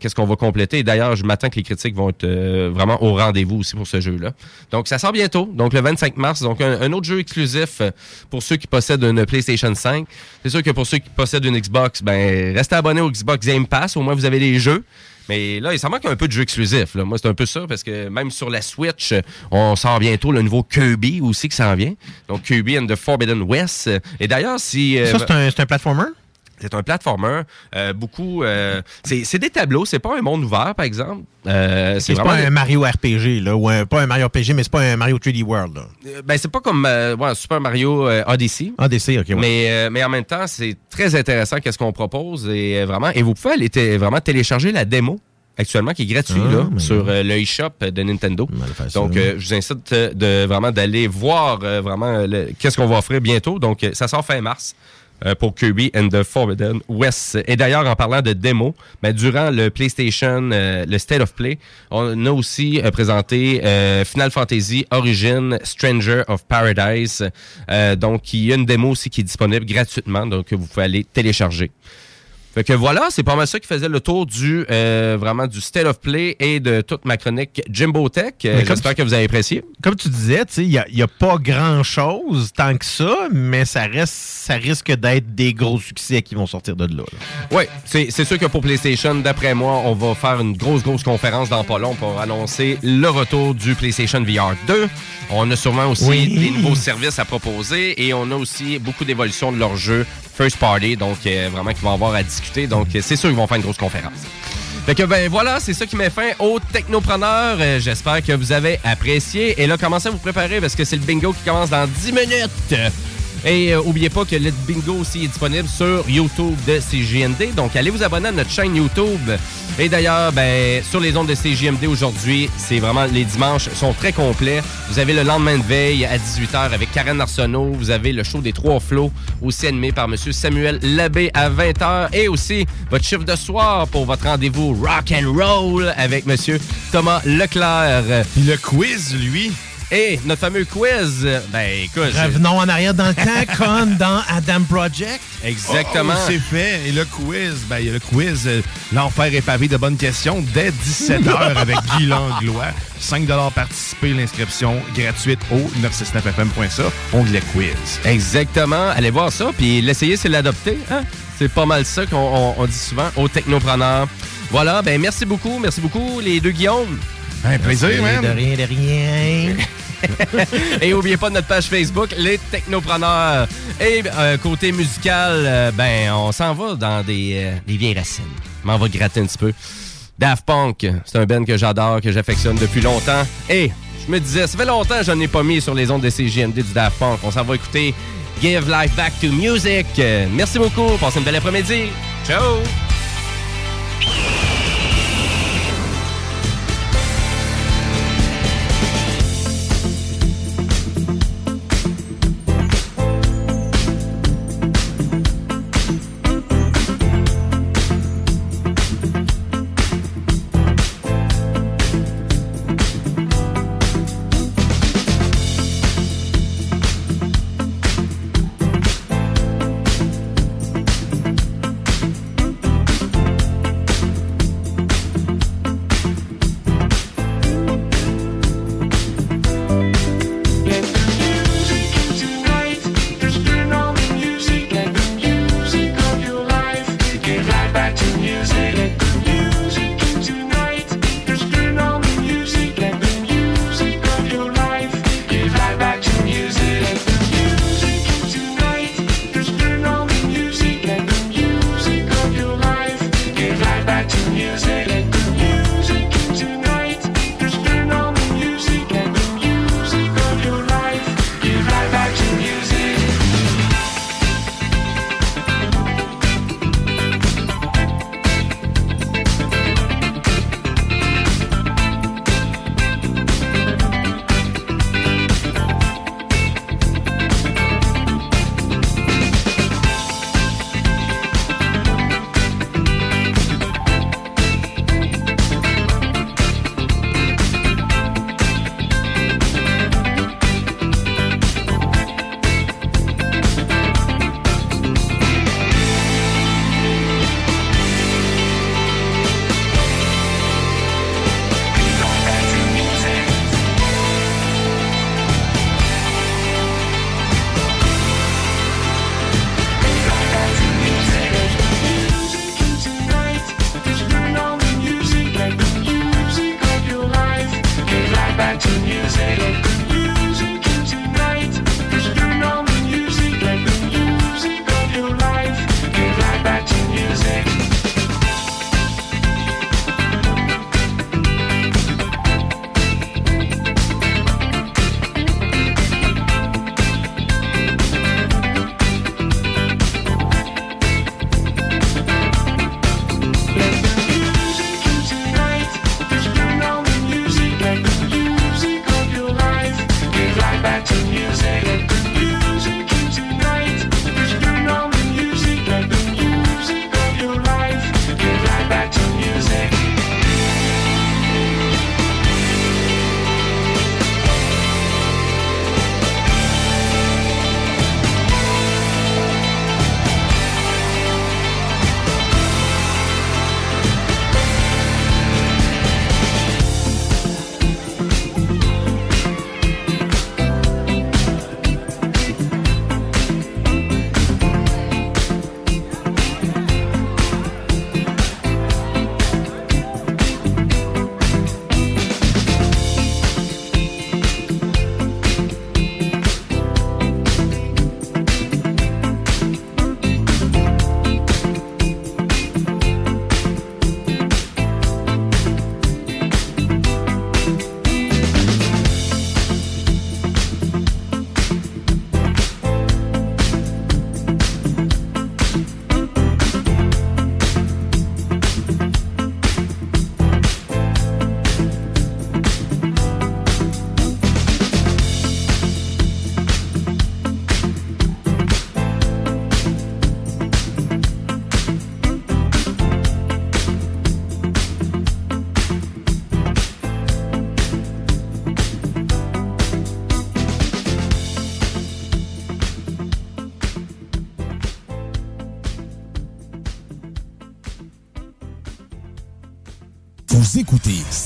qu'est-ce qu'on va compléter. D'ailleurs je m'attends que les critiques vont être vraiment au rendez-vous aussi pour ce jeu là donc ça sort bientôt donc le 25 mars. Donc un, autre jeu exclusif pour ceux qui possèdent une PlayStation 5 c'est sûr que pour ceux qui possèdent une Xbox ben restez abonnés au Xbox Game Pass. Au moins vous avez les jeux mais là, il s'en manque un peu de jeux exclusifs. Là. Moi, c'est un peu ça, parce que même sur la Switch, on sort bientôt le nouveau Kirby aussi qui s'en vient. Donc, Kirby and the Forbidden West. Et d'ailleurs, si... euh, Ça, c'est un, c'est un platformer? C'est un platformer. Euh, beaucoup... euh, c'est des tableaux. C'est pas un monde ouvert, par exemple. Euh, C'est pas un Mario RPG, là, ou un- pas un Mario RPG, mais c'est pas un Mario 3D World. Là. Euh, Ben, c'est pas comme ouais, Super Mario Odyssey. Odyssey, ok, ouais. Mais, mais en même temps, c'est très intéressant qu'est-ce qu'on propose. Et, vraiment, et vous pouvez aller vraiment télécharger la démo actuellement qui est gratuit Ah, là, sur euh, le eShop de Nintendo. Donc, euh, je vous incite de vraiment d'aller voir euh, vraiment qu'est-ce qu'on va offrir bientôt. Donc, ça sort fin mars. Euh, pour Kirby and the Forbidden West. Et d'ailleurs, en parlant de démo, ben, durant le PlayStation, euh, le State of Play, on a aussi euh, présenté euh, Final Fantasy Origin Stranger of Paradise. Euh, donc, il y a une démo aussi qui est disponible gratuitement, donc vous pouvez aller télécharger. Fait que voilà, c'est pas mal ça qui faisait le tour du euh, vraiment du State of Play et de toute ma chronique Jimbo Tech. Euh, J'espère que vous avez apprécié. Comme tu disais, tu sais, il n'y a, pas grand-chose tant que ça, mais ça reste, ça risque d'être des gros succès qui vont sortir de là. là. Oui, c'est c'est sûr que pour PlayStation, d'après moi, on va faire une grosse, grosse conférence dans pas long pour annoncer le retour du PlayStation VR 2. On a sûrement aussi Oui. des nouveaux services à proposer et on a aussi beaucoup d'évolutions de leur jeu First Party, donc euh, vraiment qu'ils vont avoir à discuter. Donc euh, c'est sûr qu'ils vont faire une grosse conférence. Fait que ben voilà, c'est ça qui met fin au Technopreneur. Euh, J'espère que vous avez apprécié. Et là, commencez à vous préparer parce que c'est le bingo qui commence dans 10 minutes. Et euh, oubliez pas que le bingo aussi est disponible sur YouTube de CJND. Donc allez vous abonner à notre chaîne YouTube. Et d'ailleurs, ben, sur les ondes de CJMD aujourd'hui, c'est vraiment les dimanches sont très complets. Vous avez le lendemain de veille à 18h avec Karen Arsenault. Vous avez le show des trois flots, aussi animé par Monsieur Samuel Labbé à 20h. Et aussi votre chiffre de soir pour votre rendez-vous rock and roll avec Monsieur Thomas Leclerc. Le quiz, lui. Et notre fameux quiz, ben écoute, Revenons en arrière dans le temps, comme dans Adam Project. Exactement. Oh, c'est fait. Et le quiz, ben, il y a le quiz euh, L'enfer est pavé de bonnes questions dès 17h avec Guy Langlois. 5 participer, l'inscription gratuite au 969fm.ca, onglet quiz. Exactement. Allez voir ça, puis l'essayer, c'est l'adopter. Hein? C'est pas mal ça qu'on on- on dit souvent aux technopreneurs. Voilà, ben merci beaucoup, merci beaucoup les deux Guillaume. Un plaisir, man. De rien, de rien. Et oubliez pas notre page Facebook, les technopreneurs. Et euh, côté musical, euh, ben on s'en va dans des, euh, des vieilles racines. M'en va gratter un petit peu. Daft Punk, c'est un band que j'adore, que j'affectionne depuis longtemps. Et je me disais, ça fait longtemps que je n'en ai pas mis sur les ondes de CGMD du Daft Punk. On s'en va écouter Give Life Back to Music. Merci beaucoup, passez une belle après-midi. Ciao!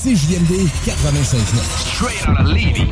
CJMD 96.9. Straight out of Levy.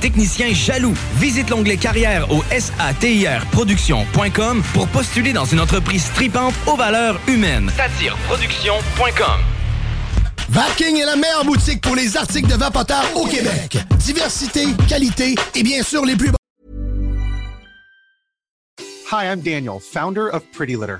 techniciens jaloux. Visite l'onglet carrière au satirproduction.com pour postuler dans une entreprise tripante aux valeurs humaines. Satireproduction.com Vapking est la meilleure boutique pour les articles de vapoteurs au Québec. Diversité, qualité et bien sûr les plus Hi, I'm Daniel, founder of Pretty Litter.